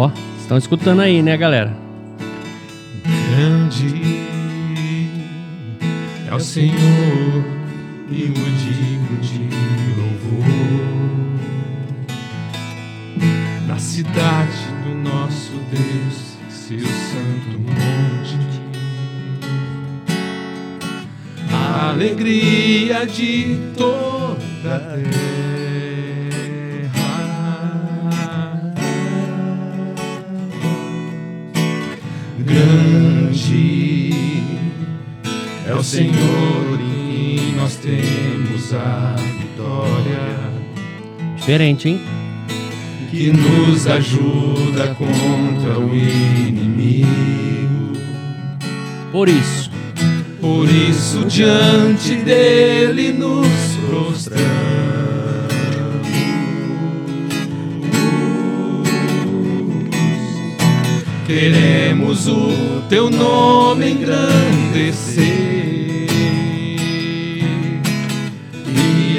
Ó, estão escutando aí, né, galera? Grande é o Senhor e o digno de louvor na cidade do nosso Deus, seu santo monte. A alegria de toda a terra. É o Senhor em quem nós temos a vitória. Diferente, hein? que nos ajuda contra o inimigo. Por isso, Por isso, diante dele nos prostramos. Queremos o teu nome engrandecer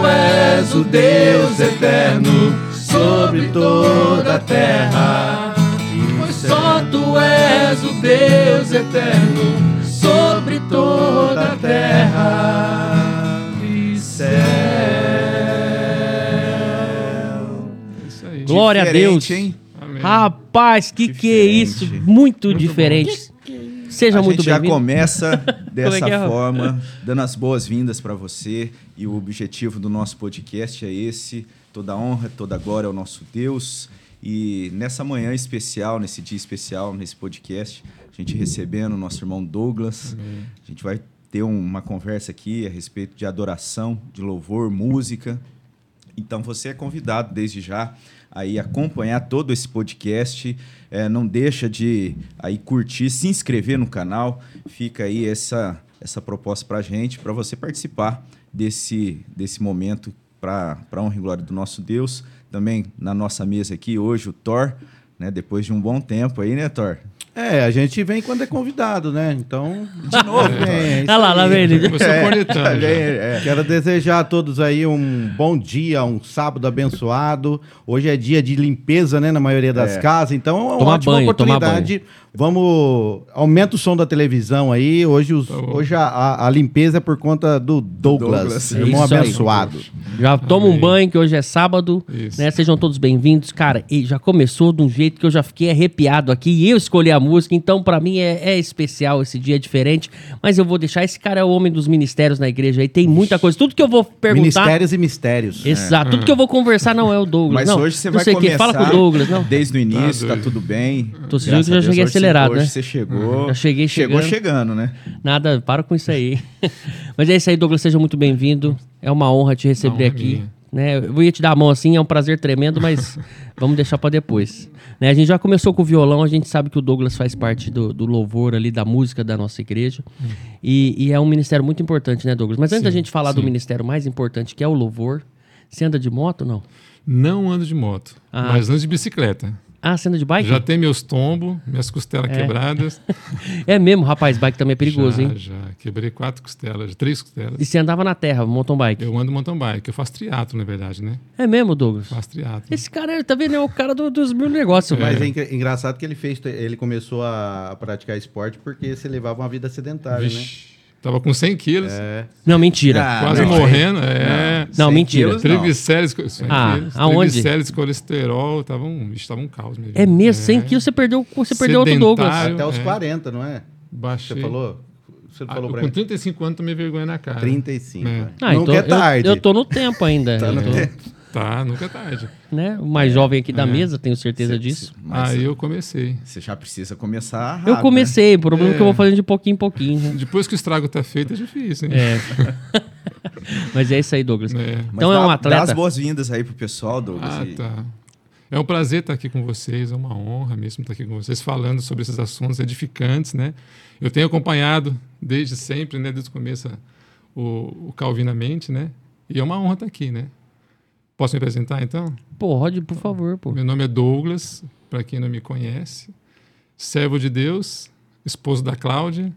Tu és o Deus eterno sobre toda a terra. Pois só tu és o Deus eterno sobre toda a terra e céu. glória a Deus. Diferente, hein? Rapaz, que que é isso? Diferente. Muito, diferente. Seja a muito gente já bem-vindo. começa dessa Como é é? forma, dando as boas-vindas para você. E o objetivo do nosso podcast é esse: toda honra, toda glória ao nosso Deus. E nessa manhã especial, nesse dia especial, nesse podcast, a gente recebendo o nosso irmão Douglas. A gente vai ter uma conversa aqui a respeito de adoração, de louvor, música. Então você é convidado desde já aí acompanhar todo esse podcast. É, não deixa de aí curtir, se inscrever no canal. Fica aí essa essa proposta para gente, para você participar desse desse momento para para honra e glória do nosso Deus. Também na nossa mesa aqui hoje o Thor, né? Depois de um bom tempo aí, né, Thor? É, a gente vem quando é convidado, né? Então, de novo, vem. é isso Olha lá, lá vem ele. Começou cornetando. já. É, Quero desejar a todos aí um bom dia, um sábado abençoado. Hoje é dia de limpeza, né, na maioria das É. casas, então é uma Tomar ótima banho, oportunidade. Vamos aumenta o som da televisão aí. Hoje, os- bom. hoje a, a- a limpeza é por conta do Douglas, Douglas. irmão Isso aí. abençoado. Já toma um banho, que hoje é sábado, Isso. né? Sejam todos bem-vindos. Cara, e já começou de um jeito que eu já fiquei arrepiado aqui e eu escolhi a música, então pra mim é, é especial, esse dia é diferente. Mas eu vou deixar, esse cara é o homem dos ministérios na igreja aí, tem muita coisa. Tudo que eu vou perguntar... Ministérios e mistérios. Exato, tudo que eu vou conversar não é o Douglas. Mas não, hoje você não vai começar Fala com o Douglas, não. desde o início, Tá tá, tudo bem. Tô sentindo que já a cheguei hoje você- acelerado, hoje né? você chegou. Já cheguei Chegou chegando. chegando, né? Nada, para com isso aí. Mas é isso aí, Douglas, seja muito bem-vindo. É uma honra te receber Uma aqui. Né? Eu ia te dar a mão assim, é um prazer tremendo, mas vamos deixar para depois. Né? A gente já começou com o violão, a gente sabe que o Douglas faz parte do, do louvor ali, da música da nossa igreja. E, e é um ministério muito importante, né, Douglas? Mas antes da Sim, gente falar do sim. ministério mais importante, que é o louvor, você anda de moto ou não? Não ando de moto, Ah. mas ando de bicicleta. Ah, você anda de bike? Já tem meus tombos, minhas costelas quebradas. É mesmo, rapaz, bike também é perigoso, já, hein? Já, quebrei quatro costelas, três costelas. E você andava na terra, mountain bike. Eu ando mountain bike, eu faço triatlo, na verdade, né? É mesmo, Douglas? Faço triatlo. Esse cara, tá vendo? É o cara do- dos meus negócios. Mas velho. é engra- engraçado que ele fez, ele começou a praticar esporte porque você levava uma vida sedentária, né? Tava com 100 quilos, É. Não, mentira. Ah, quase não, morrendo. É. Não, 100 mentira. não. Triglicérides, co- 100 Ah, quilos, aonde? triglicérides, colesterol, tava um, tava um caos mesmo. É mesmo, 100 É. quilos você perdeu, você perdeu outro Douglas. Até os é. 40, não é? Baixei. Você falou? Você Ah, falou com mim. 35 anos tomei vergonha na cara. 35. É. é. Ah, Nunca então é tarde. Eu, eu tô no tempo ainda. Tá no eu tô, tempo. Tá, nunca é tarde. né? O mais jovem aqui da É. mesa, tenho certeza Cê- disso. Mas Aí eu comecei. você já precisa começar rápido, Eu comecei, o problema é que eu É. vou fazendo de pouquinho em pouquinho. né? Depois que o estrago tá feito, é difícil, hein? É. Mas é isso aí, Douglas. É. né? Mas Então é dá- um Dá atleta. as boas-vindas aí pro pessoal, Douglas. Ah, e- tá. É um prazer estar aqui com vocês, é uma honra mesmo estar aqui com vocês, falando sobre esses assuntos edificantes, né? Eu tenho acompanhado desde sempre, né, desde o começo, o, o Calvinamente, né? E é uma honra estar aqui, né? Posso me apresentar, então? Pode, por favor, pô. Meu nome é Douglas, para quem não me conhece, servo de Deus, esposo da Cláudia,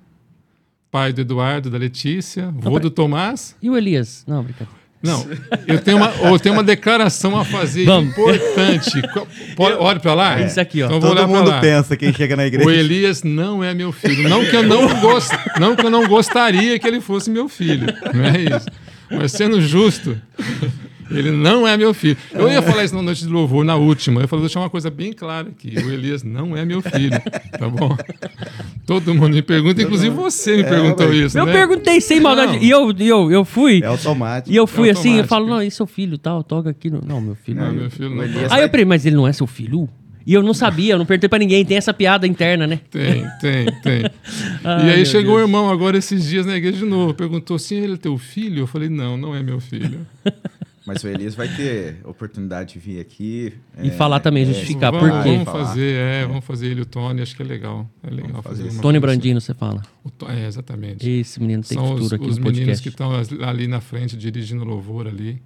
pai do Eduardo, da Letícia, vô do Tomás. E o Elias? Não, brincadeira. Não, eu tenho uma, eu tenho uma declaração a fazer Vamos. importante. Pode- Olhe para lá. Isso aqui, ó. Então eu vou olhar Todo pra mundo lá. pensa quem chega na O igreja. Elias não é meu filho. Não que eu não gost... não que eu não gostaria que ele fosse meu filho. Não é isso. Mas sendo justo, ele não é meu filho. Eu ia falar isso na noite de louvor, na última. Eu falei, vou deixar uma coisa bem clara aqui. O Elias não é meu filho. Tá bom? Todo mundo me pergunta, inclusive você me perguntou mas- isso. Eu né? perguntei sem maldade. Não. E eu, eu, eu fui. É automático. E eu fui É assim, eu falo, não, e seu filho tal, toca aqui. No... Não, meu filho. Não, Não, meu filho não. O Elias- Aí eu falei, mas ele não é seu filho? E eu não sabia, eu não perguntei pra ninguém. Tem essa piada interna, né? Tem, tem, tem. Ai, e aí chegou o Deus. irmão agora esses dias na igreja de novo, perguntou se ele é teu filho. Eu falei, não, não é meu filho. Mas o Elias vai ter oportunidade de vir aqui. E é, falar também, é, justificar vamos, por quê. Vamos fazer, é, vamos fazer ele e o Tony, acho que é legal. É legal Vamos fazer, fazer Tony coisa. Brandino, você fala. O To- É, exatamente. Esse menino tem São os, futuro aqui os no meninos podcast. que estão ali na frente dirigindo louvor ali.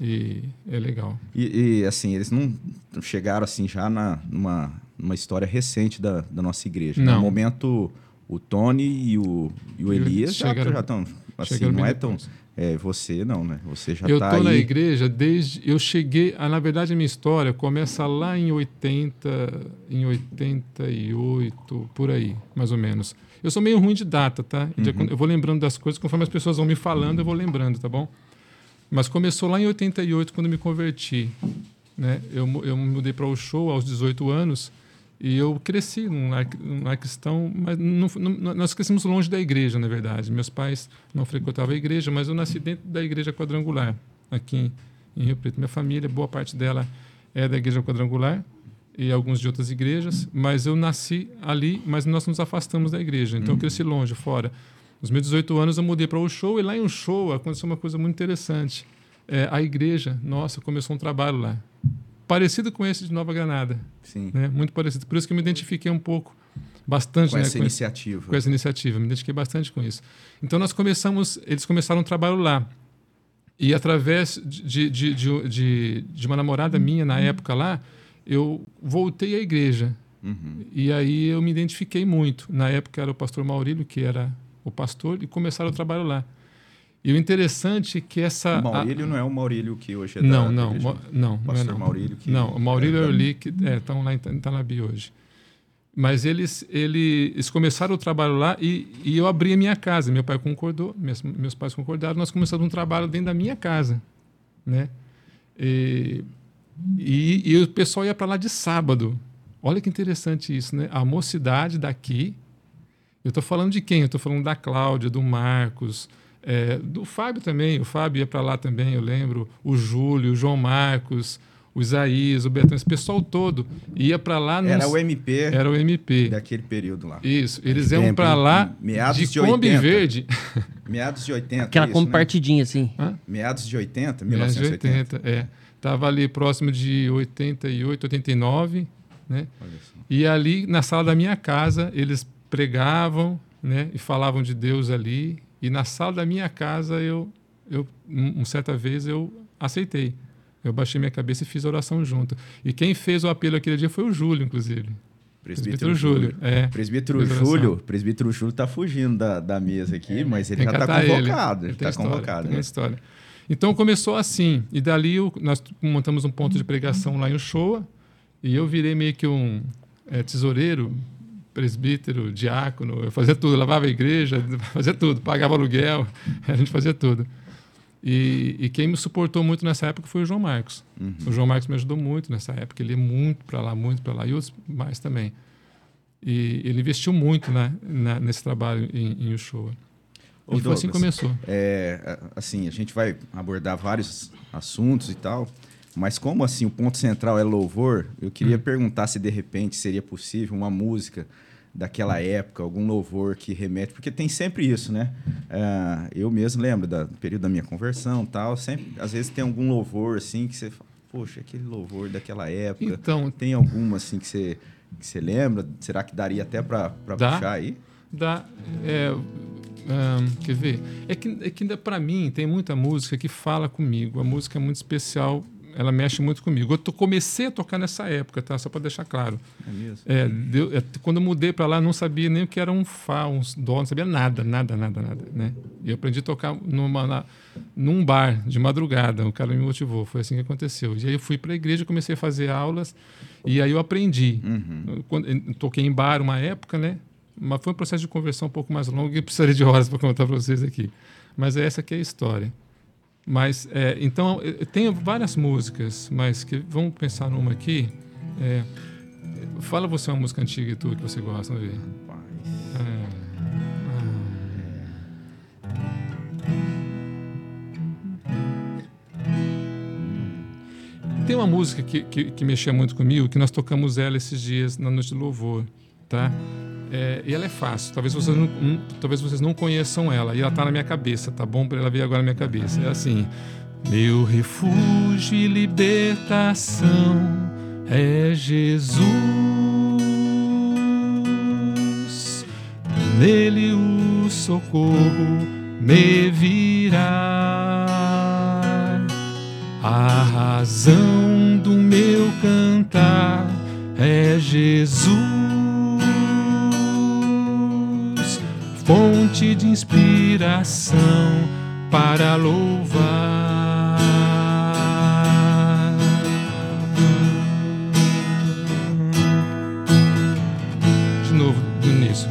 E é legal. E, e, assim, eles não chegaram assim já na, numa, numa história recente da, da nossa igreja. Não. No momento, o Tony e o, e o Elias já chegaram- estão. Assim, chegaram não é tão. depois. É, você não, né? Você já eu tá tô na igreja desde. Eu cheguei. ah, na verdade, a minha história começa lá em 80, em 88, por aí, mais ou menos. Eu sou meio ruim de data, tá? Uhum. Eu vou lembrando das coisas, conforme as pessoas vão me falando, eu vou lembrando, tá bom? Mas começou lá em 88, quando eu me converti. Né? Eu, eu me mudei para o show aos 18 anos e eu cresci num lar, num lar cristão, mas não, não- nós crescemos longe da igreja, na verdade. Meus pais não frequentavam a igreja, mas eu nasci dentro da igreja quadrangular, aqui em, Rio Preto. Minha família, boa parte dela é da igreja quadrangular e alguns de outras igrejas, mas eu nasci ali, mas nós nos afastamos da igreja, então eu cresci longe, fora. Nos meus 18 anos eu mudei para o show e lá em um show aconteceu uma coisa muito interessante. É, a igreja, nossa, começou um trabalho lá, parecido com esse de Nova Granada, Sim, né? Muito parecido. Por isso que eu me identifiquei um pouco, bastante, com né? essa com, esse- iniciativa. com essa iniciativa. Me identifiquei bastante com isso. Então nós começamos, eles começaram um trabalho lá. E através de, de, de, de, de uma namorada minha na época lá, eu voltei à igreja. Uhum. E aí eu me identifiquei muito. Na época era o pastor Maurílio, que era o pastor, e começaram o trabalho lá. E o interessante é que essa. O Maurílio não é o Maurílio que hoje é não, da, não, igreja. Não, não é Pastor não. Maurílio que- Não, o Maurílio e o Erli que estão lá em Ta- em Tanabi hoje. Mas eles, eles começaram o trabalho lá e, e eu abri a minha casa. Meu pai concordou, meus, meus pais concordaram. Nós começamos um trabalho dentro da minha casa, né? E, e, e o pessoal ia para lá de sábado. Olha que interessante isso, né? A mocidade daqui. Eu estou falando de quem? Eu estou falando da Cláudia, do Marcos, é, do Fábio também. O Fábio ia para lá também, eu lembro. O Júlio, o João Marcos, o Isaías, o Betão. Esse pessoal todo ia para lá. nos- Era o MP Era o MP. daquele período lá. Isso. Eles iam para lá Meados de de Kombi 80. Verde. Meados de 80. Aquela isso, como né? partidinha, assim. Meados de 80, Meados de 1980. 80, é. Estava ali próximo de 88, 89, né? E ali, na sala da minha casa, eles pregavam, né? E falavam de Deus ali. E na sala da minha casa, eu, eu um, uma certa vez, eu aceitei. Eu baixei minha cabeça e fiz a oração junto. E quem fez o apelo aquele dia foi o Júlio, inclusive. Presbítero Júlio. É. Presbítero. Júlio, presbítero Júlio tá fugindo da, da mesa aqui, mas ele Tem já tá ele. convocado. Ele, tá história, convocado, né? história. Então começou assim. E dali eu- nós montamos um ponto de pregação lá em Uchoa. E eu virei meio que um é, tesoureiro presbítero, diácono, eu fazia tudo, lavava a igreja, fazia tudo, pagava aluguel, a gente fazia tudo. E, e, quem me suportou muito nessa época foi o João Marcos. Uhum. O João Marcos me ajudou muito nessa época. Ele ia muito para lá, muito para lá, e outros mais também. E ele investiu muito né, na, nesse trabalho em, em Uchoa. e foi assim começou. É, assim, a gente vai abordar vários assuntos e tal, mas como assim o ponto central é louvor, eu queria hum. perguntar se de repente seria possível uma música daquela época, algum louvor que remete, porque tem sempre isso, né? Uh, eu mesmo lembro do período da minha conversão tal, sempre, às vezes tem algum louvor assim que você fala, poxa, aquele louvor daquela época. Então, tem alguma assim que você, que você lembra? Será que daria até para puxar aí? Dá. É, um, quer ver? É que, é que ainda para mim tem muita música que fala comigo. A música é muito especial ela mexe muito comigo. Eu comecei a tocar nessa época, tá? Só para deixar claro. É mesmo? É, deu, é, quando eu mudei para lá, não sabia nem o que era um fá, um dó, não sabia nada, nada, nada, nada, né? E eu aprendi a tocar numa, na, num bar de madrugada. O cara me motivou, foi assim que aconteceu. E aí eu fui para a igreja, comecei a fazer aulas e aí eu aprendi. Uhum. Quando, eu toquei em bar uma época, né? Mas foi um processo de conversão um pouco mais longo e precisaria de horas para contar para vocês aqui. Mas essa aqui é a história. Mas, é, então, tem várias músicas, mas que vamos pensar numa aqui. É, fala você uma música antiga e tu que você gosta, vamos ver. É, Tem uma música que, que, que mexia muito comigo, que nós tocamos ela esses dias na Noite de Louvor, tá? É, e ela é fácil. Talvez vocês, não, um, talvez vocês não conheçam ela. E ela está na minha cabeça, tá bom? Para ela vir agora na minha cabeça. É assim: Meu refúgio e libertação é Jesus. Nele o socorro me virá. A razão do meu cantar é Jesus. Fonte de inspiração para louvar. De novo, do início.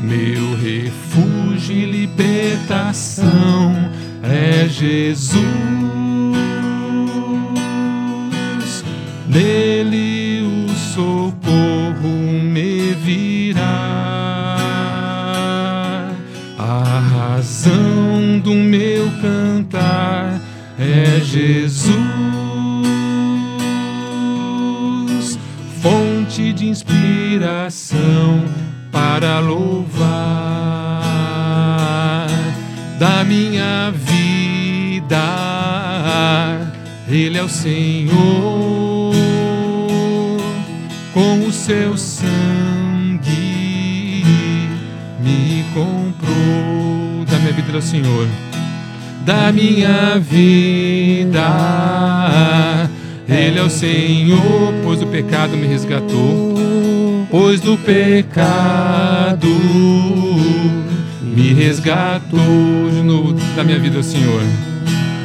Meu refúgio e libertação é Jesus. Nele razão do meu cantar é Jesus, fonte de inspiração para louvar da minha vida. Ele é o Senhor, com o seu ao Senhor. Da minha vida, Ele é o Senhor, pois o pecado me resgatou. Pois do pecado me resgatou de novo da minha vida, Senhor.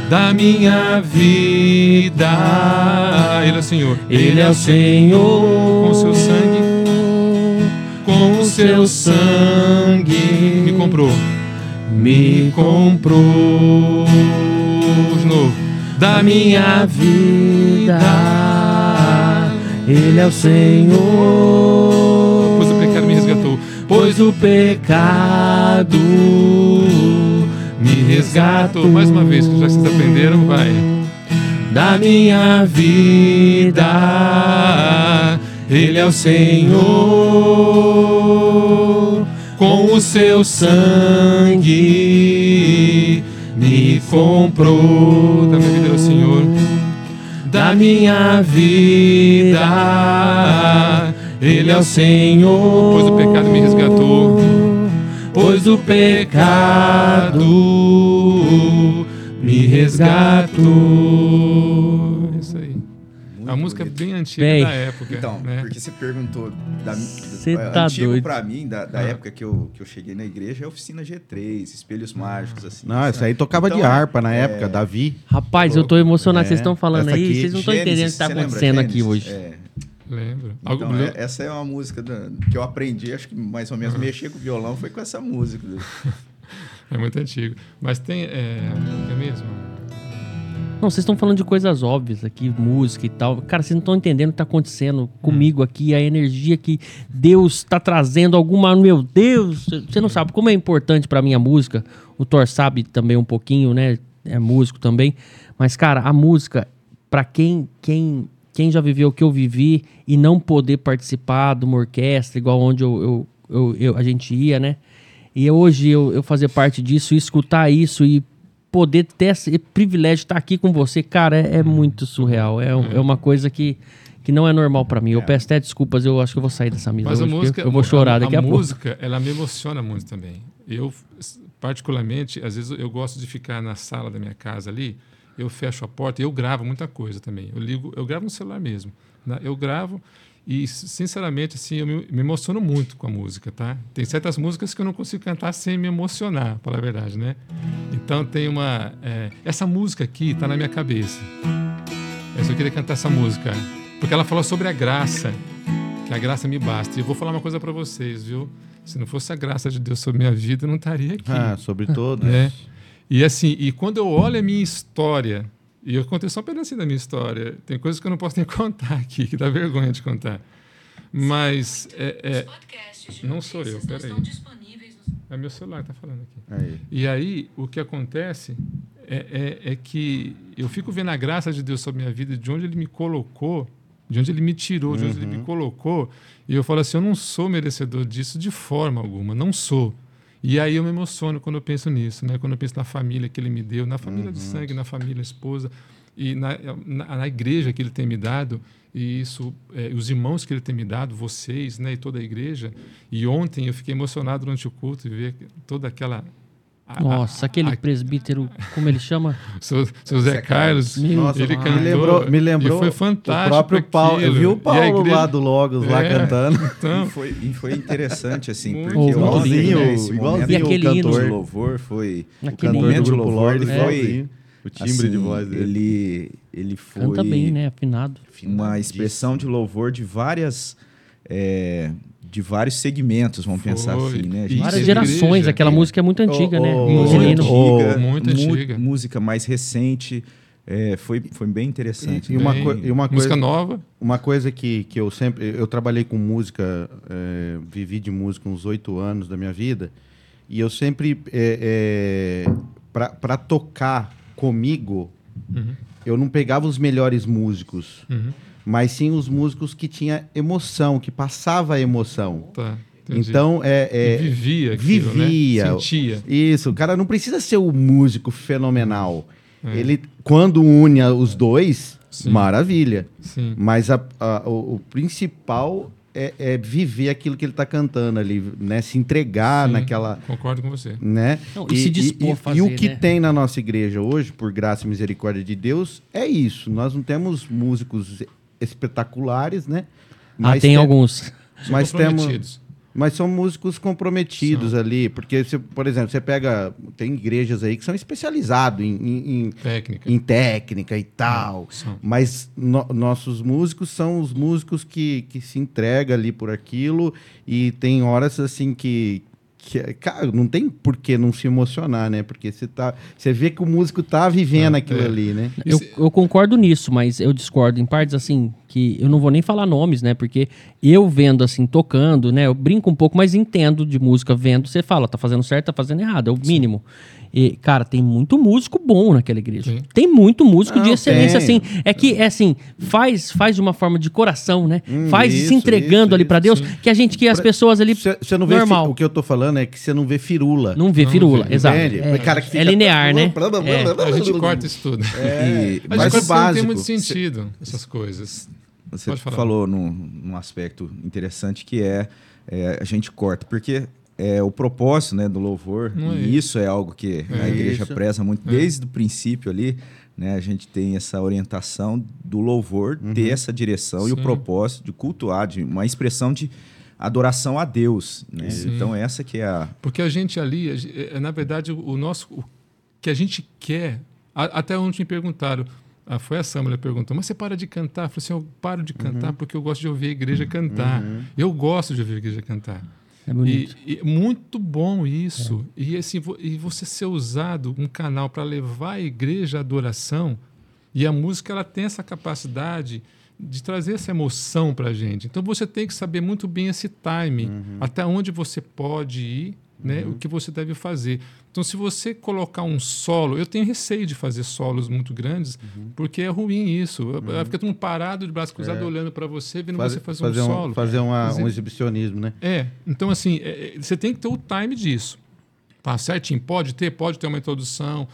Da minha vida, Ele é o Senhor. Ele é o Senhor, com o seu sangue, com o seu sangue me comprou me comprou de novo da minha vida. Ele é o Senhor. Pois o pecado me resgatou. Pois o pecado me resgatou. Mais uma vez, que já vocês aprenderam, vai. Da minha vida, Ele é o Senhor com o seu sangue me comprou. Da minha vida o Senhor da minha vida. Ele é o Senhor. Pois o pecado me resgatou. Pois o pecado me resgatou a música é bem antiga bem, da época. Então, né? porque você perguntou da, você tá antigo doido. pra mim, da, da ah. época que eu, que eu cheguei na igreja, é oficina G3, espelhos mágicos, assim. Não, essa aí tocava então, de harpa na é... época, Davi. Rapaz, eu tô emocionado, é, vocês estão falando aí, vocês não estão entendendo o que tá acontecendo aqui hoje. É. Lembro. Então, é, essa é uma música da, que eu aprendi, acho que mais ou menos ah. mexer com o violão foi com essa música. é muito antigo. Mas tem. É, é mesmo? Não, vocês estão falando de coisas óbvias aqui, música e tal. Cara, vocês não estão entendendo o que está acontecendo comigo aqui, a energia que Deus está trazendo, alguma. Meu Deus! Você não sabe como é importante para mim a música. O Thor sabe também um pouquinho, né? É músico também. Mas, cara, a música, para quem, quem, quem já viveu o que eu vivi e não poder participar de uma orquestra, igual onde eu, eu, eu, eu a gente ia, né? E hoje eu, eu fazer parte disso, escutar isso e poder ter esse privilégio de estar aqui com você, cara, é, é muito surreal. É, é, uma coisa que, que não é normal para mim. Eu é. peço até desculpas, eu acho que eu vou sair dessa mesa. Mas hoje, a música, eu vou chorar daqui a, a pouco. A música, ela me emociona muito também. Eu, particularmente, às vezes eu gosto de ficar na sala da minha casa ali, eu fecho a porta e eu gravo muita coisa também. Eu ligo, eu gravo no celular mesmo. Né? Eu gravo e, sinceramente, assim, eu me, me, emociono muito com a música, tá? Tem certas músicas que eu não consigo cantar sem me emocionar, para a verdade, né? Então, tem uma... É, essa música aqui está na minha cabeça. Eu só queria cantar essa música, porque ela fala sobre a graça, que a graça me basta. E eu vou falar uma coisa para vocês, viu? Se não fosse a graça de Deus sobre minha vida, eu não estaria aqui. Ah, sobre todos. É. E assim, e quando eu olho a minha história, e eu contei só um pedacinho da minha história. Tem coisas que eu não posso nem contar aqui, que dá vergonha de contar. Mas é, é não sou eu, peraí. É meu celular que está falando aqui. Aí. E aí, o que acontece é, é, é, que eu fico vendo a graça de Deus sobre a minha vida, de onde Ele me colocou, de onde Ele me tirou, de onde Ele me uhum. colocou. E eu falo assim: eu não sou merecedor disso de forma alguma, não sou. E aí eu me emociono quando eu penso nisso, né? Quando eu penso na família que ele me deu, na família uhum. de sangue, na família esposa e na, na, na, igreja que ele tem me dado e isso é, os irmãos que ele tem me dado vocês né e toda a igreja e ontem eu fiquei emocionado durante o culto e ver toda aquela nossa, aquele a, presbítero, como ele chama? seu, seu Zé, Carlos, Nossa, ele cantou. Me lembrou, me lembrou foi fantástico. O próprio Paulo, eu vi o Paulo igreja, lá do Logos é, lá cantando. Então, e, foi, e foi interessante, assim, porque igualzinho, né, igualzinho e aquele o cantor de louvor foi. Naquele o cantor do louvor, ele é. foi. O timbre assim, de voz dele. Ele, ele foi. Canta bem, né? Afinado. Uma expressão de louvor de várias. É, de vários segmentos, vamos Foi. pensar assim, né? Várias gerações, igreja, aquela música é muito antiga, oh, né? Oh, muito, antiga, muito antiga. Música mais recente. É, foi, foi bem interessante. E, uma, e uma música coisa, nova. Uma coisa que, que eu sempre. Eu trabalhei com música, é, vivi de música uns oito anos da minha vida, e eu sempre. É, é para tocar comigo, uhum. eu não pegava os melhores músicos. Uhum mas sim os músicos que tinha emoção, que passava a emoção. Tá. Entendi. Então, é. é vivia aquilo, né? vivia. Né? Sentia. Isso. O cara não precisa ser o músico fenomenal. É. Ele, quando une os dois, Sim. maravilha. Sim. Mas a, a, o, o, principal é, é, viver aquilo que ele está cantando ali, né? Se entregar Sim, naquela. Concordo com você. Né? Não, e, e, se dispor e, a fazer, e o que né? tem na nossa igreja hoje, por graça e misericórdia de Deus, é isso. Nós não temos músicos espetaculares, né? Ah, mas ah, tem, tem alguns. Mas temos mas são músicos comprometidos são. ali, porque, você, por exemplo, você pega. Tem igrejas aí que são especializados em, em, em, técnica. em técnica e tal. mas no, nossos músicos são os músicos que, que se entregam ali por aquilo e tem horas assim que, que, cara, não tem por que não se emocionar, né? Porque você tá, você vê que o músico tá vivendo ah, aquilo é. ali, né? Eu, eu, concordo nisso, mas eu discordo em partes assim que eu não vou nem falar nomes, né? Porque eu vendo assim tocando, né? Eu brinco um pouco, mas entendo de música vendo. Você fala, tá fazendo certo, tá fazendo errado, é o mínimo. Sim. E, cara, tem muito músico bom naquela igreja. Sim. Tem muito músico Não, de excelência, tem. assim. É que, é assim, faz, faz de uma forma de coração, né? Hum, faz isso, se entregando isso, ali para Deus, sim. que a gente, que as pessoas ali. Você não vê normal. o que eu tô falando é que você não vê firula. Não vê não firula, vê. exato. É, cara que fica é linear, né? É. A gente corta isso tudo. É, gente mas não tem muito sentido, essas coisas. Você falou num, num aspecto interessante que é, é a gente corta, porque é o propósito né, do louvor, é e isso. isso. é algo que é a igreja isso. preza muito é. desde o princípio ali. Né, a gente tem essa orientação do louvor, uhum. ter essa direção Sim. e o propósito de cultuar, de uma expressão de adoração a Deus. Né? Então, essa que é a. Porque a gente ali, é, na verdade, o nosso. O que a gente quer. até ontem me perguntaram Ah, foi a Samara que perguntou, mas você para de cantar? Eu falei assim, eu paro de cantar porque eu gosto de ouvir a igreja cantar. Eu gosto de ouvir a igreja cantar. É bonito. E, e muito bom isso. E assim, vo- e você ser usado um canal para levar a igreja à adoração. E a música ela tem essa capacidade de trazer essa emoção para a gente. Então você tem que saber muito bem esse time, até onde você pode ir, né? O que você deve fazer. Então se você colocar um solo, eu tenho receio de fazer solos muito grandes, porque é ruim isso. Fica todo mundo parado de braço cruzado olhando para você, vendo Faz- você fazer, fazer um um, solo. fazer uma- um exibicionismo, né? É, então assim, é, é, você tem que ter o time disso. Tá certinho? Pode ter, pode ter uma introdução,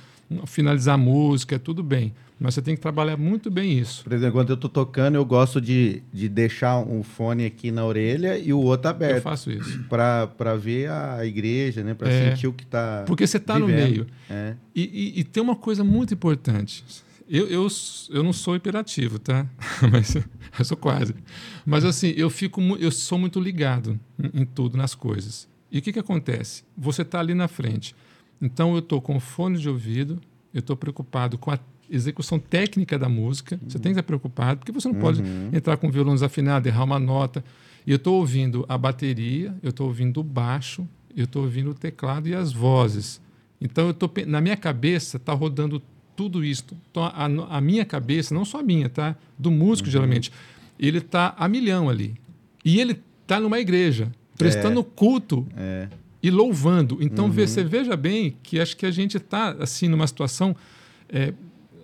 finalizar a música, tudo bem. Mas você tem que trabalhar muito bem isso. Por exemplo, quando eu tô tocando, eu gosto de, de deixar um fone aqui na orelha e o outro Eu aberto. faço isso. Pra ver a igreja, né? Pra É. sentir o que tá. Porque você está no meio. É. E, e- e tem uma coisa muito importante. Eu, eu, eu não sou hiperativo, tá? Mas eu sou quase. Mas assim, eu fico, eu sou muito ligado em, em tudo, nas coisas. E o que, que acontece? Você está ali na frente. Então eu estou com fone de ouvido, eu estou preocupado com a execução técnica da música. Você tem que estar preocupado, porque você não pode entrar com o violão desafinado, errar uma nota. E eu estou ouvindo a bateria, eu estou ouvindo o baixo, eu estou ouvindo o teclado e as vozes. Então eu tô na minha cabeça está rodando tudo isso. Então a, a minha cabeça, não só a minha, tá? Do músico geralmente, ele está a milhão ali. E ele está numa igreja prestando culto É. e louvando. Então vê- você veja bem que acho que a gente está assim numa situação é,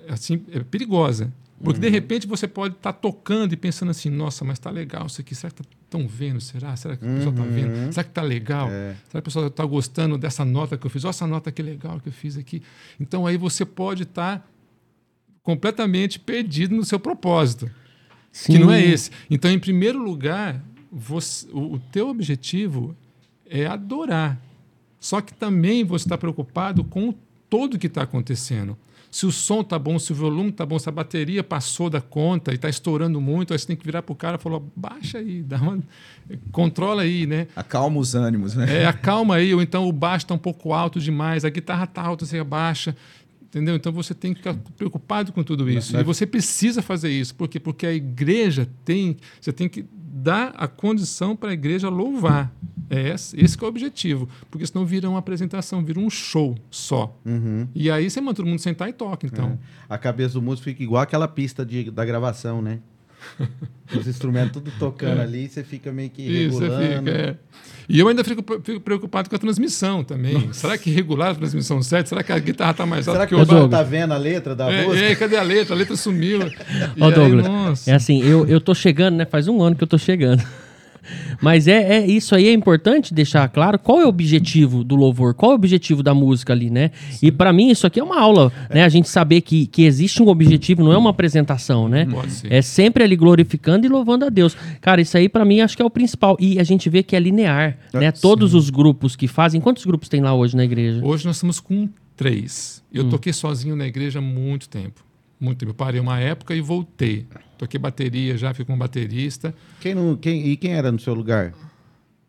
assim é perigosa. Porque de repente você pode estar tocando e pensando assim, nossa, mas tá legal isso aqui. Será que estão vendo? Será? Será que o pessoal está vendo? Será que tá legal? É. Será que o pessoal está gostando dessa nota que eu fiz? Olha essa nota que legal que eu fiz aqui. Então aí você pode estar completamente perdido no seu propósito que não é Sim. esse. Então, em primeiro lugar, você- o, o teu objetivo é adorar. Só que também você está preocupado com todo que está acontecendo. Se o som tá bom, se o volume tá bom, se a bateria passou da conta e está estourando muito, aí você tem que virar para o cara e falar, baixa aí, dá uma... controla aí, né? Acalma os ânimos, né? É, acalma aí, ou então o baixo está um pouco alto demais, a guitarra está alta, você abaixa. Entendeu? Então você tem que ficar preocupado com tudo isso. E você precisa fazer isso. Por quê? Porque a igreja tem. Você tem que dar a condição para a igreja louvar. É esse, esse que é o objetivo. Porque senão vira uma apresentação, vira um show só. Uhum. E aí você manda todo mundo sentar e toca, então. A cabeça do músico fica igual aquela pista de, da gravação, né? Os instrumentos tudo tocando É. ali, você fica meio que Isso, regulando. fica. é. E eu ainda fico, fico preocupado com a transmissão também. Será que regular a transmissão certa? Será que a guitarra está mais alta Será que o o baixo? pessoal tá vendo a letra da É, música? é, cadê a letra? A letra sumiu. Ó, aí, Douglas, nossa. é assim, eu, eu tô chegando, né? Faz um ano que eu tô chegando. Mas é, é isso aí é importante deixar claro qual é o objetivo do louvor, qual é o objetivo da música ali, né? E pra mim isso aqui é uma aula, né? A gente saber que, que existe um objetivo, não é uma apresentação, né? Pode ser. É sempre ali glorificando e louvando a Deus. Cara, isso aí pra mim acho que é o principal. E a gente vê que é linear, né? Todos os grupos que fazem, quantos grupos tem lá hoje na igreja? Hoje nós estamos com três. Eu Hum. toquei sozinho na igreja há muito tempo. Muito tempo. Eu parei uma época e voltei. Toquei bateria já, fui como baterista. Quem não, quem, e quem era no seu lugar?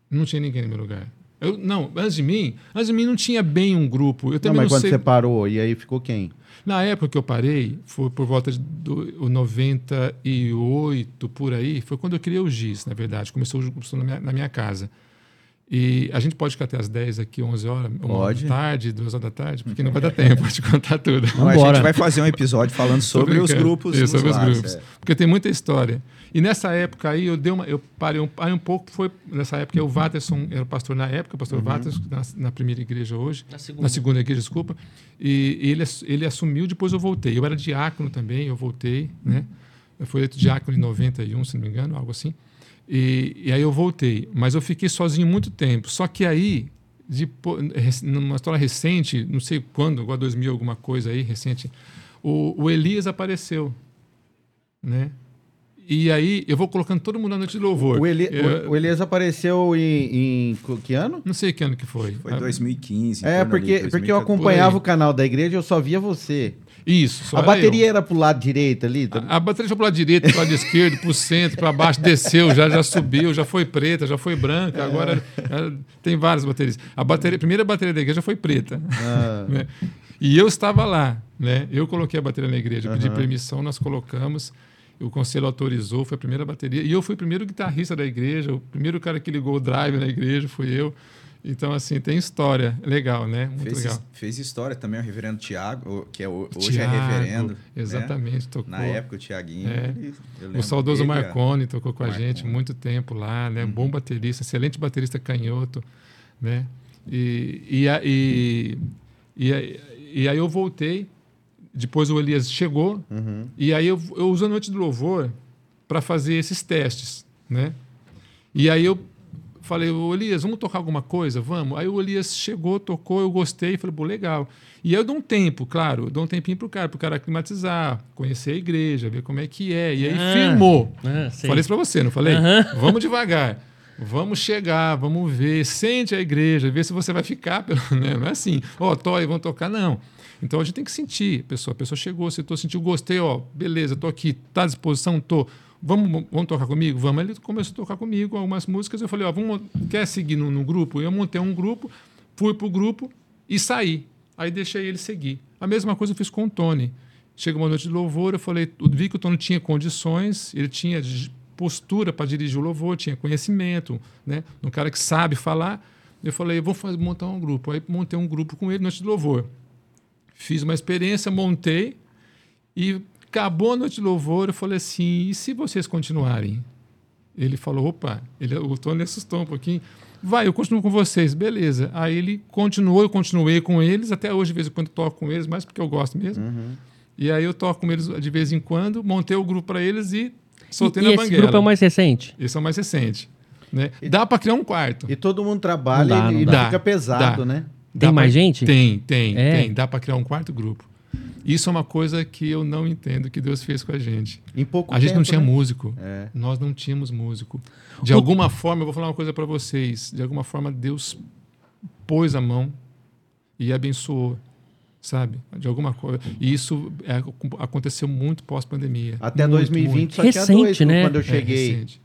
Não tinha ninguém no meu lugar. Eu, não, antes de mim, antes de mim não tinha bem um grupo. Eu Não, também mas não, quando sei. você parou, e aí ficou quem? Na época que eu parei, foi por volta de do, o 98, por aí, foi quando eu criei o GIS, na verdade. Começou o grupo na minha, na minha casa. E a gente pode ficar até as 10 aqui, 11 horas, uma Pode. da tarde, duas horas da tarde, porque não vai dar tempo de contar tudo. Não, a gente vai fazer um episódio falando sobre os grupos. Isso, sobre os lares, grupos. é. Porque tem muita história. E nessa época aí, eu dei uma, eu parei um, parei um pouco, foi nessa época, o Watterson era o pastor na época, o pastor Uhum. Watterson, na, na primeira igreja hoje, Na segunda. na segunda igreja, desculpa, e ele, ele assumiu, depois eu voltei. Eu era diácono também, eu voltei, né? Eu fui eleito diácono em 91, se não me engano, algo assim. E, e aí eu voltei. Mas eu fiquei sozinho muito tempo. Só que aí, rec- numa história recente, não sei quando, agora 2000, alguma coisa aí, recente, o, o Elias apareceu, né? E aí eu vou colocando todo mundo na noite de louvor. O, Eli, Eu- o, Elias apareceu em, em que ano? Não sei que ano que foi. Foi Ah, 2015. em É, porque, porque eu 2014. acompanhava o canal da igreja e eu só via você. Isso. só a era bateria eu. era pro lado direito ali? tá? A, a bateria foi para lado direito, para lado esquerdo, para o centro, para baixo, desceu, já, já subiu, já foi preta, já foi branca, agora é, tem várias baterias. A, bateria, a primeira bateria da igreja foi preta. Ah. né? E eu estava lá, né? Eu coloquei a bateria na igreja, pedi Aham. permissão, nós colocamos. O conselho autorizou, foi a primeira bateria. E eu fui o primeiro guitarrista da igreja, o primeiro cara que ligou o drive na igreja fui eu. Então, assim, tem história. Legal, né? Muito Fez, legal. fez história também o reverendo Tiago, que é, hoje Thiago, é reverendo. né? Exatamente, tocou. Na época, o Tiaguinho. É. O saudoso dele, Marconi tocou com a Marconi. gente muito tempo lá, né? Uhum. Bom baterista, excelente baterista canhoto, né? E, e, a- e, e, a- e aí eu voltei, depois o Elias chegou, Uhum. e aí eu, eu uso a Noite do Louvor para fazer esses testes, né? E aí eu falei, ô Elias, vamos tocar alguma coisa? Vamos. Aí o Elias chegou, tocou, eu gostei, falei, pô, legal. E aí eu dou um tempo, claro, dou um tempinho pro cara, pro cara aclimatizar, conhecer a igreja, ver como é que é. E aí Ah, firmou. Ah. Falei isso pra você, não falei? Vamos devagar. Vamos chegar, vamos ver, sente a igreja, ver se você vai ficar. pelo- né? Não é assim, ó, tô aí, vamos tocar, não. Então a gente tem que sentir, pessoa. A pessoa chegou, citou, sentiu, gostei, ó, beleza, tô aqui, tá à disposição, tô. Vamos, vamos tocar comigo? Vamos. Ele começou a tocar comigo algumas músicas. Eu falei, ó, vamos, quer seguir no, no grupo? Eu montei um grupo, fui pro grupo e saí. Aí deixei ele seguir. A mesma coisa eu fiz com o Tony. Chegou uma noite de louvor, eu falei, eu vi que o Tony tinha condições, ele tinha postura para dirigir o louvor, tinha conhecimento, né? Um cara que sabe falar. Eu falei, vou fazer, montar um grupo. Aí montei um grupo com ele, noite de louvor. Fiz uma experiência, montei e acabou a noite de louvor. Eu falei assim: e se vocês continuarem? Ele falou: opa, ele, o Tony assustou um pouquinho. Vai, eu continuo com vocês, beleza. Aí ele continuou, eu continuei com eles. Até hoje, de vez em quando, eu toco com eles, mais porque eu gosto mesmo. E aí eu toco com eles de vez em quando, montei o grupo para eles e soltei e, na e esse banguela. grupo é o mais recente? Esse é o mais recente. Né? Dá para criar um quarto. E todo mundo trabalha Não dá, e não e dá. fica pesado, Dá. né? Tem Dá mais pra- gente? Tem, tem, É? tem. Dá para criar um quarto grupo. Isso é uma coisa que eu não entendo que Deus fez com a gente. Em pouco A gente não tempo, tinha né? músico. É. Nós não tínhamos músico. De O- alguma forma, eu vou falar uma coisa para vocês. De alguma forma, Deus pôs a mão e abençoou, sabe? De alguma coisa. E isso é, aconteceu muito pós-pandemia. Até Muito, 2020 muito. só tinha Recente, dois. né? Quando eu É, cheguei, recente.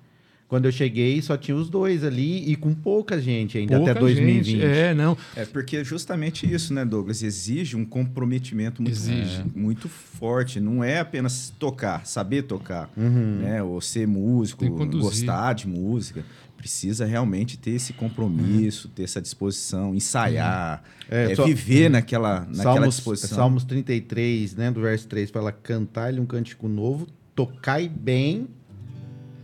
Quando eu cheguei, só tinha os dois ali e com pouca gente ainda Pouca até 2020. gente. É, não. É porque justamente isso, né, Douglas? Exige um comprometimento muito, Exige. muito forte. Não é apenas tocar, saber tocar, Uhum. né? Ou ser músico, gostar de música. Precisa realmente ter esse compromisso, ter essa disposição, ensaiar, É, é, só- viver naquela, naquela Salmos, disposição. Salmos 33, né, do verso 3, fala cantar-lhe um cântico novo, tocai bem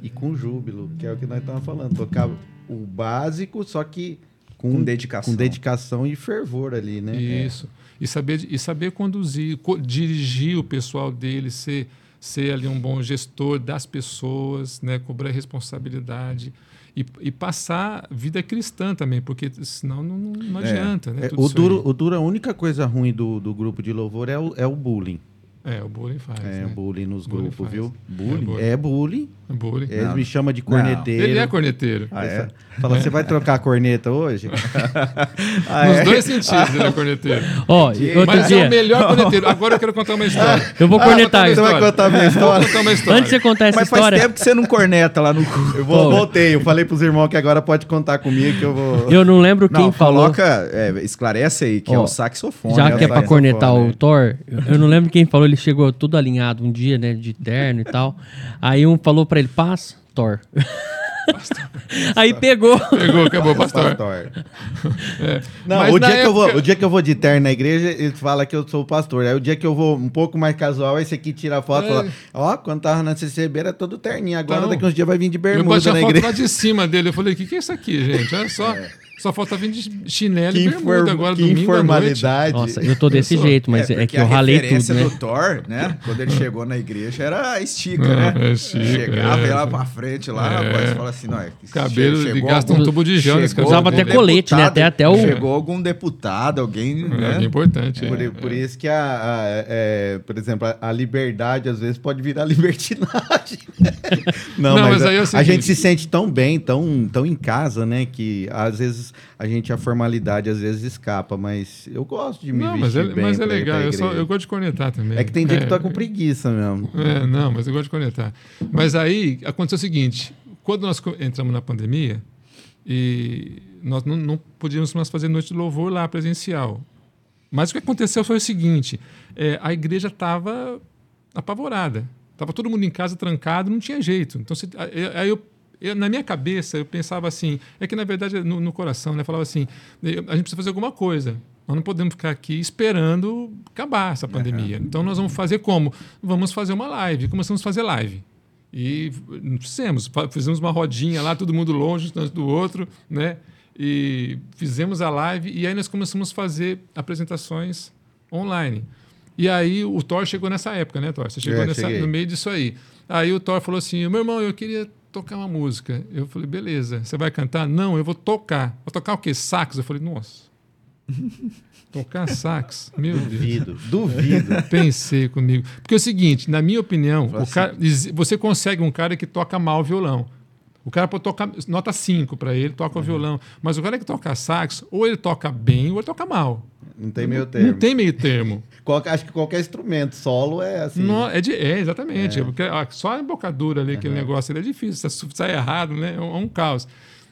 e com júbilo, que é o que nós estamos falando. Tocar o básico, só que com, Com dedicação. com dedicação e fervor ali, né? Isso. E saber, e saber conduzir, co- dirigir o pessoal dele, ser, ser ali um bom gestor das pessoas, né? cobrar responsabilidade. E, e passar vida cristã também, porque senão não, não, não É. adianta. Né? É, Tudo o, isso duro, aí. o duro, a única coisa ruim do, do grupo de louvor é o, é o bullying. É, o bullying faz. É, né? bullying nos Bullying grupos, faz. viu? Bullying? É bullying. É bullying. Eles Não. me chamam de Não. corneteiro. Ele é corneteiro. Ah, é? Fala, você vai trocar a corneta hoje? Ah, Nos é? dois sentidos ele é corneteiro. Ó, Mas é dia, o melhor corneteiro. Agora eu quero contar uma história. eu vou Ah, cornetar. vou Você vai contar a minha Vou história? contar uma história. Antes de você contar essa Mas faz história, tempo que você não corneta lá no cu. Eu vou, voltei. Eu falei pros irmãos que agora pode contar comigo que eu vou. eu não lembro quem Não, falou. coloca, é, esclarece aí, que é Ó, o saxofone. Já né, que é pra Fabiano? cornetar o Thor, eu- eu não lembro quem falou, ele chegou tudo alinhado um dia, né, de terno e tal. Aí um falou pra ele, paz, Thor. Aí pegou. Pegou, acabou, pastor. Pastor. É. Não, Mas o dia, que eu vou, época- o dia que eu vou de terno na igreja, eles falam que eu sou o pastor. Aí o dia que eu vou um pouco mais casual, esse aqui tira a foto e É. fala: Ó, quando tava na CCB era todo terninho. Agora Então, daqui uns dias vai vir de Eu bermuda a na foto igreja. lá de cima dele. Eu falei, o que, que é isso aqui, gente? Olha só. Só falta vir de chinelo Que, e bermuda agora, que domingo informalidade. Nossa, eu tô desse sou- jeito, mas é, porque que eu a ralei referência tudo, né? do Thor, né? Quando ele chegou na igreja, era estica, É, né? é estica, Chegava é. ia lá pra frente, lá, É. rapaz, fala assim, não, é, Cabelo, che- ele gasta um tubo de gel chegou Usava até colete, né? Até- até o- Chegou algum deputado, alguém, É, né? é importante. Por, é. por isso que, a, a- é, por exemplo, a, a liberdade às vezes pode virar libertinagem. Não, Não, mas, mas a, é a seguinte- gente se sente tão bem, tão, tão em casa, né? Que às vezes a gente, a formalidade às vezes escapa, mas eu gosto de me Não, mas vestir é, bem mas é pra ir pra legal. Eu, só- eu gosto de cornetar também. É que tem dia que É, tá com preguiça mesmo. É, não, mas eu gosto de conectar. Mas aí aconteceu o seguinte: quando nós entramos na pandemia, e nós não, não podíamos mais fazer noite de louvor lá presencial. Mas o que aconteceu foi o seguinte: é, a igreja estava apavorada. Estava todo mundo em casa trancado, não tinha jeito. Então, se, aí eu, eu, na minha cabeça, eu pensava assim: é que na verdade, no, no coração, né, falava assim, a gente precisa fazer alguma coisa. Nós não podemos ficar aqui esperando acabar essa pandemia. Uhum. Então, nós vamos fazer como? Vamos fazer uma live. Começamos a fazer live. E fizemos, fizemos uma rodinha lá, todo mundo longe um do outro, né? E fizemos a live e aí nós começamos a fazer apresentações online. E aí o Thor chegou nessa época, né, Thor? Você chegou é, nessa, no meio disso aí. Aí o Thor falou assim: meu irmão, eu queria tocar uma música. Eu falei, beleza, você vai cantar? Não, eu vou tocar. Vou tocar o quê? Sax? Eu falei, nossa. Tocar sax, meu duvido, Deus. Duvido, Pensei comigo. Porque é o seguinte, na minha opinião, o cara, você consegue um cara que toca mal violão. O cara pode tocar nota 5 para ele, toca uhum. o violão. Mas o cara que toca sax, ou ele toca bem ou ele toca mal. Não tem meio termo. Não tem meio termo. acho que qualquer instrumento solo é assim. Não, é, de, é, exatamente. É. Porque só a embocadura ali, uhum. aquele negócio, ele é difícil. Se sai errado, né? É um, é um caos.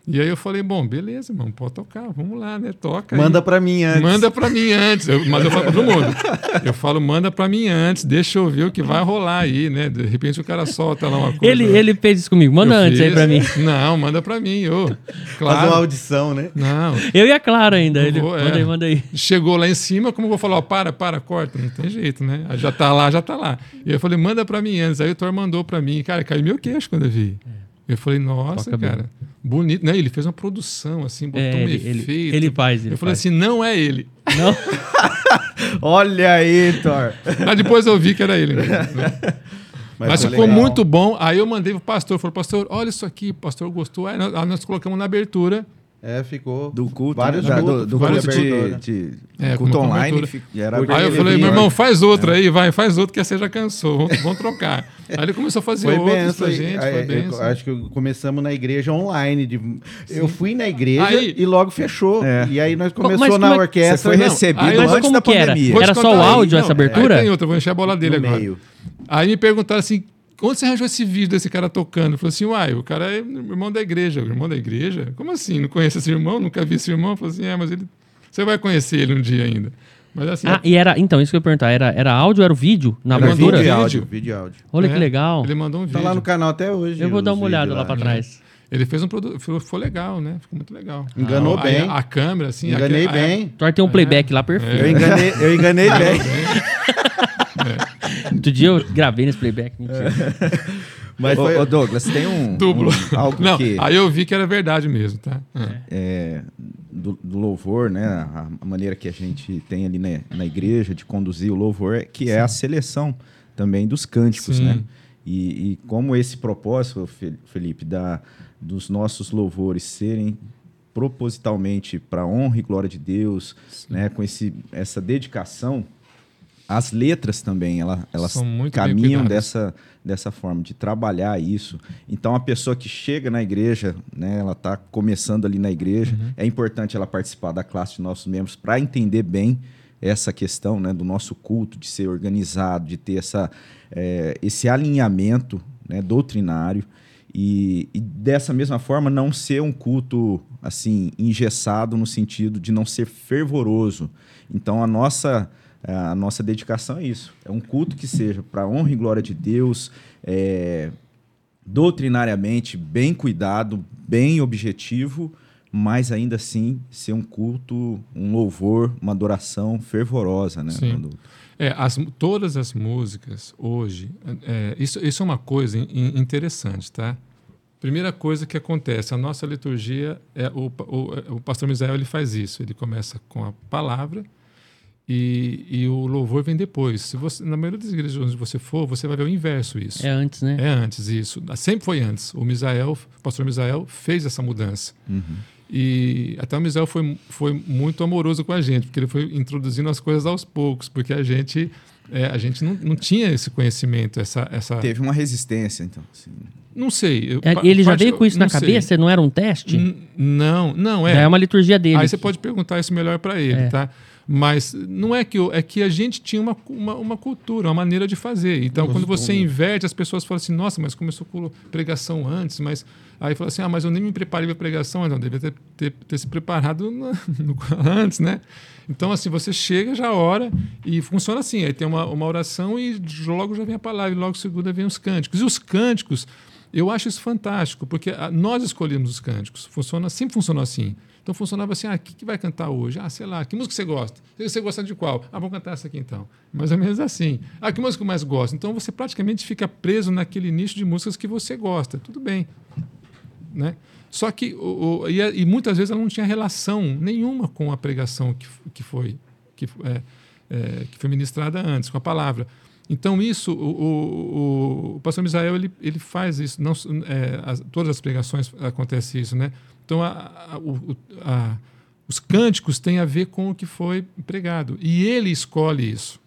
E aí eu falei, bom, beleza, irmão, pode tocar, vamos lá, né? Toca. Manda para mim antes. Manda para mim antes. Eu, mas eu falo para todo mundo. Eu falo, manda para mim antes, deixa eu ver o que vai rolar aí, né? De repente o cara solta lá uma coisa. Ele, ele fez isso comigo, manda eu antes fiz. aí para mim. Não, manda para mim, ô. Claro. Faz uma audição, né? Não. Eu e a Clara ainda. Ele, vou, manda é. aí, manda aí. Chegou lá em cima, como eu vou falar, ó, para, para, corta, não tem jeito, né? Já tá lá, já tá lá. E eu falei, manda para mim antes. Aí o Thor mandou para mim, cara, caiu meu queixo quando eu vi. É. Eu falei, nossa, Toca cara, bem. Bonito. Né? Ele fez uma produção, assim, botou é, um ele, efeito. Ele, ele faz, ele Eu falei assim, não é ele. Não? Olha aí, Thor. Mas depois eu vi que era ele mesmo. Né? Mas, Mas ficou legal. muito bom. Aí eu mandei pro pastor, falei, pastor, olha isso aqui, o pastor gostou. Aí nós, nós colocamos na abertura é, ficou. Do culto. Vários né? cultos, do, do vários culto de, de é, culto online. Era aí eu falei, meu irmão, faz outro é. aí, vai, faz outro que você já cansou, vamos, vamos trocar. aí ele começou a fazer foi outros pra gente, aí, foi bem. Acho que começamos na igreja online. De, eu fui na igreja aí, e logo fechou. É. E aí nós começamos na é orquestra. Você foi recebido não, antes como da pandemia. Era, era só o áudio essa abertura? Aí tem outra, vou encher a bola dele no agora. Meio. Aí me perguntaram assim, Onde você arranjou esse vídeo desse cara tocando? Falou assim, uai, o cara é irmão da igreja. O irmão da igreja? Como assim? Não conhece esse irmão? Nunca vi esse irmão? Falou assim, é, mas ele. Você vai conhecer ele um dia ainda. Mas assim. Ah, é... e era. Então, isso que eu ia perguntar. Era, era áudio ou era o vídeo na era abertura? Vídeo e áudio. Vídeo e áudio. Olha é, que legal. Ele mandou um vídeo. Tá lá no canal até hoje. Eu vou dar uma olhada lá, lá para trás. Ele fez um produto, ficou legal, né? Ficou muito legal. Enganou ah, bem. A, a, câmera, assim. Enganei a, bem. A, tem um playback é, lá perfeito. Eu enganei, eu enganei bem. Outro dia eu gravei nesse playback. Mentira. Mas ô, foi... ô Douglas, tem um. Duplo. Um, algo Não, que. Aí eu vi que era verdade mesmo, tá? É. é do, do, louvor, né? A, a, maneira que a gente tem ali na, na igreja de conduzir o louvor, que Sim. é a seleção também dos cânticos, Sim. né? E, e, como esse propósito, Felipe, da, dos nossos louvores serem propositalmente para honra e glória de Deus, Sim. né? Com esse, essa dedicação as letras também, ela, elas caminham dessa, dessa forma, de trabalhar isso. Então, a pessoa que chega na igreja, né, ela está começando ali na igreja, uhum. é importante ela participar da classe de nossos membros para entender bem essa questão né, do nosso culto, de ser organizado, de ter essa, é, esse alinhamento né, doutrinário. E, e, dessa mesma forma não ser um culto assim engessado no sentido de não ser fervoroso. Então a nossa a nossa dedicação é isso. É um culto que seja para honra e glória de Deus, é, doutrinariamente bem cuidado, bem objetivo, mas ainda assim ser um culto, um louvor, uma adoração fervorosa, né? Sim. É, as, todas as músicas hoje, é, isso, isso é uma coisa interessante, tá? Primeira coisa que acontece, a nossa liturgia, é o, o, o pastor Misael ele faz isso, ele começa com a palavra, e, e, o louvor vem depois. Se você, na maioria das igrejas onde você for, você vai ver o inverso isso. É antes, né? É antes isso. Sempre foi antes. O Misael, o pastor Misael fez essa mudança. Uhum. E até o Misael foi, foi muito amoroso com a gente, porque ele foi introduzindo as coisas aos poucos, porque a gente É, a gente não, não tinha esse conhecimento, essa, essa... Teve uma resistência, então. Assim. Não sei. eu- É, Ele já veio com isso na sei. cabeça? Não era um teste? N- Não, não é. Já é uma liturgia dele. Aí você pode perguntar isso melhor para ele, É. tá? Mas não é que o- é que a gente tinha uma, uma, uma cultura, uma maneira de fazer. Então, quando você inverte, as pessoas falam assim: "Nossa, mas começou com pregação antes", mas aí fala assim: "Ah, mas eu nem me preparei para pregação, então devia ter, ter, ter se preparado na- no- antes, né?" Então, assim, você chega, já ora e funciona assim. Aí tem uma, uma oração e logo já vem a palavra, e logo segunda vem os cânticos. E os cânticos, eu acho isso fantástico, porque ah, nós escolhemos os cânticos. Funciona, sempre funcionou assim. Então funcionava assim: ah, o que, que vai cantar hoje? Ah, sei lá, que música você gosta? Você gosta de qual? Ah, vamos cantar essa aqui então. Mais ou menos assim. Ah, que música eu mais gosto? Então você praticamente fica preso naquele nicho de músicas que você gosta. Tudo bem. Né? Só que, o, o- e, e muitas vezes ela não tinha relação nenhuma com a pregação que, que, foi, que, é, é, que foi ministrada antes, com a palavra. Então, isso, o, o, o pastor Misael, ele, ele faz isso. Não, é, as- todas as pregações acontece isso, né? Então, a, a- o- o- os cânticos têm a ver com o que foi pregado. E ele escolhe isso.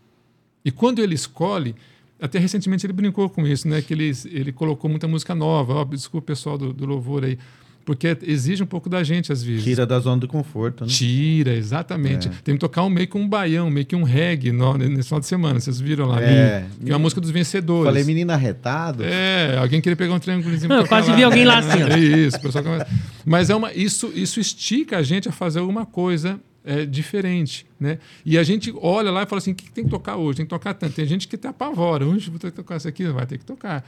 E quando ele escolhe, até recentemente ele brincou com isso, né? Que ele, ele colocou muita música nova. Ó, desculpa, pessoal do, do louvor aí. Porque exige um pouco da gente, às vezes. Tira da zona do conforto, né? Tira, exatamente. Tem que tocar um, meio que um baião, meio que um reggae no, nesse final de semana. Vocês viram lá? É. é uma música dos vencedores. Falei, menino arretado. É, alguém queria pegar um triângulozinho Não, quase vi alguém lá assim. É isso, o pessoal começa- Mas é uma, isso, isso estica a gente a fazer alguma coisa é, diferente, né? E a gente olha lá e fala assim, o que tem que tocar hoje? Tem que tocar tanto. Tem gente que te apavora. Hoje vou ter que tocar isso aqui, vai ter que tocar.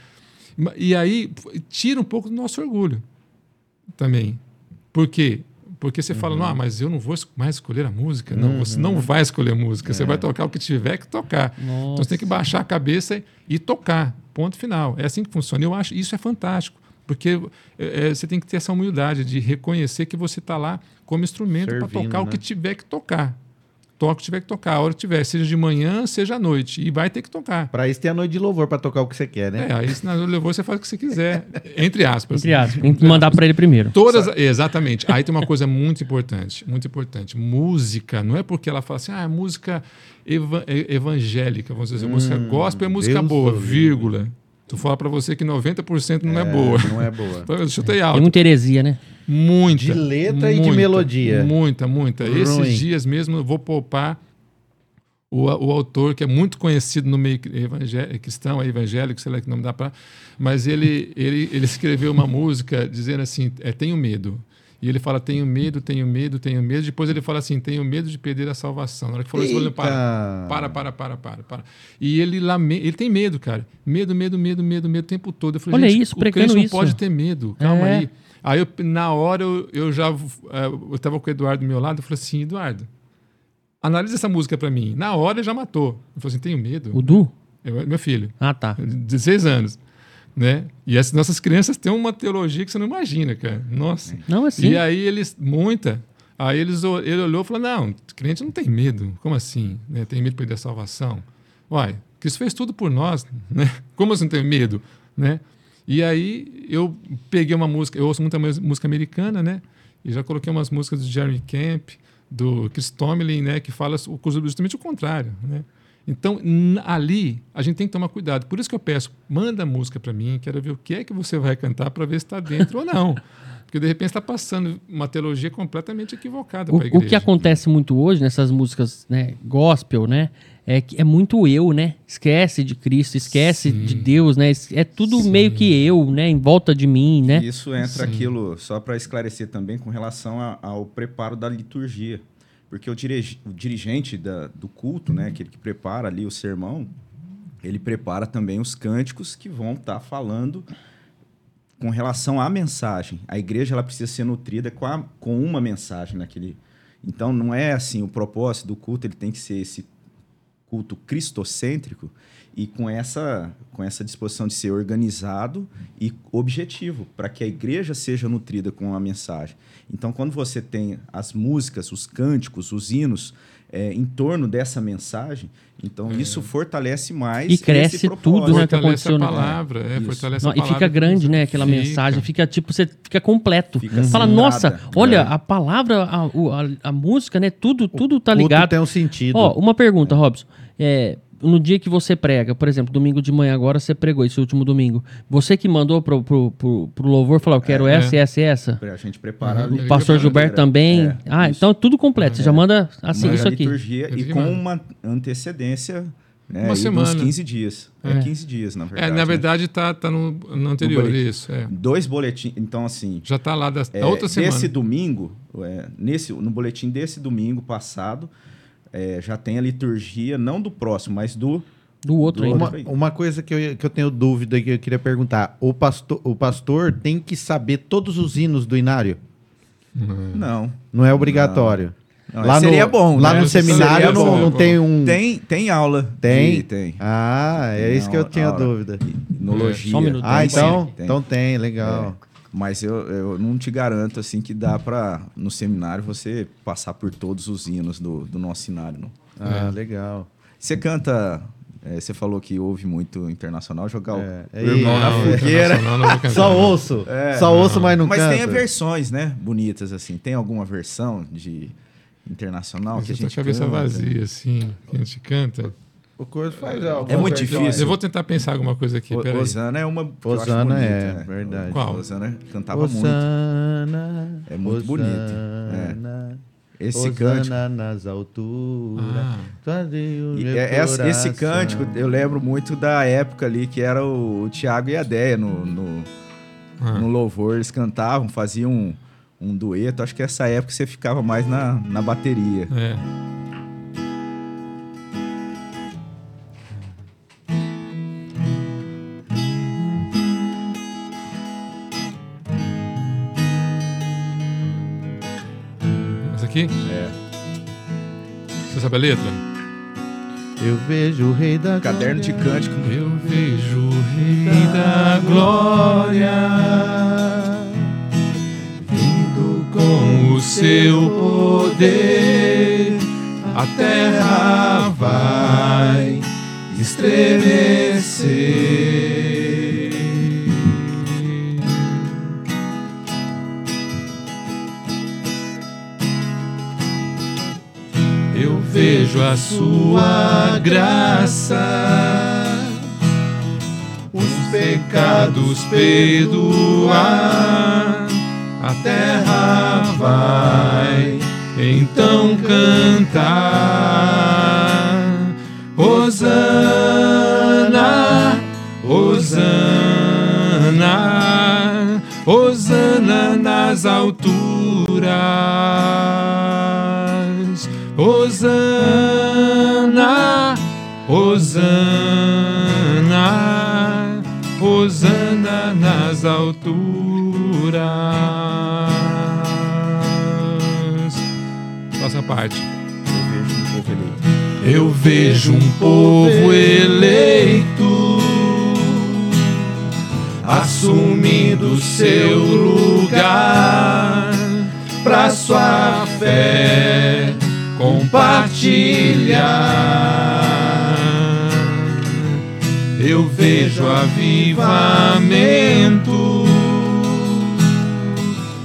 E aí tira um pouco do nosso orgulho também. Por quê? Porque você fala, não, mas eu não vou mais escolher a música. Não, você não vai escolher música. Você vai tocar o que tiver que tocar. Então você tem que baixar a cabeça e tocar. Ponto final. É assim que funciona. Eu acho isso é fantástico. Porque é, é, você tem que ter essa humildade de reconhecer que você está lá como instrumento para tocar o né? que tiver que tocar. Toca o que tiver que tocar, a hora que tiver, seja de manhã, seja à noite. E vai ter que tocar. Pra isso tem a noite de louvor pra tocar o que você quer, né? É, aí se não levou, você faz o que você quiser. Entre aspas. Entre aspas. Tem que mandar pra ele primeiro. Todas, exatamente. Aí tem uma coisa muito importante, muito importante. Música, não é porque ela fala assim, ah, é música eva- evangélica, vamos dizer, música gospel é música Deus boa, vírgula. Tu fala pra você que 90% não é, boa. Não é boa. Eu chutei Tem alto. muita heresia, né? Muita. De letra e de muita, melodia. Muita, muita. Ruim. Esses dias mesmo eu vou poupar o, o autor, que é muito conhecido no meio evangé- cristão, é evangélico, sei lá que nome dá para. Mas ele, ele, ele escreveu uma música dizendo assim: é, Tenho medo. E ele fala: Tenho medo, tenho medo, tenho medo. Depois ele fala assim: Tenho medo de perder a salvação. Na hora que falou isso, Eita! para, para, para, para, para, para. E ele lame... ele tem medo, cara. Medo, medo, medo, medo, medo o tempo todo. Eu falei, Olha gente, isso, o pregando crente não isso. pode ter medo. Calma É. aí. Aí, eu, na hora, eu, eu já. eh, Eu estava com o Eduardo do meu lado. Eu falei assim: Eduardo, analisa essa música para mim. Na hora, ele já matou. Ele falou assim: Tenho medo. O Du? Eu- meu filho, Ah, tá. 16 anos. Né? E as nossas crianças têm uma teologia que você não imagina, cara. Nossa. Não, assim. E aí eles, muita. Aí eles, ele olhou e falou: Não, crente não tem medo. Como assim? Né? Tem medo de perder a salvação? Uai, Cristo fez tudo por nós, né? Como assim tem medo? Né? E aí eu peguei uma música, eu ouço muita música americana, né? E já coloquei umas músicas do Jeremy Camp, do Chris Tomlin, né? Que fala o- justamente o contrário, né? Então, ali, a gente tem que tomar cuidado. Por isso que eu peço, manda a música para mim, quero ver o que é que você vai cantar para ver se está dentro ou não. Porque, de repente, está passando uma teologia completamente equivocada O, para a o igreja. que acontece muito hoje nessas músicas né, gospel, né? É que é muito eu, né? Esquece de Cristo, esquece Sim. de Deus, né? É tudo meio que eu, né? Em volta de mim, né? Isso entra Sim. aquilo, só para esclarecer também, com relação a- ao preparo da liturgia. Porque o, dirige- o dirigente da- do culto, né, aquele que prepara ali o sermão, ele prepara também os cânticos que vão estar falando com relação à mensagem. A igreja ela precisa ser nutrida com, a- com uma mensagem naquele. Então não é assim o propósito do culto, ele tem que ser esse culto cristocêntrico e com essa com essa disposição de ser organizado e objetivo para que a igreja seja nutrida com a mensagem. Então quando você tem as músicas, os cânticos, os hinos é, em torno dessa mensagem, então isso fortalece mais E cresce esse tudo, né? que Fortalece aconteceu no- palavra, é, fortalece Não, a e palavra. fica grande, né? Aquela Fica. mensagem, fica tipo, você fica completo. Fica Fala, centrada. nossa, olha, É. a palavra, a, a, a música, né? Tudo, tudo tá Tudo ligado. tem um sentido. Ó, uma pergunta, Robson. É, no dia que você prega, por exemplo, domingo de manhã, agora você pregou esse último domingo. Você que mandou pro, pro, pro, pro louvor falar, eu quero É, essa, essa e essa. A gente prepara a Uhum. O pastor Gilberto inteira. também. É, ah, isso. então tudo completo. Você já manda assim, Manda isso a aqui. e com uma antecedência né, Uma semana. uns 15 dias. É, É. 15 dias, na É, verdade. na né? verdade, tá, tá no, no anterior, boletim. isso. É. Dois boletins. Então, assim, Já tá lá da, da É, outra semana. Nesse domingo, é, nesse, no boletim desse domingo passado, é, já tem a liturgia, não do próximo, mas do. Do outro Do outro. Uma, uma coisa que eu, que eu tenho dúvida que eu queria perguntar: o pastor, o pastor tem que saber todos os hinos do inário? Não. Não é obrigatório. Não, lá seria no, bom, Lá né? no seminário não, bom. não tem um. Tem, tem aula. Tem? de- tem. Ah, é Tem isso que eu tinha aula. dúvida. Inologia. Só um minuto. Ah, então, tem. então tem, legal. Mas eu, eu não te garanto assim que dá para no seminário você passar por todos os hinos do, do nosso cenário. Não. Ah, legal. Você canta, é, você falou que ouve muito internacional, jogar o- É, o é irmão na Não, fogueira. não Só não. ouço. É. Só ouço, mas não Mas canto. tem versões, né? Bonitas assim. Tem alguma versão de internacional que a gente cabeça canta? vazia, assim, que a gente canta. O curso faz É muito difícil. Eu vou tentar pensar alguma coisa aqui, O- peraí. Osana é uma. Osana bonita, é, né? verdade. Qual? Osana cantava muito. Osana, É muito bonito, Osana, Esse Osana cântico. nas alturas. Ah. E meu é- essa- esse cântico, eu lembro muito da época ali que era o, o Tiago e a Deia no, no, Ah. no louvor. Eles cantavam, faziam um, um dueto. Acho que essa época você ficava mais na, na bateria. É. aqui? É. Você sabe a letra? Eu vejo o rei da Caderno de glória. cântico. Eu vejo o Rei da Glória vindo com o seu poder. A terra vai estremecer. Vejo a sua graça, os pecados perdoar. A terra vai então cantar. Hosana, Hosana, Hosana nas alturas. Hosana, Hosana, Hosana nas alturas. Próxima parte. Eu vejo um povo eleito. Eu vejo um povo eleito assumindo seu lugar para sua fé compartilhar. Eu vejo avivamento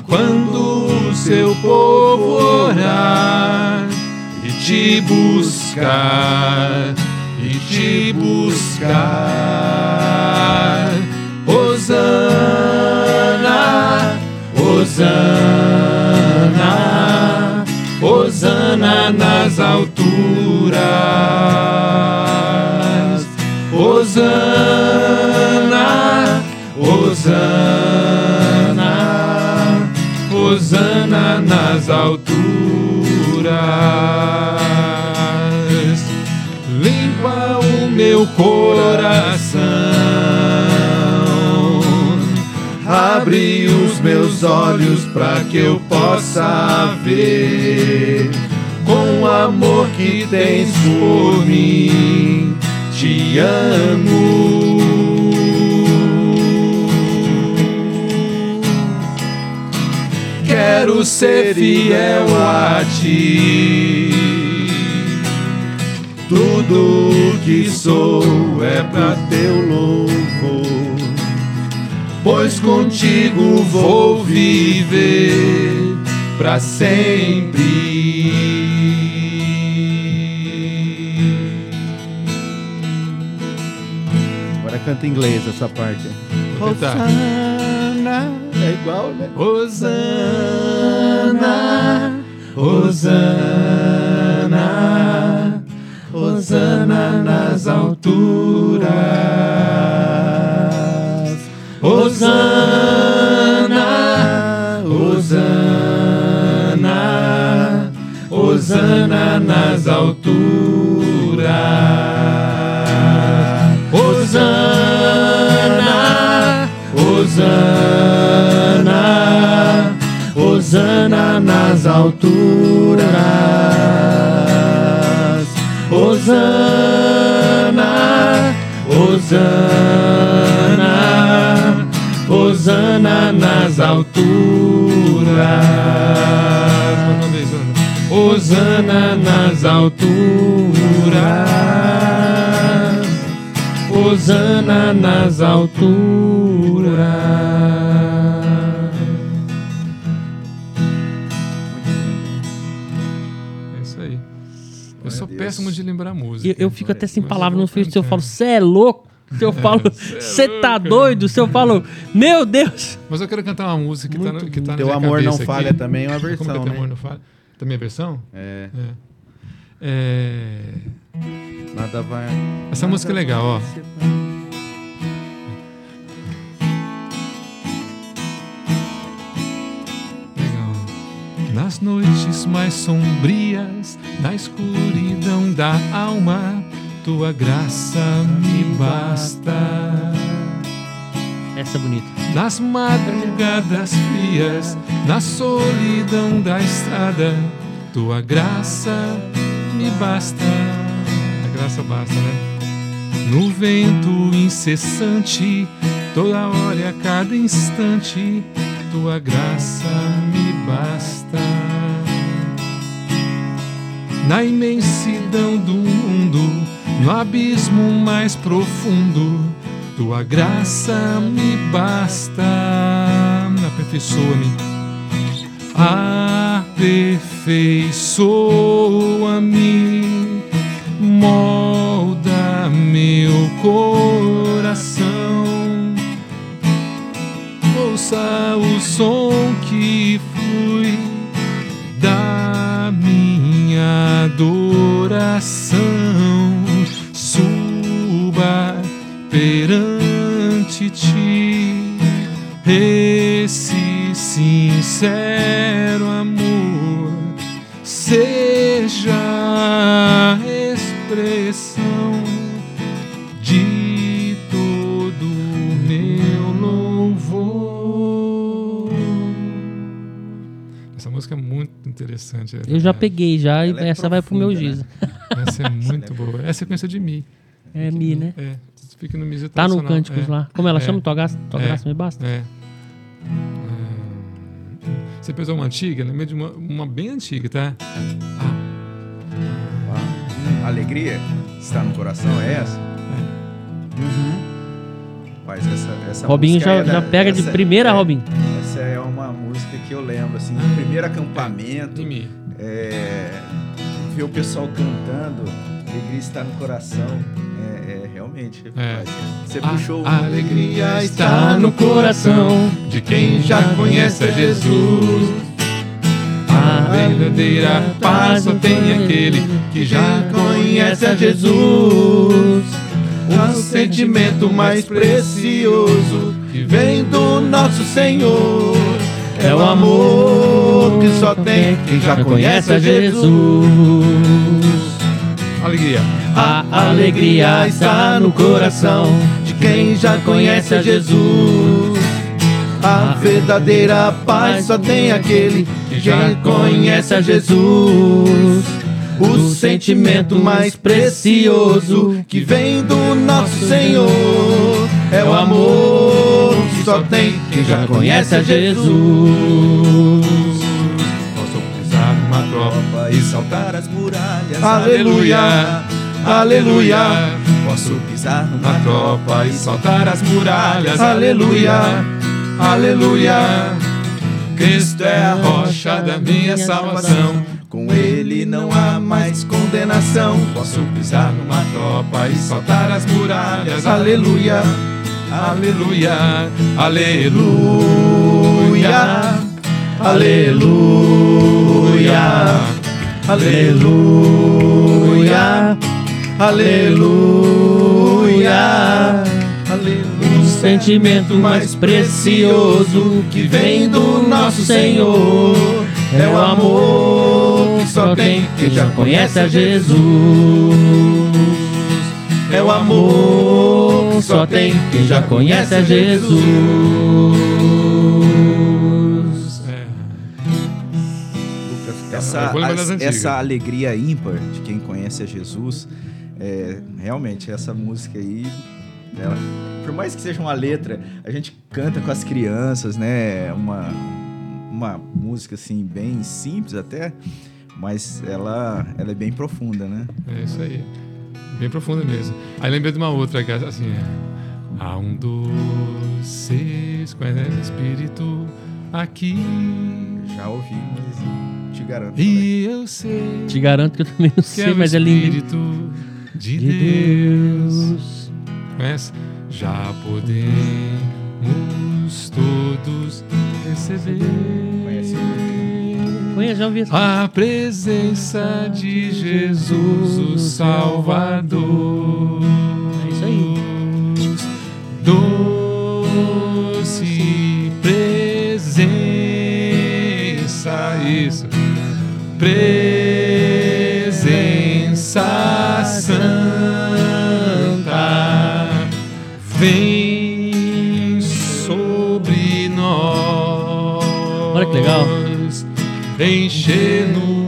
quando o seu povo orar e te buscar, e te buscar. Hosana, Hosana, Hosana nas alturas. Hosana, Hosana, Hosana nas alturas. Limpa o meu coração, abre os meus olhos para que eu possa ver com o amor que tens por mim. Te amo. Quero ser fiel a ti. Tudo que sou é para teu louvor, pois contigo vou viver para sempre. canta em inglês essa parte. Hosanna. É igual, né? Hosana, Hosana, Hosana nas alturas. Hosana, Hosana, Hosana nas alturas. Hosana, Hosana, Hosana nas alturas. Hosana, Hosana, Hosana nas alturas. Mais uma vez, Ana. Hosana nas alturas. Hosana nas alturas. É isso aí. Eu sou péssimo de lembrar música. Eu, eu fico até sem palavras no. Se eu falo, você é louco? Se eu falo, você tá louco. doido? Se eu falo, meu Deus! Mas eu quero cantar uma música que tá, no, que tá na Teu minha amor não cabeça falha aqui. também é uma Como que é versão, Teu né? amor não falha? Também é versão? É, É. É, nada vai. Essa música é legal, ó. Legal. Nas noites mais sombrias, na escuridão da alma, tua graça me basta. Essa é bonita. Nas madrugadas frias, na solidão da estrada, tua graça me basta. A graça basta, né? No vento incessante, toda hora e a cada instante, tua graça me basta. Na imensidão do mundo, no abismo mais profundo, tua graça me basta. Aperfeiçoa-me. Aperfeiçoa-me, molda meu coração. Ouça o som que perante ti esse sincero amor seja a expressão de todo meu louvor. Essa música é muito interessante. Eu já peguei já e é essa vai pro meu profunda, giz. Essa é muito boa. Essa é sequência de Mi. É Mi, né? É, fica no Mi Tá no. Cânticos é. lá. Como ela É. chama? Graça, tua É. me basta? É. É. Você pensou uma antiga? Lembrei de uma, uma bem antiga, tá? Ah, Alegria está no coração, é essa? Mas essa, essa Robinho já, é da- já pega de essa- primeira, é, Robinho. Essa é uma música que eu lembro, assim, Ah. do primeiro acampamento, é, ver o pessoal cantando, alegria está no coração, é, é, realmente, É. você A puxou... alegria está no coração de quem já conhece a Jesus. A verdadeira paz só tem aquele que já conhece a Jesus. O sentimento mais precioso que vem do nosso Senhor é o amor que só tem quem já conhece a Jesus. Alegria. A alegria está no coração de quem já conhece a Jesus. A verdadeira paz só tem aquele que já conhece a Jesus. O sentimento mais precioso que vem do nosso Senhor é o amor que só tem quem já conhece a Jesus. Saltar as muralhas, Aleluia, aleluia, Posso pisar numa tropa e saltar as muralhas. aleluia, aleluia. Cristo é a rocha da minha salvação. Com ele não há mais condenação. Posso pisar numa topa e saltar as muralhas. Aleluia, aleluia, aleluia, aleluia, aleluia, aleluia. O sentimento mais precioso que vem do nosso Senhor é o amor que só tem quem já conhece a Jesus. É o amor que só tem quem já conhece a Jesus. Essa, antigas. essa alegria ímpar de quem conhece a Jesus, é, realmente, essa música aí, ela- por mais que seja uma letra, a gente canta com as crianças, né? Uma, uma música assim, bem simples até, mas ela, ela é bem profunda, né? é isso aí. Bem profunda mesmo. Aí lembrei de uma outra que é assim é. Há um doce espírito aqui. Já ouvi, mas te garanto. E eu sei Te garanto que eu também não sei, é mas é lindo. Espírito de De Deus. Deus. Conhece? Já podemos todos receber Conhece Conhece, já ouvi a presença de Jesus, o Salvador. Isso. Presença santa, vem sobre nós. Olha que legal. Enche-nos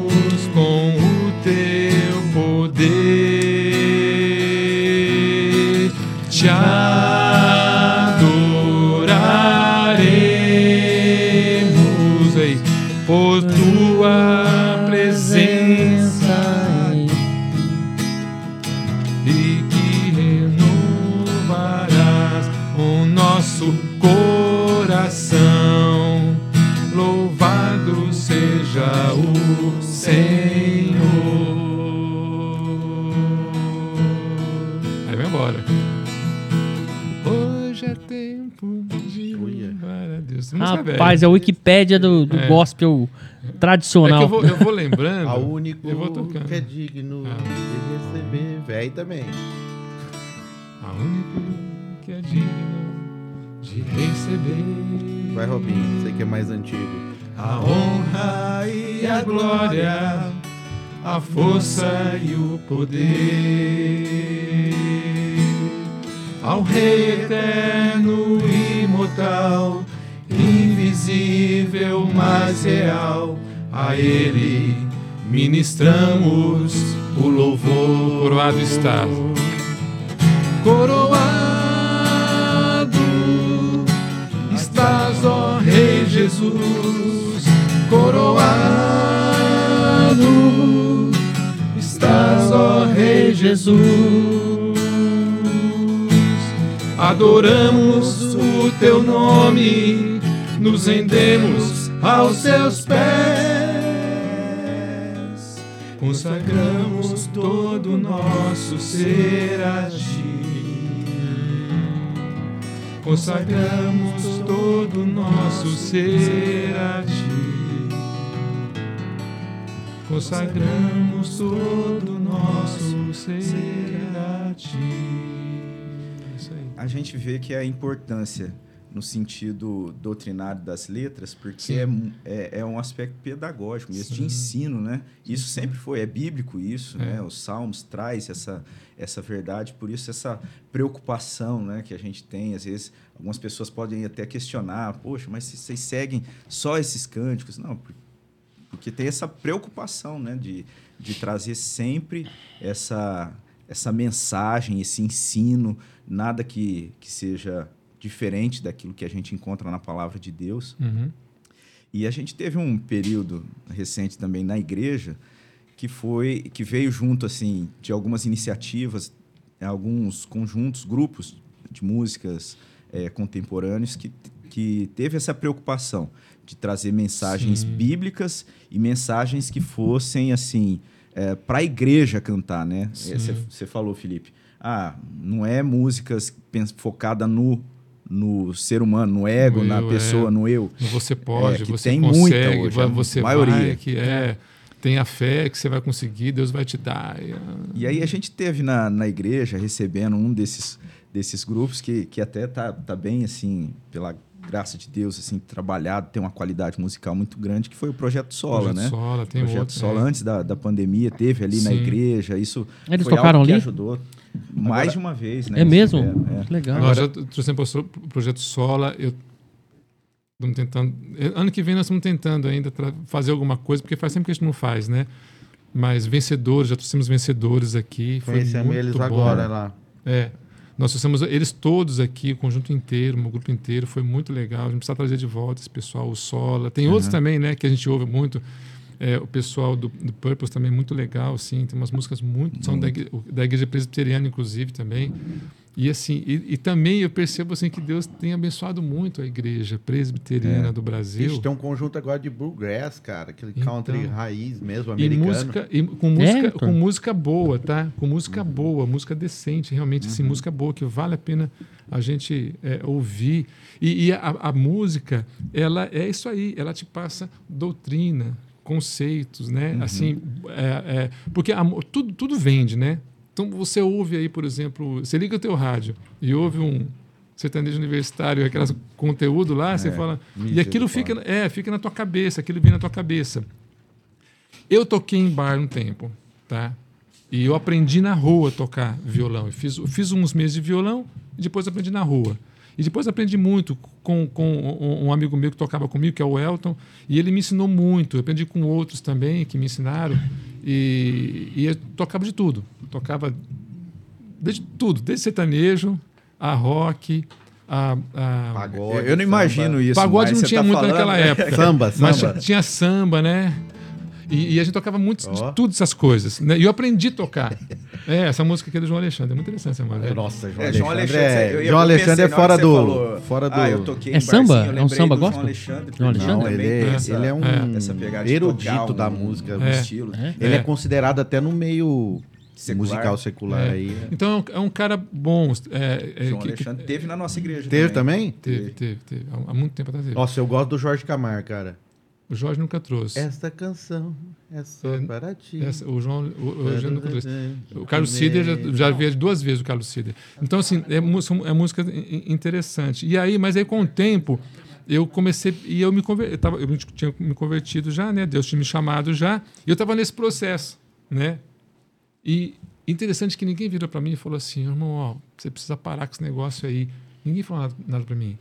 a Deus. Velha. Rapaz, é a Wikipédia do, do É. gospel É que tradicional. eu vou, eu vou lembrando. A único Eu vou tocando. que é digno Ah. de receber. Véi também. A único que é digno de receber. Vai, Robinho. Você que é mais antigo. A honra e a glória, a força e o poder. Ao Rei eterno imortal, invisível, mas real, a Ele ministramos o louvor. Coroado está. Coroado estás, ó Rei Jesus, coroado estás, ó Rei Jesus. Adoramos o teu nome, nos rendemos aos seus pés, consagramos todo o nosso ser a ti. Consagramos todo o nosso ser a ti. Consagramos todo o nosso ser a ti. A gente vê que é a importância no sentido doutrinário das letras, porque é, é, é um aspecto pedagógico, mesmo de ensino, né? Isso sempre foi, é bíblico isso, É. né? Os salmos traz essa, essa verdade, por isso essa preocupação né, que a gente tem. Às vezes, algumas pessoas podem até questionar, poxa, mas se vocês seguem só esses cânticos? Não, por- porque tem essa preocupação né, de, de trazer sempre essa, essa mensagem, esse ensino, nada que, que seja diferente daquilo que a gente encontra na palavra de Deus. Uhum. E a gente teve um período recente também na igreja que foi que veio junto assim de algumas iniciativas, alguns conjuntos, grupos de músicas eh, contemporâneos que, que teve essa preocupação de trazer mensagens Sim. bíblicas e mensagens que fossem assim é, para a igreja cantar, né? Você falou, Felipe. Ah, não é músicas focada no no ser humano, no ego, na pessoa, é. no eu. Você pode, É, que você tem consegue, muita hoje, vai- a você maioria. vai, que é, tem a fé que você vai conseguir, Deus vai te dar. E, ah, E aí a gente teve na, na igreja recebendo um desses, desses grupos que, que até tá, tá bem assim, pela graça de Deus, assim, trabalhado, tem uma qualidade musical muito grande, que foi o Projeto Sola, Projeto né? Sola, tem Projeto outro, Sola, é. antes da, da pandemia, teve ali na Sim. igreja, isso Eles foi tocaram algo que ali? ajudou mais de uma vez, né? É mesmo? tiveram, é. Legal. Nós já trouxemos o projeto Sola. Eu estamos tentando. Ano que vem nós estamos tentando ainda fazer alguma coisa, porque faz tempo que a gente não faz, né? Mas vencedores, já trouxemos vencedores aqui. Foi Conhecemos eles bom. agora lá. É. Nós trouxemos eles todos aqui, o conjunto inteiro, o grupo inteiro, foi muito legal. A gente precisa trazer de volta esse pessoal, o Sola. Tem outros também, né, que a gente ouve muito. É, o pessoal do, do Purpose também muito legal, sim. Tem umas músicas muito. São da, da igreja presbiteriana, inclusive, também. E assim, e, e também eu percebo assim que Deus tem abençoado muito a igreja presbiteriana do Brasil. Ixi, tem um conjunto agora de bluegrass, cara. Aquele Então. country raiz mesmo, E americano. música, e com música, Arthur? com música boa, tá? Com música boa, música decente, realmente, assim, música boa que vale a pena a gente é, ouvir. E, e a, a música, ela é isso aí, ela te passa doutrina, conceitos, né? Assim, é, é, porque a tudo, tudo vende, né? Então você ouve aí, por exemplo, você liga o teu rádio e ouve um sertanejo universitário, aquelas conteúdo lá, você fala, e aquilo fica, é, fica na tua cabeça, aquilo vem na tua cabeça. Eu toquei em bar um tempo, tá? E eu aprendi na rua a tocar violão. Eu fiz, eu fiz uns meses de violão e depois aprendi na rua. E depois aprendi muito com, com um, amigo meu que tocava comigo, que é o Elton, e ele me ensinou muito. Eu aprendi com outros também que me ensinaram. E, e eu tocava de tudo. Tocava desde tudo, desde sertanejo, a rock, a, a Pagode, Eu não imagino isso. Pagode mas não tinha tá muito falando, naquela né? época. Samba, Mas samba. tinha, tinha samba, né? E, e a gente tocava muito Ó. de tudo essas coisas. Né? E eu aprendi a tocar. É, essa música aqui é do João Alexandre. É muito interessante essa música. Nossa, João É, João Alexandre, é, João Alexandre pensei é fora que do, falou, fora do. Ah, eu toquei É em samba? barzinho, eu É um samba do João? Alexandre João também, Alexandre? Não, ele, é, essa- ele é um é. erudito tocar um- da música. um É. estilo. É? Ele é. É. considerado até no meio Secular. musical secular É. aí. Então é um, é um cara bom. É, é, João que- que- Alexandre teve na nossa igreja Teve também? teve, teve, teve. Há- Há muito tempo atrás teve. Nossa, eu gosto do Jorge Camargo, cara. O Jorge nunca trouxe. Esta canção é só É, para ti. Essa- o João o, o Jorge nunca trouxe. O Carlos Cider já, já veio duas vezes o Carlos Cider. Então, assim, é, música- é música in- interessante. E aí, mas aí com o tempo, eu comecei, e eu me conver, eu, tava, eu tinha me convertido já, né? Deus tinha me chamado já, e eu estava nesse processo, né? E interessante que ninguém virou para mim e falou assim, irmão, ó, você precisa parar com esse negócio aí. Ninguém falou nada, nada para mim.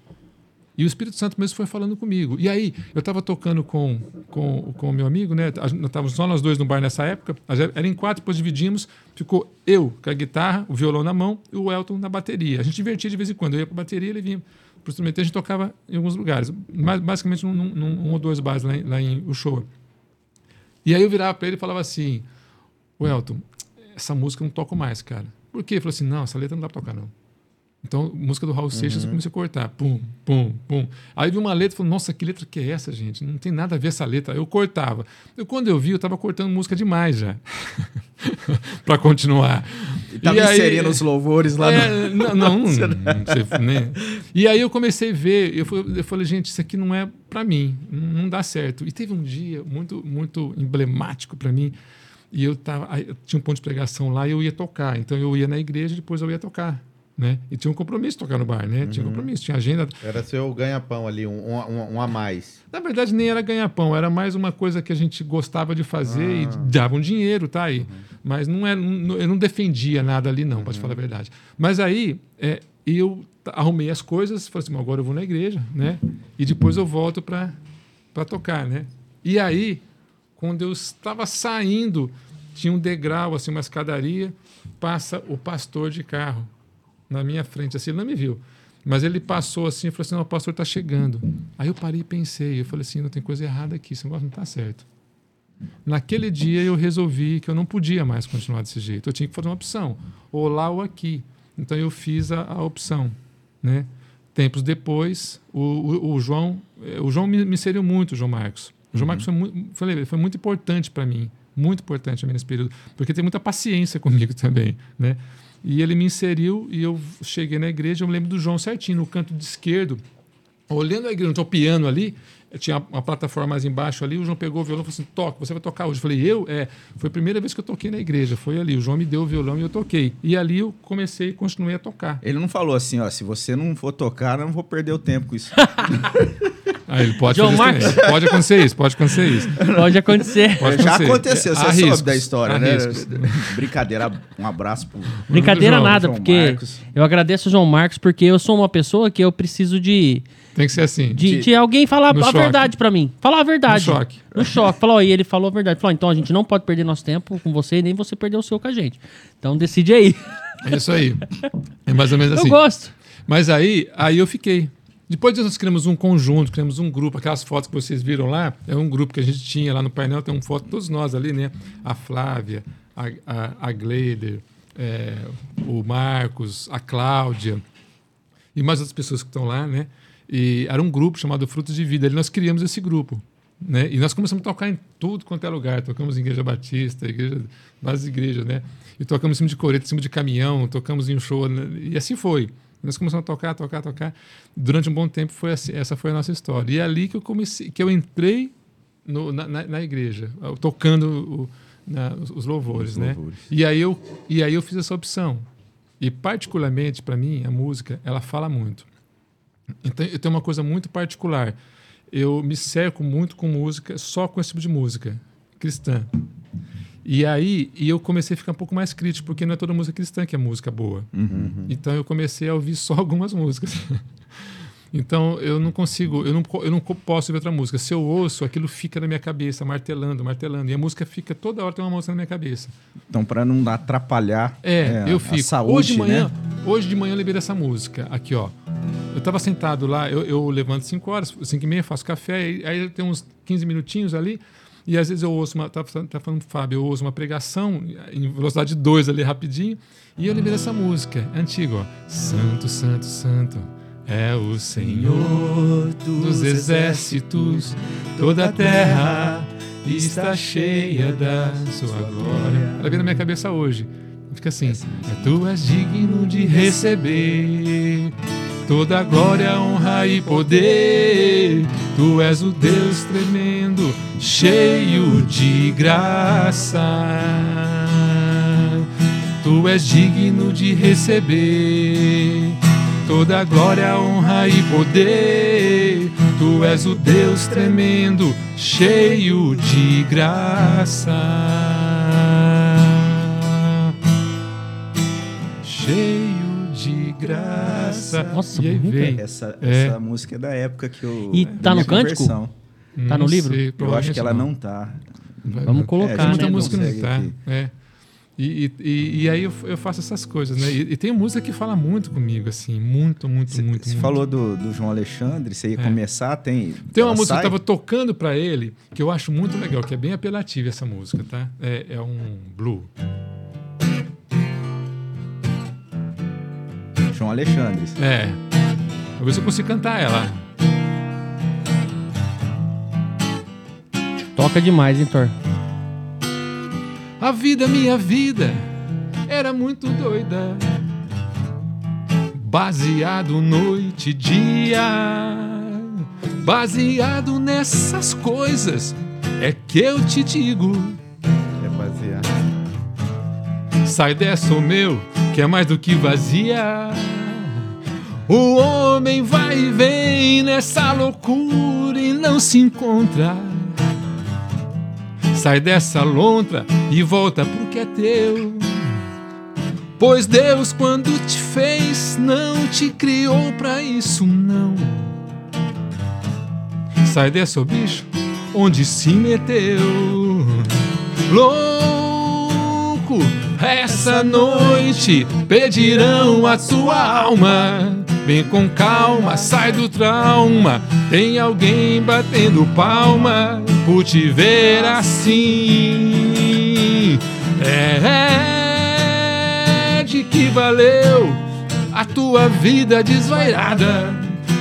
E o Espírito Santo mesmo foi falando comigo. E aí, eu estava tocando com com com o meu amigo, né? Estávamos só nós dois no bar nessa época. Era em quatro, depois dividimos. Ficou eu com a guitarra, o violão na mão e o Elton na bateria. A gente divertia de vez em quando. Eu ia para a bateria, ele vinha para o instrumento. A gente tocava em alguns lugares. Basicamente, num, num, um ou dois bares lá em, lá em. E aí eu virava para ele e falava assim: O Elton, essa música eu não toco mais, cara. Por quê? Ele falou assim: Não, essa letra não dá para tocar, não. Então, música do Raul Seixas, eu comecei a cortar. Pum, pum, pum. Aí vi uma letra e falei, nossa, que letra que é essa, gente? Não tem nada a ver essa letra. Eu cortava. Eu, quando eu vi, eu estava cortando música demais já. para continuar. E tava aí- inserindo os louvores lá é, no... não, não, não sei, né? E aí eu comecei a ver, eu falei, eu falei, gente, isso aqui não é para mim, não dá certo. E teve um dia muito, muito emblemático para mim, e eu tava, eu tinha um ponto de pregação lá e eu ia tocar. Então eu ia na igreja, depois eu ia tocar, né? E tinha um compromisso de tocar no bar, né? Tinha um compromisso, tinha agenda. Era seu ganha-pão ali, um, um, um- a mais. Na verdade, nem era ganhar-pão, era mais uma coisa que a gente gostava de fazer e dava um dinheiro, tá aí. Mas não era, não- eu não defendia nada ali, não, para te falar a verdade. Mas aí é, eu arrumei as coisas, falei assim, "Bom, agora eu vou na igreja, né? E depois eu volto para tocar, né? E aí, quando eu estava saindo, tinha um degrau, assim, uma escadaria, passa o pastor de carro na minha frente, assim, ele não me viu. Mas ele passou assim e falou assim: não, o pastor está chegando. Aí eu parei e pensei, eu falei assim: não tem coisa errada aqui, esse negócio não está certo. Naquele dia eu resolvi que eu não podia mais continuar desse jeito. Eu tinha que fazer uma opção, ou lá ou aqui. Então eu fiz a, a opção, né? tempos depois, o, o, o João, eh, o João me, me inseriu muito, o João Marcos. O João Marcos foi muito, falei, foi muito importante para mim, muito importante também nesse período, porque tem muita paciência comigo também, né? E ele me inseriu e eu cheguei na igreja, eu me lembro do João certinho, no canto de esquerdo, olhando a igreja, o piano ali, tinha uma plataforma mais embaixo ali, o João pegou o violão e falou assim, toca, você vai tocar hoje. Eu falei, eu? É, foi a primeira vez que eu toquei na igreja, foi ali, o João me deu o violão e eu toquei. E ali eu comecei e continuei a tocar. Ele não falou assim, ó, se você não for tocar, eu não vou perder o tempo com isso. Ah, ele pode João fazer isso. Pode acontecer isso, pode acontecer isso. Pode acontecer. Pode Já acontecer. aconteceu, você Há sabe riscos, da história, né? riscos. Brincadeira, um abraço pro Brincadeira João, nada, João porque Marcos. eu agradeço o João Marcos, porque eu sou uma pessoa que eu preciso de, Tem que ser assim. de, de alguém falar a choque. verdade pra mim. Falar a verdade. No choque. No choque. Falou, e ele falou a verdade. Falou, então a gente não pode perder nosso tempo com você e nem você perder o seu com a gente. Então decide aí. É isso aí. É mais ou menos assim. Eu gosto. Mas aí, aí eu fiquei. Depois nós criamos um conjunto, criamos um grupo. Aquelas fotos que vocês viram lá, é um grupo que a gente tinha lá no painel. Tem uma foto todos nós ali, né? A Flávia, a, a, a Gleider, é, o Marcos, a Cláudia e mais outras pessoas que estão lá, né? E era um grupo chamado Frutos de Vida. Ali nós criamos esse grupo. Né? E nós começamos a tocar em tudo quanto é lugar. Tocamos em Igreja Batista, igreja, várias igrejas, né? E tocamos em cima de coreta, em cima de caminhão, tocamos em um show. né? E assim foi. Nós começamos a tocar, tocar, tocar. Durante um bom tempo, foi assim, essa foi a nossa história. E é ali que eu comecei, que eu entrei no- na, na- na igreja, tocando o- na- os, os louvores, Os né? louvores. E aí eu e aí eu fiz essa opção. E particularmente para mim a música ela fala muito. Então eu tenho uma coisa muito particular. Eu me cerco muito com música, só com esse tipo de música cristã. E aí e eu comecei a ficar um pouco mais crítico, porque não é toda música cristã que é música boa. Então eu comecei a ouvir só algumas músicas. Então eu não consigo, eu não, eu não posso ouvir outra música. Se eu ouço, aquilo fica na minha cabeça, martelando, martelando. E a música fica toda hora tem uma música na minha cabeça. Então, para não atrapalhar É, eu a fico. saúde, hoje de manhã, né? hoje de manhã eu lembrei dessa música. Aqui, ó. Eu tava sentado lá, eu, eu levanto 5 horas, 5 e meia, faço café, aí, aí tem uns 15 minutinhos ali, e às vezes eu ouço uma. Tá, tá falando Fábio, eu ouço uma pregação em velocidade 2 ali rapidinho, e eu lembrei dessa música. É antiga, ó. Santo, Santo, Santo. É o Senhor dos exércitos, toda a terra está cheia da sua glória. Ela vem na minha cabeça hoje. Fica assim: Tu és digno de receber toda glória, honra e poder. Tu és o Deus tremendo, cheio de graça. Tu és digno de receber toda glória, honra e poder. Tu és o Deus tremendo, cheio de graça. Cheio graça. Nossa, e aí veio. Essa, É. essa música é da época que eu. E é tá no cântico? conversão. Tá no livro? sei, Eu acho que ela não tá. Vamos É, colocar, a gente muita né? música não tá. aqui. É. E, e- e- e aí eu, eu faço essas coisas, né? E, e tem música que fala muito comigo, assim, muito, muito, Você muito. você falou do, do João Alexandre, você ia É. começar, tem. Tem uma música sai? que eu tava tocando pra ele, que eu acho muito legal, que é bem apelativa essa música, tá? É, é um blue. João Alexandre. É. Se eu consigo cantar ela. Toca demais, hein, Thor? A vida, minha vida, era muito doida. Baseado noite e dia. Baseado nessas coisas, é que eu te digo. É baseado. Sai dessa, ô meu, que é mais do que vazia. O homem vai e vem nessa loucura e não se encontra. Sai dessa lontra e volta pro que é teu. Pois Deus, quando te fez, não te criou pra isso, não. Sai dessa, ô bicho, onde se meteu. Louco, essa noite pedirão a tua alma. Vem com calma, sai do trauma. Tem alguém batendo palma por te ver assim. É de que valeu a tua vida desvairada.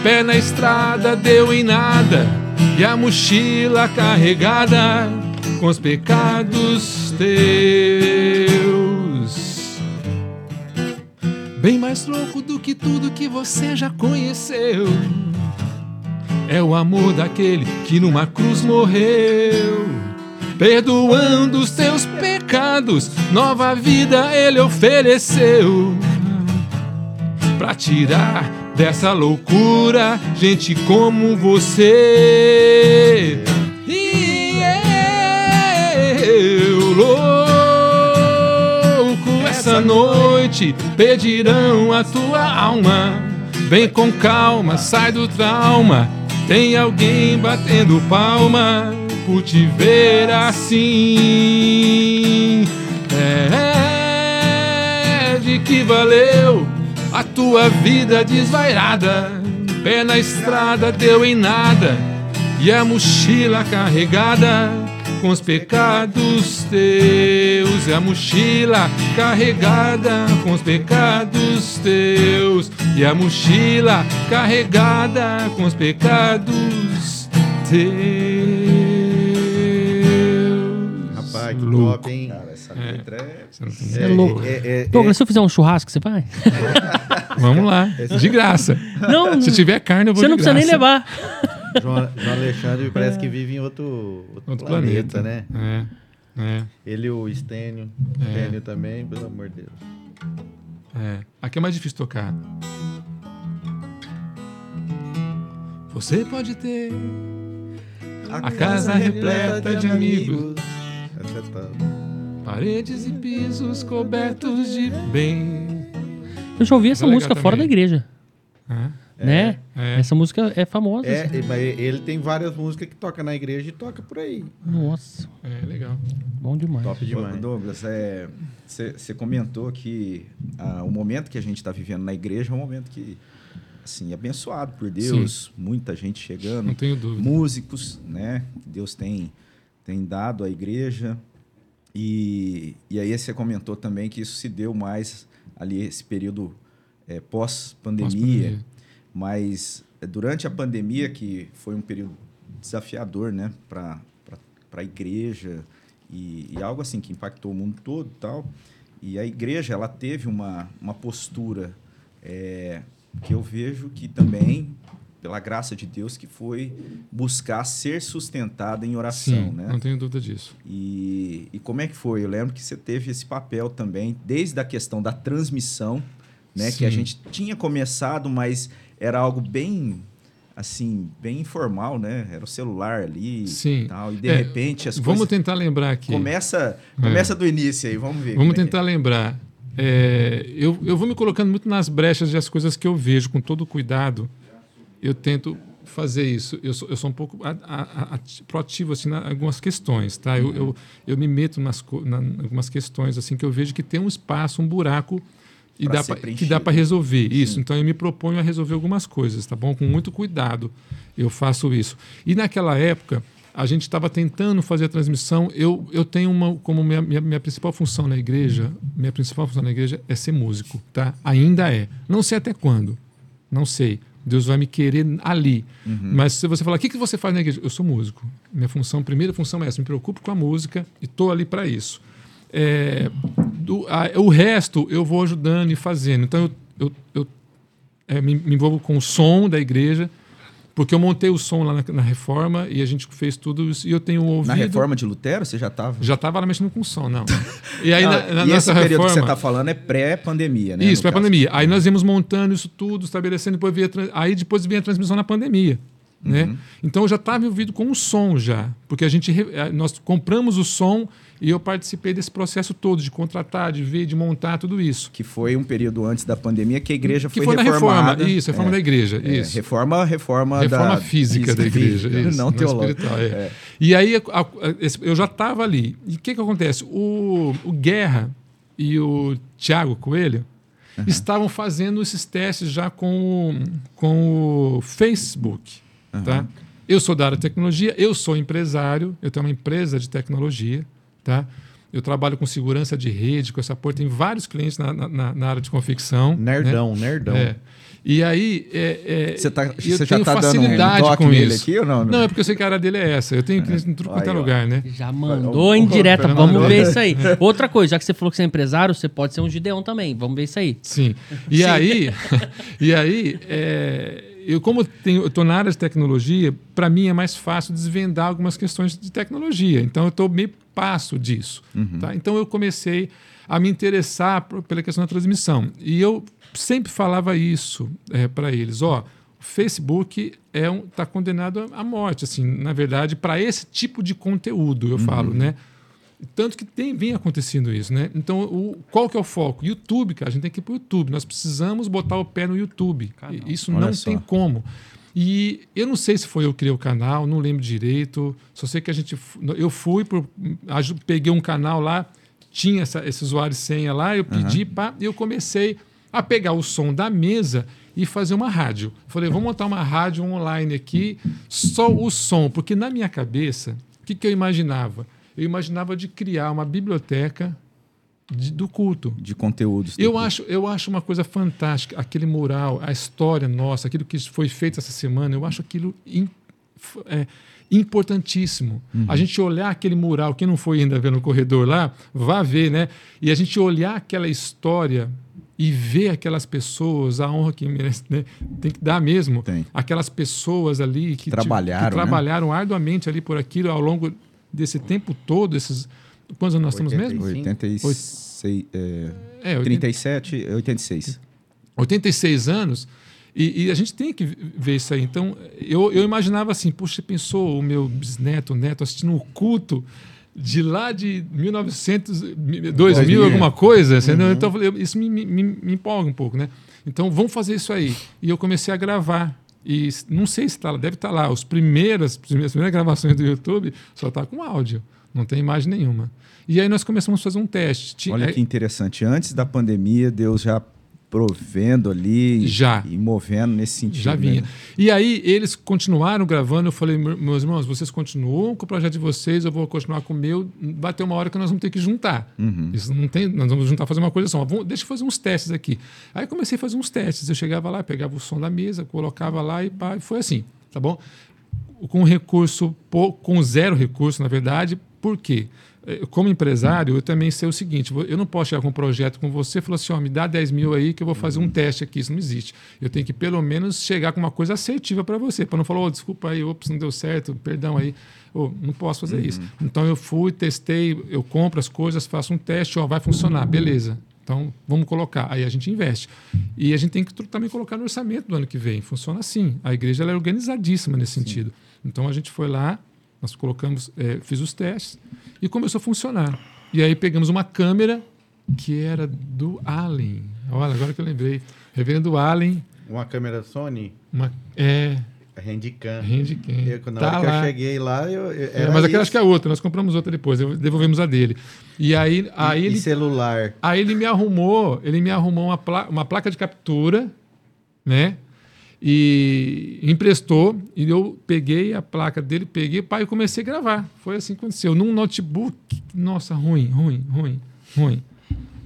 pé na estrada deu em nada, e a mochila carregada com os pecados teus. Bem mais louco do que tudo que você já conheceu. É o amor daquele que numa cruz morreu, perdoando os teus pecados, nova vida ele ofereceu. Pra tirar dessa loucura gente como você. Pedirão a tua alma. Vem com calma, sai do trauma. Tem alguém batendo palma por te ver assim. É de que valeu a tua vida desvairada. Pé na estrada deu em nada e a mochila carregada com os pecados teus. E a mochila carregada com os pecados teus. E a mochila carregada com os pecados teus. Rapaz, que Louco. top, hein? Cara, essa letra é. Você é louco. É, é, é, Douglas, se eu fizer um churrasco, você vai? Vamos lá, de graça. Não, Se tiver carne, eu vou você não de precisa nem graça. levar. João, João Alexandre parece que vive em outro, outro, Outro planeta, planeta. né? É, é, Ele e o Stênio. É. Stênio também, pelo amor de Deus. é. Aqui é mais difícil tocar. Você pode ter a casa repleta de amigos, Essa é paredes e pisos cobertos de bem. Eu já ouvi essa É música fora da também. igreja, É, né? é. Essa música é famosa. É, e- mas ele tem várias músicas que toca na igreja e toca por aí. Nossa, é legal. bom demais. Top demais. Douglas, você comentou que ah, o momento que a gente está vivendo na igreja é um momento que, assim, abençoado por Deus, muita gente chegando, Não tenho dúvida. músicos, né? que Deus tem, tem dado à igreja. E, e aí você comentou também que isso se deu mais ali, esse período pós-pandemia. Pós-pandemia. Mas eh, durante a pandemia, que foi um período desafiador, né, para a igreja e, e algo assim que impactou o mundo todo e tal. E a igreja, ela teve uma, uma postura eh, que eu vejo que também, pela graça de Deus, que foi buscar ser sustentada em oração, Sim, né? não tenho dúvida disso. E, e como é que foi? Eu lembro que você teve esse papel também, desde a questão da transmissão, né? Que a Sim. gente tinha começado, mas era algo bem, assim, bem informal, né? Era o celular ali Sim. e tal. E de É, repente as Vamos tentar lembrar aqui. Começa, começa do início aí, vamos ver. Vamos é é. tentar lembrar. É, eu, eu vou me colocando muito nas brechas das coisas que eu vejo, com todo cuidado. Eu tento fazer isso. Eu sou, eu sou um pouco a- a- a- proativo assim, em algumas questões. Tá? Eu, eu, eu me meto nas na, em algumas questões assim que eu vejo que tem um espaço, um buraco e dá pra, que dá para resolver isso. Então eu me proponho a resolver algumas coisas, tá bom? Com muito cuidado eu faço isso. E naquela época a gente estava tentando fazer a transmissão. Eu, eu tenho uma como minha, minha, minha principal função na igreja, minha principal função na igreja é ser músico, tá? Ainda é. Não sei até quando, não sei. Deus vai me querer ali. Mas se você falar, o que, que você faz na igreja? Eu sou músico. Minha função, primeira função é essa, me preocupo com a música e estou ali para isso. É, do- a- o resto eu vou ajudando e fazendo. Então eu, eu, eu é, me, me envolvo com o som da igreja, porque eu montei o som lá na, na reforma e a gente fez tudo isso. E eu tenho ouvido. Na reforma de Lutero, você já estava... Já estava lá mexendo com o som, não. E aí, Não, na, na e esse período reforma. que você está falando é pré-pandemia, né? Isso, no para a caso. pandemia. Aí nós íamos montando isso tudo, estabelecendo, depois via, aí depois vinha a transmissão na pandemia. Né? Uhum. Então eu já estava envolvido com o som já, porque a gente eh, nós compramos o som e eu participei desse processo todo de contratar, de ver, de montar tudo isso. Que foi um período antes da pandemia que a igreja que foi, foi reformada. reforma, isso, reforma É. da igreja, É, isso. reforma, reforma, Reforma da física, da igreja, isso, não teológica. espiritual, é. E aí a- a- eu já estava ali. E o que, que acontece? O, o Guerra e o Tiago Coelho estavam fazendo esses testes já com, o- com o Facebook. Tá? Eu sou da área de tecnologia, eu sou empresário, eu tenho uma empresa de tecnologia. Tá? Eu trabalho com segurança de rede, com essa porta. Tem vários clientes na, na, na área de confecção. Nerdão, né? nerdão. É. E aí, é, é, Você, tá, eu você já tenho tá dando um com nele isso. aqui ou não? Não, é porque eu sei que a área dele é essa. Eu tenho clientes em tudo quanto é lugar, né? Já mandou em direta, vamos ver isso aí. Outra coisa, já que você falou que você é empresário, você pode ser um Gideão também. Vamos ver isso aí. Sim. E aí, e aí é, eu como tenho, eu tô na área de tecnologia, para mim é mais fácil desvendar algumas questões de tecnologia. Então eu estou meio passo disso. Tá? Então eu comecei a me interessar por- pela questão da transmissão. E eu sempre falava isso para eles. Ó, o Facebook é um, tá condenado à morte, assim, na verdade, para esse tipo de conteúdo, eu falo, né? Tanto que tem, vem acontecendo isso, né? Então, o, qual que é o foco? YouTube, cara, a gente tem que ir para o YouTube. Nós precisamos botar o pé no YouTube. Isso Olha não só. tem como. E eu não sei se foi eu que criei o canal, não lembro direito. Só sei que a gente. Eu fui, por, aju- peguei um canal lá, tinha essa, esse usuário e senha lá, eu pedi, pá, e eu comecei a pegar o som da mesa e fazer uma rádio. Falei, vamos montar uma rádio online aqui, só o som, porque na minha cabeça, o que, que eu imaginava? Eu imaginava de criar uma biblioteca de- do culto. De conteúdos. Eu acho, eu acho uma coisa fantástica, aquele mural, a história nossa, aquilo que foi feito essa semana, eu acho aquilo f- é, importantíssimo. A gente olhar aquele mural, quem não foi ainda ver no corredor lá, vá ver, né? E a gente olhar aquela história e ver aquelas pessoas, a honra que merece, né? tem que dar mesmo. Tem. Aquelas pessoas ali que, Trabalharam, que né? trabalharam arduamente ali por aquilo ao longo desse tempo todo, esses quantos anos nós estamos mesmo? 86, é, É, 80 37, 86. 86 anos, e, e a gente tem que ver isso aí. Então, eu, eu imaginava assim, puxa, você pensou o meu bisneto, neto, assistindo o culto de lá de 1900, 2000, 2000. alguma coisa, entendeu? Então, eu falei, isso me, me, me- me empolga um pouco, né? Então, vamos fazer isso aí. E eu comecei a gravar. E não sei se está lá, deve estar lá. Os primeiras, as primeiras gravações do YouTube só está com áudio, não tem imagem nenhuma. E aí nós começamos a fazer um teste. Olha aí- que interessante. Antes da pandemia, Deus já provendo ali Já. e movendo nesse sentido. Já vinha. né? E aí eles continuaram gravando. Eu falei, "Meu- meus irmãos, vocês continuam com o projeto de vocês, eu vou continuar com o meu. Vai ter uma hora que nós vamos ter que juntar. Isso não tem, nós vamos juntar fazer uma coisa só. Vamos, deixa eu fazer uns testes aqui. Aí comecei a fazer uns testes. Eu chegava lá, pegava o som da mesa, colocava lá e pá, foi assim, tá bom? com recurso, com zero recurso, na verdade. Por quê? Eh, Como empresário, eu também sei o seguinte: eu não posso chegar com um projeto com você e falar assim, ó, me dá 10 mil aí que eu vou fazer um teste aqui. Isso não existe. Eu tenho que, pelo menos, chegar com uma coisa assertiva para você, para não falar, "Ô, desculpa aí, ops, não deu certo, perdão aí. Ô, não posso fazer isso. Então eu fui, testei, eu compro as coisas, faço um teste, ó, vai funcionar, beleza. Então, vamos colocar. Aí a gente investe. E a gente tem que também colocar no orçamento do ano que vem. Funciona assim. A igreja é organizadíssima nesse sentido. Então, a gente foi lá, nós colocamos, eh, fiz os testes e começou a funcionar. E aí pegamos uma câmera que era do Allen. Olha, agora que eu lembrei. Reverendo Allen, Uma câmera Sony, uma, é, Handicam. Handicam. Eu, na Tá hora que lá. eu cheguei lá, eu, eu- É, mas aquela acho que é outra. Nós compramos outra depois. Devolvemos a dele. E aí, aí E ele celular. Aí ele me arrumou, ele me arrumou uma, pla- uma placa de captura, né? E emprestou, e eu peguei a placa dele, peguei, pai, e comecei a gravar. Foi assim que aconteceu. Num notebook, nossa, ruim, ruim, ruim, ruim.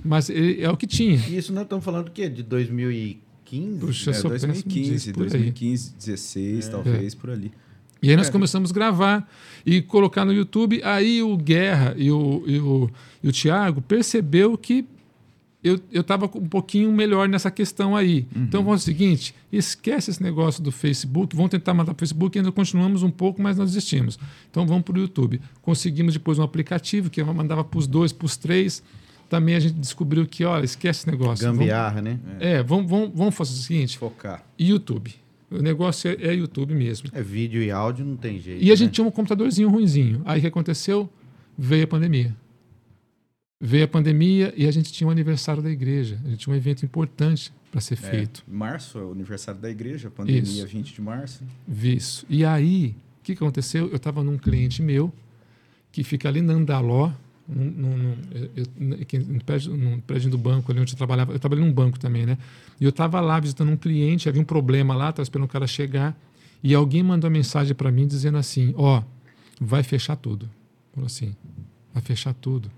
Mas ele- é o que tinha. E isso nós estamos falando do quê? De 2015? Puxa, É, só penso 2015, nisso por aí. 2015, 16, talvez, por ali. E aí nós começamos a gravar e colocar no YouTube. Aí o Guerra e o, e o, e o Thiago percebeu que eu estava um pouquinho melhor nessa questão aí. Então vamos fazer o seguinte: esquece esse negócio do Facebook, vamos tentar mandar para o Facebook, ainda continuamos um pouco, mas nós desistimos. Então vamos para o YouTube. Conseguimos depois um aplicativo que mandava para os dois, para os três. Também a gente descobriu que, olha, esquece esse negócio. Vamos- Gambiarra, né? é, vamos, vamos, vamos fazer o seguinte: Focar. YouTube. O negócio é, é YouTube mesmo. É vídeo e áudio, não tem jeito. E a gente né? tinha um computadorzinho ruinzinho. Aí o que aconteceu? Veio a pandemia. Veio a pandemia e a gente tinha um aniversário da igreja. A gente tinha um evento importante para ser feito. Março é o aniversário da igreja, pandemia Isso. 20 de março. Isso. E aí, o que aconteceu? Eu estava num cliente meu que fica ali na Andaló, num, num, num- eu- eu- aqui no prédio, num prédio do banco, ali onde eu trabalhava. Eu trabalhei num banco também, né? E eu estava lá visitando um cliente, havia um problema lá, estava esperando o cara chegar. E alguém mandou uma mensagem para mim dizendo assim: Ó, vai fechar tudo. Falou assim: vai fechar tudo.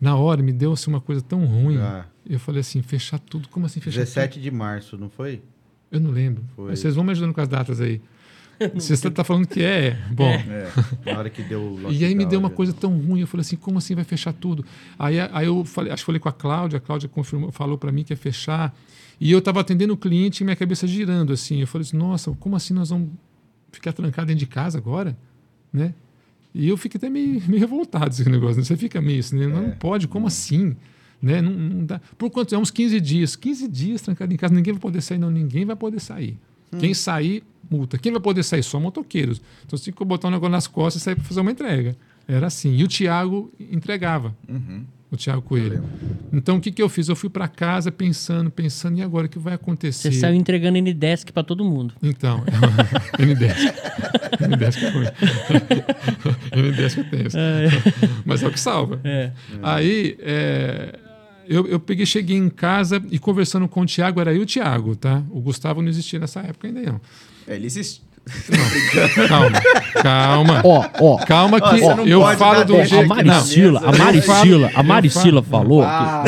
Na hora me deu assim, uma coisa tão ruim. Ah, Eu falei assim, fechar tudo. Como assim fechar 17 de março, não foi? tudo? Eu não lembro. Foi. Mas Vocês vão me ajudando com as datas aí. Você está falando que é. Bom, É. Na hora que deu o e aí me deu uma coisa tão ruim. Eu falei assim, como assim vai fechar tudo? Aí, aí eu falei, acho que falei com a Cláudia, a Cláudia confirmou, falou para mim que ia fechar. E eu estava atendendo o cliente e minha cabeça girando assim. Eu falei assim, nossa, como assim nós vamos ficar trancados dentro de casa agora? Né? E eu fiquei até meio, meio revoltado com esse negócio. Né? Você fica meio assim, né? não pode, como assim? Né? Não, não dá. Por quanto? É uns 15 dias. 15 dias trancado em casa, ninguém vai poder sair, não. Ninguém vai poder sair. Quem sair, multa. Quem vai poder sair? Só motoqueiros. Então você tem que botar um negócio nas costas e sair para fazer uma entrega. Era assim. E o Tiago entregava. O Tiago Coelho. Então o que, que eu fiz? Eu fui para casa pensando, pensando, e agora o que vai acontecer? Você saiu entregando N-Desk pra todo mundo. Então, N10. N10 que é ruim. N10 que é tenso. Mas é o que salva. É. Aí, é, eu, eu peguei, cheguei em casa e conversando com o Tiago, era eu e o Tiago, tá? O Gustavo não existia nessa época ainda não. É, ele existe. Calma, calma. Ó, ó. Calma que Ó, você não eu pode falo dar do dez. jeito... a Não, Maricila, a Maricila, a Maricila falo- falou Ah,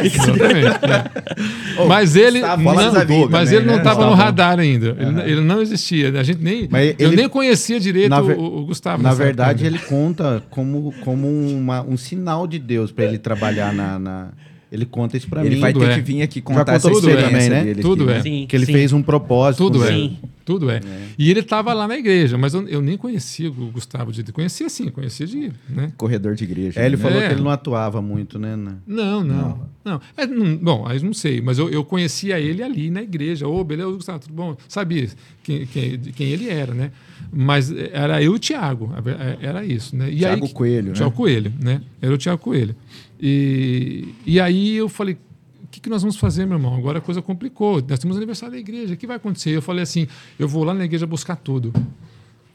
que, Exatamente. é. Mas ele, Gustavo, não, mas ele não né? estava no Gustavo. radar ainda. Ele, ele não existia. A gente nem, Mas eu ele- nem conhecia direito Na ver- o, o Gustavo. Na nessa verdade, época. ele conta como, como uma- um sinal de Deus para ele trabalhar na, na- Ele conta isso para Ele mim. vai Tudo ter é. que vir aqui contar essa tudo também, né? dele. Tudo aqui, é. né? sim, Que ele sim. fez um propósito. Tudo com é. Sim. Tudo é. E ele estava lá na igreja, mas eu, eu nem conhecia o Gustavo de Conhecia sim, conhecia de. Né? Corredor de igreja. É, ele né? falou É. que ele não atuava muito, né? na- Não, não. não. É, não- bom, aí não sei, mas eu, eu conhecia ele ali na igreja. Ô, beleza, Gustavo, tudo bom? Sabia quem, quem, de quem ele era, né? Mas era eu e o ver- é, era isso, né? E Thiago aí, Coelho, né? Thiago Coelho, né? Era o Thiago Coelho. E, e aí eu falei, o que, que nós vamos fazer, meu irmão? Agora a coisa complicou. Nós temos aniversário da igreja, o que vai acontecer? Eu falei assim, eu vou lá na igreja buscar tudo.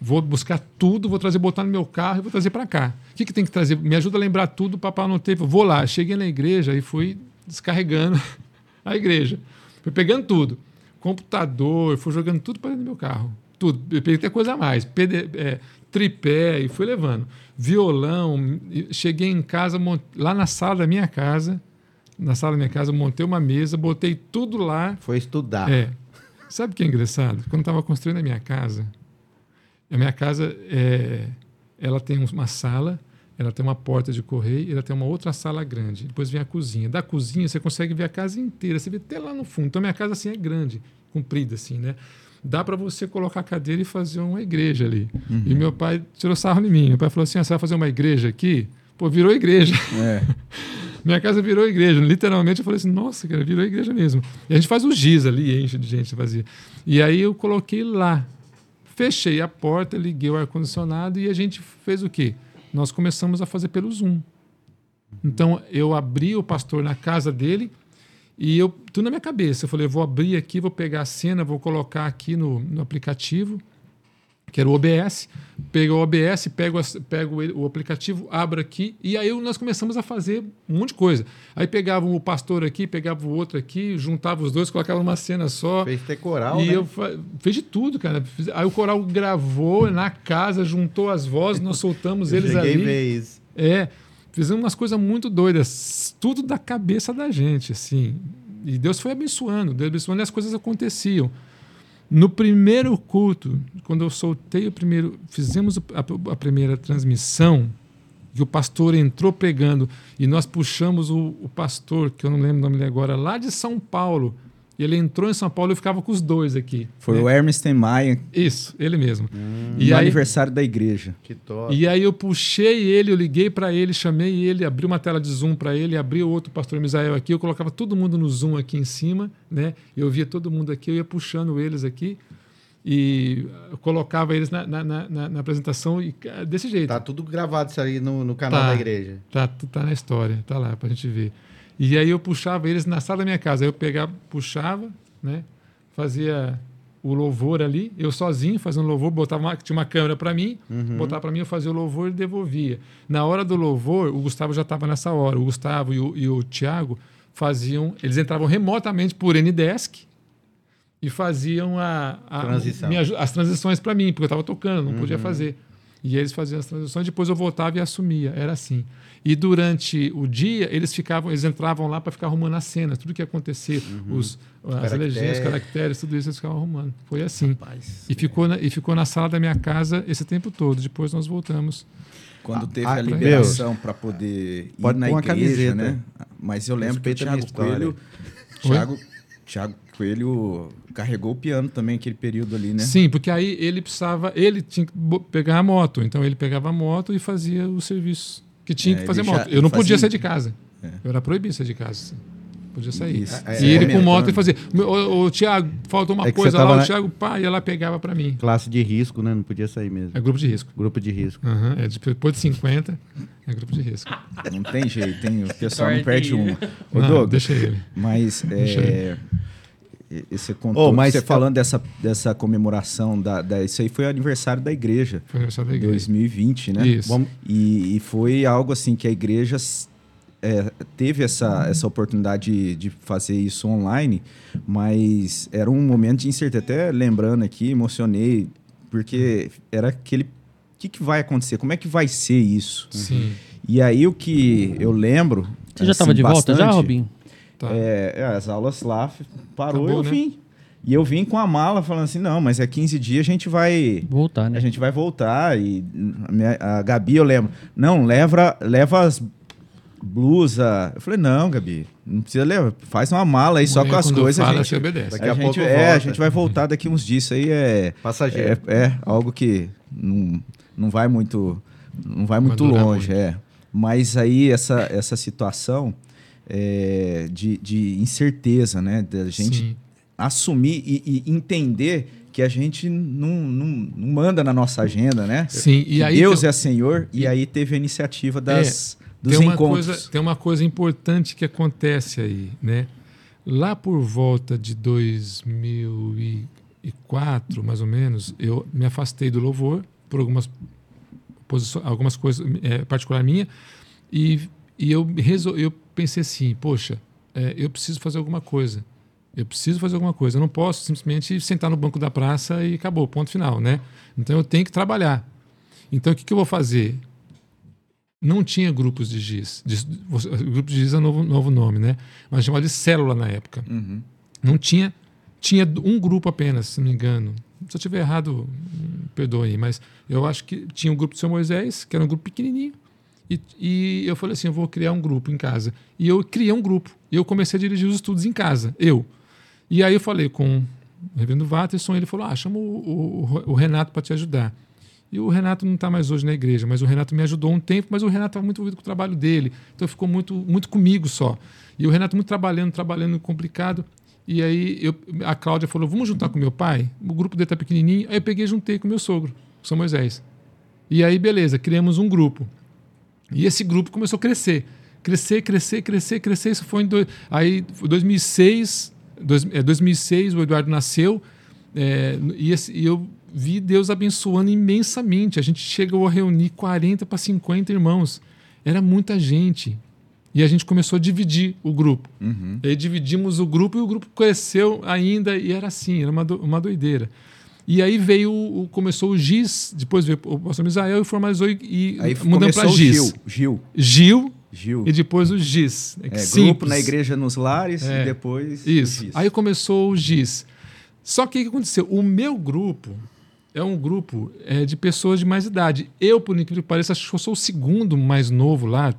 Vou buscar tudo, vou trazer, botar no meu carro e vou trazer para cá. O que, que tem que trazer? Me ajuda a lembrar tudo, papai não teve. Vou lá, cheguei na igreja e fui descarregando a igreja. Fui pegando tudo. Computador, fui jogando tudo para dentro do meu carro. Tudo. Eu peguei até coisa a mais. É, tripé e fui levando. Violão. Cheguei em casa, mont- lá na sala da minha casa. Na sala da minha casa, montei uma mesa, botei tudo lá. Foi estudar. É. Sabe o que é engraçado? Quando estava construindo a minha casa, a minha casa é, ela tem uma sala, ela tem uma porta de correio, e ela tem uma outra sala grande. Depois vem a cozinha. Da cozinha você consegue ver a casa inteira, você vê até lá no fundo. Então minha casa assim é grande, comprida assim, né? Dá para você colocar a cadeira e fazer uma igreja ali. E meu pai tirou sarro em mim. Meu pai falou assim: ah, você vai fazer uma igreja aqui? Pô, virou igreja. É. Minha casa virou igreja. Literalmente, eu falei assim, nossa, cara, virou igreja mesmo. E a gente faz os giz ali, enche de gente vazia. E aí eu coloquei lá. Fechei a porta, liguei o ar-condicionado e a gente fez o quê? Nós começamos a fazer pelo Zoom. Então, eu abri o pastor na casa dele e eu, tudo na minha cabeça. Eu falei, eu vou abrir aqui, vou pegar a cena, vou colocar aqui no, no aplicativo, que era o OBS. Pego o OBS, pego, pego o aplicativo, abro aqui, e aí nós começamos a fazer um monte de coisa. Aí pegava o pastor aqui, pegava o outro aqui, juntava os dois, colocava numa cena só. Fez ter coral, E né? eu fez de tudo, cara. Fiz- Aí o coral gravou na casa, juntou as vozes, nós soltamos eles cheguei ali. isso. É, fizemos umas coisas muito doidas, tudo da cabeça da gente, assim. E Deus foi abençoando, Deus abençoando e as coisas aconteciam. No primeiro culto, quando eu soltei o primeiro, fizemos a, a primeira transmissão, que o pastor entrou pregando e nós puxamos o, o pastor, que eu não lembro o nome dele agora, lá de São Paulo. E ele entrou em São Paulo e eu ficava com os dois aqui. Foi né? o Hermes Maia Isso, ele mesmo. e E no aí, aniversário da igreja. Que top. e aí eu puxei ele, eu liguei para ele, chamei ele, abri uma tela de Zoom para ele, abri o outro pastor Misael aqui, eu colocava todo mundo no Zoom aqui em cima, né? Eu via todo mundo aqui, eu ia puxando eles aqui e colocava eles na, na, na- na- na apresentação e ca- desse jeito. Tá tudo gravado isso aí no, no canal Tá. da igreja. Tá, tá na história, tá lá pra gente ver. E aí eu puxava eles na sala da minha casa. Aí eu pegava, puxava, né? Fazia o louvor ali, eu sozinho fazendo louvor, botava uma, tinha uma câmera para mim, botava para mim, eu fazia o louvor e devolvia. Na hora do louvor, o Gustavo já estava nessa hora. O Gustavo e o, e o Thiago faziam, eles entravam remotamente por Ndesk e faziam a, a- Transição. as transições para mim, porque eu estava tocando, não podia fazer. E eles faziam as transições, depois eu voltava e assumia. Era assim. E durante o dia, eles ficavam, eles entravam lá para ficar arrumando as cenas, tudo que ia acontecer, os, as legendas, os caracteres, tudo isso eles ficavam arrumando. Foi assim. Rapaz. E ficou, na, e ficou na sala da minha casa esse tempo todo. Depois nós voltamos. Quando teve ah, a liberação para poder ir pode na pôr uma igreja, camiseta. né? Mas eu lembro que o Thiago. Coelho, Thiago, Thiago Coelho carregou o piano também aquele período ali, né? Sim, porque aí ele precisava, ele tinha que pegar a moto. Então ele pegava a moto e fazia os serviços que tinha É, que fazer ele moto. Eu não fazia- podia sair de casa. É. Eu era proibido de sair de casa. Podia sair. Isso. E É, ele com comentando. moto e fazia. O, o Tiago, faltou uma É coisa lá, na- o Tiago, pá, ia lá pegava para mim. Classe de risco, né? Não podia sair mesmo. É grupo de risco. Grupo de risco. Aham, é depois de 50, é grupo de risco. Não tem jeito, hein? O pessoal não perde uma. Ô, Não, Doug, deixa ele. mas Deixa é, e- e você contou, Ô, mas você falando dessa, dessa comemoração, da, da, isso aí foi o aniversário da igreja, Foi aniversário da igreja. 2020, né? Isso. Vamos- E, e foi algo assim que a igreja é, teve essa, essa oportunidade de, de fazer isso online, mas era um momento de incerteza. Até lembrando aqui, emocionei, porque era aquele. O que, que vai acontecer? Como é que vai ser isso? Sim. E aí o que eu lembro. Você já estava assim, de volta já, bastante, Robin? Tá. É, é, as aulas lá parou Acabou, eu né? vim. E eu vim com a mala falando assim: não, mas é 15 dias a gente vai. Voltar, né? A gente vai voltar e a, minha- a Gabi, eu lembro, não, leva, leva as blusas. Eu falei, não, Gabi, não precisa levar, faz uma mala aí só com as coisas. fala, a gente, obedece. Daqui a, a gente, pouco é, a volta. gente vai voltar daqui uns dias. Isso aí é, Passageiro. é, é algo que não, não vai muito, não vai muito longe, muito. é. Mas aí essa, essa situação é, de, de incerteza, né? Da gente Sim. assumir e, e entender que a gente não, não, não manda na nossa agenda, né? Sim, e aí Deus tem- é Senhor e aí teve a iniciativa das, dos tem uma encontros. Coisa, tem uma coisa importante que acontece aí, né? Lá por volta de 2004, mais ou menos, eu me afastei do louvor por algumas posições, algumas coisas é, particular minha e, e eu resol, eu pensei assim, poxa, é, eu preciso fazer alguma coisa. Eu preciso fazer alguma coisa. Eu não posso simplesmente sentar no banco da praça e acabou, ponto final, né? Então eu tenho que trabalhar. Então o que, que eu vou fazer? não tinha grupos de giz. De, grupo de giz é um novo, novo nome, né? Mas chamava de célula na época. Uhum. Não tinha. Tinha um grupo apenas, se não me engano. Se eu estiver errado, perdoe, mas eu acho que tinha um grupo do seu Moisés, que era um grupo pequenininho. E, e eu falei assim: eu vou criar um grupo em casa. E eu criei um grupo. E eu comecei a dirigir os estudos em casa, eu. E aí eu falei com o reverendo Watterson, ele falou: ah, chama o, o, o Renato para te ajudar. E o Renato não está mais hoje na igreja, mas o Renato me ajudou um tempo, mas o Renato estava muito envolvido com o trabalho dele, então ficou muito, muito comigo só. E o Renato muito trabalhando, trabalhando complicado. E aí eu, a Cláudia falou: vamos juntar com meu pai? O grupo dele está pequenininho. Aí eu peguei e juntei com meu sogro, São Moisés. E aí, beleza, criamos um grupo. E esse grupo começou a crescer. Crescer, crescer, crescer, crescer. Isso foi em do... aí, foi 2006, dois, é, 2006, o Eduardo nasceu. É, e, esse, e eu vi Deus abençoando imensamente. A gente chegou a reunir 40 para 50 irmãos. Era muita gente. E a gente começou a dividir o grupo. Uhum. E aí dividimos o grupo e o grupo cresceu ainda e era assim, era uma, do, uma doideira. E aí veio, começou o GIS, depois veio o pastor Misael e formalizou e, Aí para GIS. Gil. Gil. Gil Gil. e depois o GIS. É, Simples. grupo na igreja nos lares É. e depois. Isso. Aí começou o GIS. Só que o que aconteceu? O meu grupo é um grupo é, de pessoas de mais idade. Eu, por incrível que pareça, acho que eu sou o segundo mais novo lá.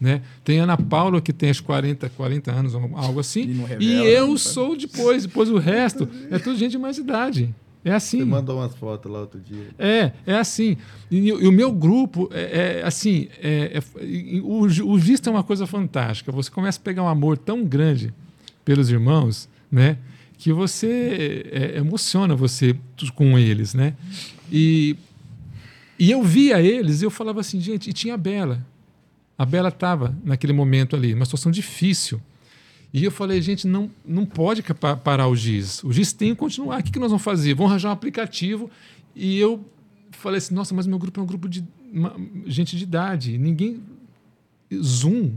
Né? Tem Ana Paula, que tem acho 40, 40 anos, algo assim. E não E, revela, eu né? sou depois. Depois o resto é tudo gente de mais idade. É assim. Você mandou umas fotos lá outro dia. É, é assim. E, e o meu grupo é, é assim. É, é- o, o visto é uma coisa fantástica. Você começa a pegar um amor tão grande pelos irmãos, né? Que você é, emociona você com eles, né? E, e eu via eles e eu falava assim, gente, e tinha a Bela. A Bela estava naquele momento ali, uma situação difícil. E eu falei, gente, não, não pode parar o GIS. O GIS tem que continuar. O que, que nós vamos fazer? Vamos arranjar um aplicativo. E eu falei assim, nossa, mas meu grupo é um grupo de uma- gente de idade. Ninguém... Zoom.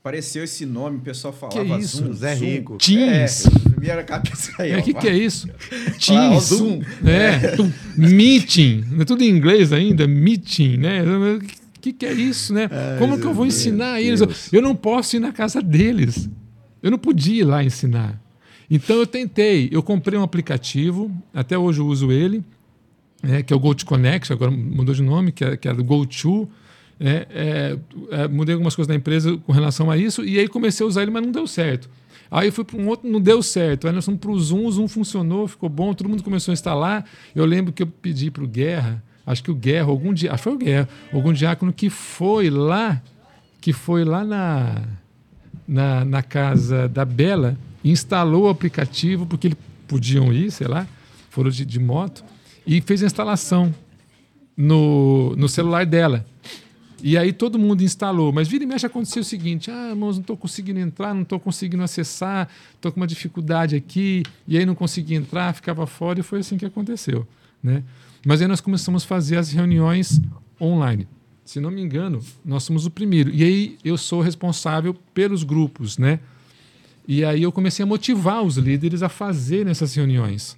Apareceu esse nome, o pessoal Que falava isso? Zoom, Zé Zoom. Rico. Teams. É, cabeça aí. O ó, que, que é isso? Teams. Zoom. É, meeting. É tudo em inglês ainda, meeting, né? O que, que é isso, né? Como que eu vou ensinar eles? Deus. Eu não posso ir na casa deles. Eu não podia ir lá ensinar. Então eu tentei. Eu comprei um aplicativo, até hoje eu uso ele, né, que é o GoToConnect, agora mudou de nome, que é, que é do GoTo. É, é, é, mudei algumas coisas na empresa com relação a isso, e aí comecei a usar ele, mas não deu certo. Aí eu fui para um outro, não deu certo. Aí nós fomos para o Zoom, o Zoom funcionou, ficou bom, todo mundo começou a instalar. Eu lembro que eu pedi para o Guerra, acho que o Guerra, algum dia, acho que foi o Guerra, algum diácono que foi lá, que foi lá na, na, na casa da Bela, instalou o aplicativo, porque eles podiam ir, sei lá, foram de, de moto, e fez a instalação no, no celular dela. E aí todo mundo instalou. Mas vira e mexe aconteceu o seguinte: ah, irmãos, não estou conseguindo entrar, não estou conseguindo acessar, estou com uma dificuldade aqui, e aí não consegui entrar, ficava fora, e foi assim que aconteceu. Né? Mas aí nós começamos a fazer as reuniões online. Se não me engano, nós somos o primeiro. E aí eu sou responsável pelos grupos, né? E aí eu comecei a motivar os líderes a fazerem essas reuniões.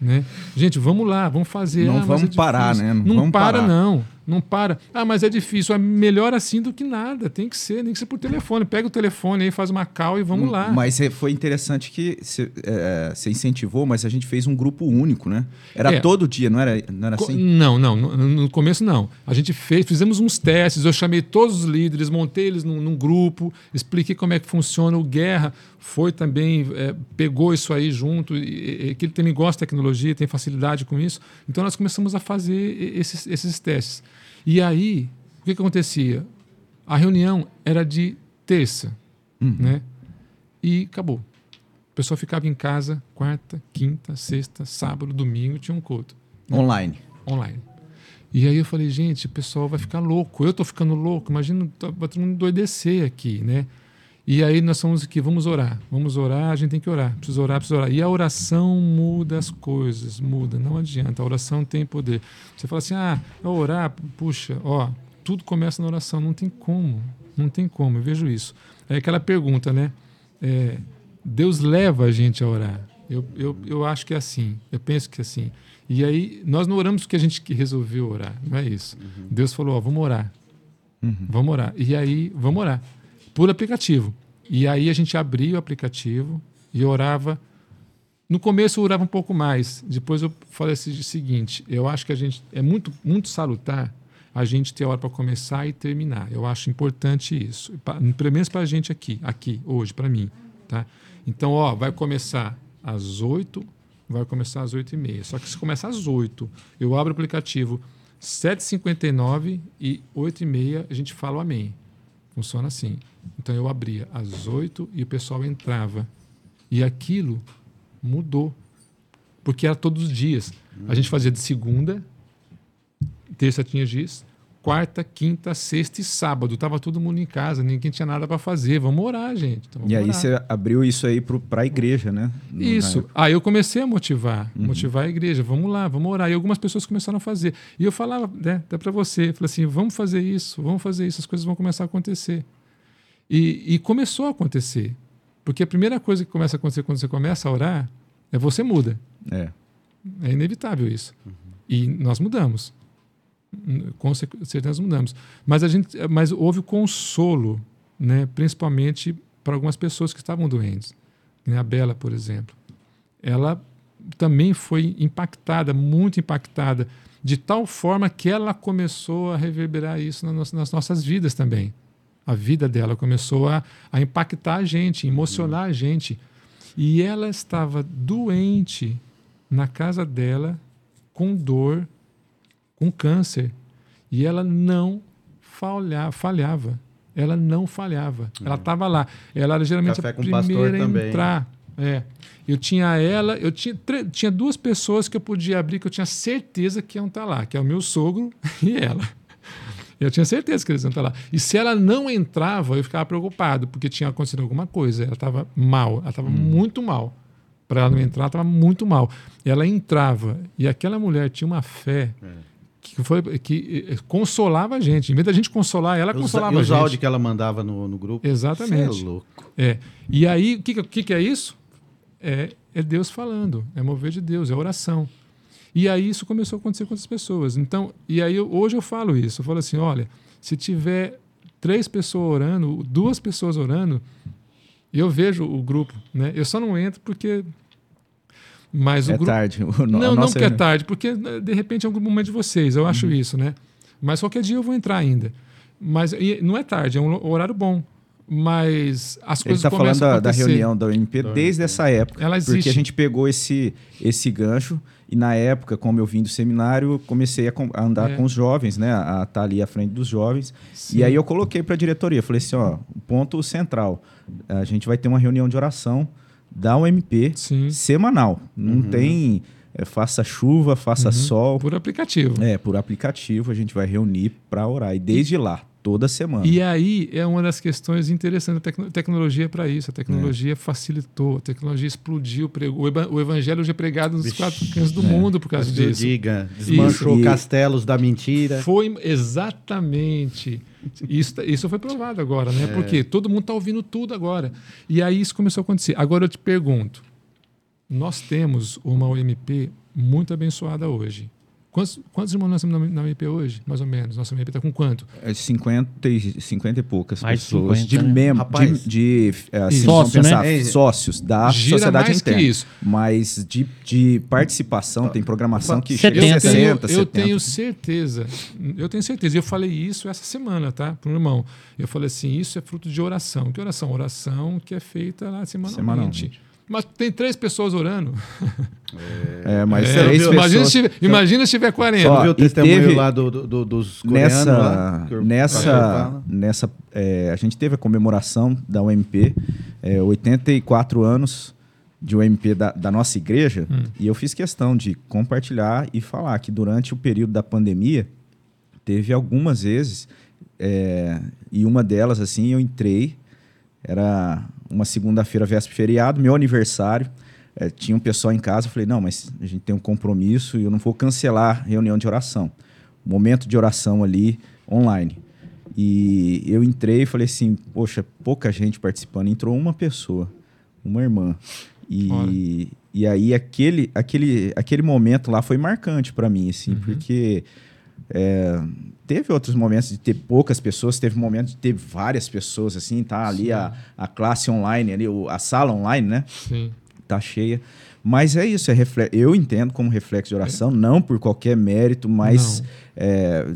Né? Gente, vamos lá, vamos fazer. Não Ah, vamos é parar, né? Não Não, vamos para, parar. não. Não para. Ah, mas é difícil. É melhor assim do que nada. Tem que ser, tem que ser por telefone. Pega o telefone aí, faz uma call e vamos lá. Mas é- foi interessante que você é, incentivou, mas a gente fez um grupo único, né? Era É. todo dia, não era, não era Co- assim? Não, não, no, no começo não. A gente fez, fizemos uns testes, eu chamei todos os líderes, montei eles num, num grupo, expliquei como é que funciona. O Guerra foi também, é, pegou isso aí junto, e, e- que ele também gosta de tecnologia, tem facilidade com isso. Então nós começamos a fazer esses, esses testes. E aí, o que, que acontecia? A reunião era de terça, né? E acabou. O pessoal ficava em casa quarta, quinta, sexta, sábado, domingo, tinha um culto Online. online. E aí eu falei, gente, o pessoal vai ficar louco. Eu tô ficando louco. Imagina, tá- vai todo mundo endoidecer aqui, né? E aí nós fomos aqui, vamos orar. Vamos orar, a gente tem que orar. Precisa orar, precisa orar. E a oração muda as coisas, muda. Não adianta, a oração tem poder. Você fala assim, ah, orar, puxa, ó, tudo começa na oração. Não tem como, não tem como, eu vejo isso. É aquela pergunta, né? É, Deus leva a gente a orar. Eu, eu, eu acho que é assim, eu penso que é assim. E aí, nós não oramos porque a gente que resolveu orar, não é isso. Deus falou, ó, vamos orar. Vamos orar. E aí, vamos orar. Por aplicativo. E aí a gente abria o aplicativo e orava. No começo eu orava um pouco mais. Depois eu falei assim, o seguinte: eu acho que a gente é muito, muito salutar a gente ter hora para começar e terminar. Eu acho importante isso. Pelo menos para a gente aqui, aqui, hoje, para mim. Tá? Então, ó, vai começar às 8, vai começar às 8 e meia. Só que se começar às 8, eu abro o aplicativo 7h59 e 8 e meia a gente fala o amém. Funciona assim. Então eu abria às 8 e o pessoal entrava. E aquilo mudou. Porque era todos os dias. A gente fazia de segunda, terça tinha giz, quarta, quinta, sexta e sábado. Tava todo mundo em casa, ninguém tinha nada para fazer. Vamos orar, gente. Então, vamos E aí orar. você abriu isso aí para a igreja, né? No- Isso. Aí eu comecei a motivar, motivar a igreja. Vamos lá, vamos orar. E algumas pessoas começaram a fazer. E eu falava, né, até para você, falei assim, vamos fazer isso, vamos fazer isso, as coisas vão começar a acontecer. E, e começou a acontecer. Porque a primeira coisa que começa a acontecer quando você começa a orar é você muda. É. É inevitável isso. E nós mudamos. Com cer- certeza mudamos. Mas, a gente, mas houve consolo, né? principalmente para algumas pessoas que estavam doentes. Né? A Bela, por exemplo. Ela também foi impactada, muito impactada, de tal forma que ela começou a reverberar isso nas nossas vidas também. A vida dela começou a, a impactar a gente, emocionar a gente. E ela estava doente na casa dela, com dor, com câncer. E ela não falha, falhava. Ela não falhava. Ela estava lá. Ela era geralmente Café a primeira a também. entrar. É. Eu tinha ela, eu tinha, tinha duas pessoas que eu podia abrir que eu tinha certeza que iam estar lá, que é o meu sogro e ela. Eu tinha certeza que eles iam estar lá. E se ela não entrava, eu ficava preocupado, porque tinha acontecido alguma coisa. Ela estava mal, ela estava muito mal. Para ela não entrar, estava muito mal. Ela entrava, e aquela mulher tinha uma fé que foi que eh, consolava a gente. Em vez da gente consolar, ela Os, consolava a os gente. áudios que ela mandava no, no grupo. Exatamente. Cê é louco. É. E aí, o que, que- que, que é isso? É, é Deus falando, é mover de Deus, é oração. E aí isso começou a acontecer com outras pessoas. Então, e aí eu- hoje eu falo isso, eu falo assim, olha, se tiver três pessoas orando, duas pessoas orando, eu vejo o grupo, né? Eu só não entro porque mas o É grupo tarde. O, não, a não nossa porque é tarde, porque né, de repente é um momento de vocês, eu acho isso, né? Mas qualquer dia eu vou entrar ainda. Mas e não é tarde, é um horário bom. Mas as Ele coisas está falando começam a da, da reunião da OMP desde essa época. Ela Porque existe. a gente pegou esse, esse gancho e na época, como eu vim do seminário, comecei a, com- a andar É. com os jovens, né? A estar ali à frente dos jovens. Sim. E aí eu coloquei para a diretoria, falei assim, ó, o ponto central, a gente vai ter uma reunião de oração da UMP Sim. semanal. Não tem é, faça chuva, faça Uhum. sol. Por aplicativo. É, por aplicativo a gente vai reunir para orar. E desde lá, toda semana. E aí é uma das questões interessantes da tecno- tecnologia para isso. A tecnologia facilitou, a tecnologia explodiu, o o evangelho hoje é pregado nos Vixe, quatro cantos do mundo por causa Pastor disso. Diga, desmanchou Isso. Castelos da mentira. Foi exatamente. Isso, tá- isso foi provado agora, né? Porque todo mundo está ouvindo tudo agora. E aí isso começou a acontecer. Agora eu te pergunto: nós temos uma OMP muito abençoada hoje. Quantos, quantos irmãos nós temos na, na OMP hoje? Mais ou menos. Nossa OMP está com quanto? É 50 e, 50 e poucas Mais pessoas 50, de né? membros, Rapaz, de, de é, assim, Sócio, né? sócios da Gira sociedade mais que interna. isso. Mas de, de participação, tem programação que 70. chega a eu 60, tenho, 70. eu tenho certeza, eu tenho certeza. E eu falei isso essa semana, tá? Para um irmão. Eu falei assim: isso é fruto de oração. Que oração? Oração que é feita lá semanalmente. Semanalmente. Mas tem três pessoas orando. É, mas É, três imagina, pessoas... se tiver, imagina se tiver 40. Ó, viu o e testemunho teve- lá do, do- do- dos coreanos nessa, lá? nessa, nessa é, a gente teve a comemoração da UMP, é, 84 anos de UMP da, da nossa igreja, Hum. e eu fiz questão de compartilhar e falar que durante o período da pandemia, teve algumas vezes, é, e uma delas, assim, eu entrei, era uma segunda-feira, véspera feriado, meu aniversário, é, tinha um pessoal em casa, eu falei, não, mas a gente tem um compromisso e eu não vou cancelar a reunião de oração. Momento de oração ali, online. E eu entrei e falei assim, poxa, pouca gente participando. Entrou uma pessoa, uma irmã. Olha. E, e aí aquele, aquele, aquele momento lá foi marcante para mim, assim, porque é, teve outros momentos de ter poucas pessoas, teve momentos de ter várias pessoas, assim, tá ali a, a classe online, ali, a sala online, né? Sim. tá cheia. Mas é isso, é refle- eu entendo como reflexo de oração, não por qualquer mérito, mas, é,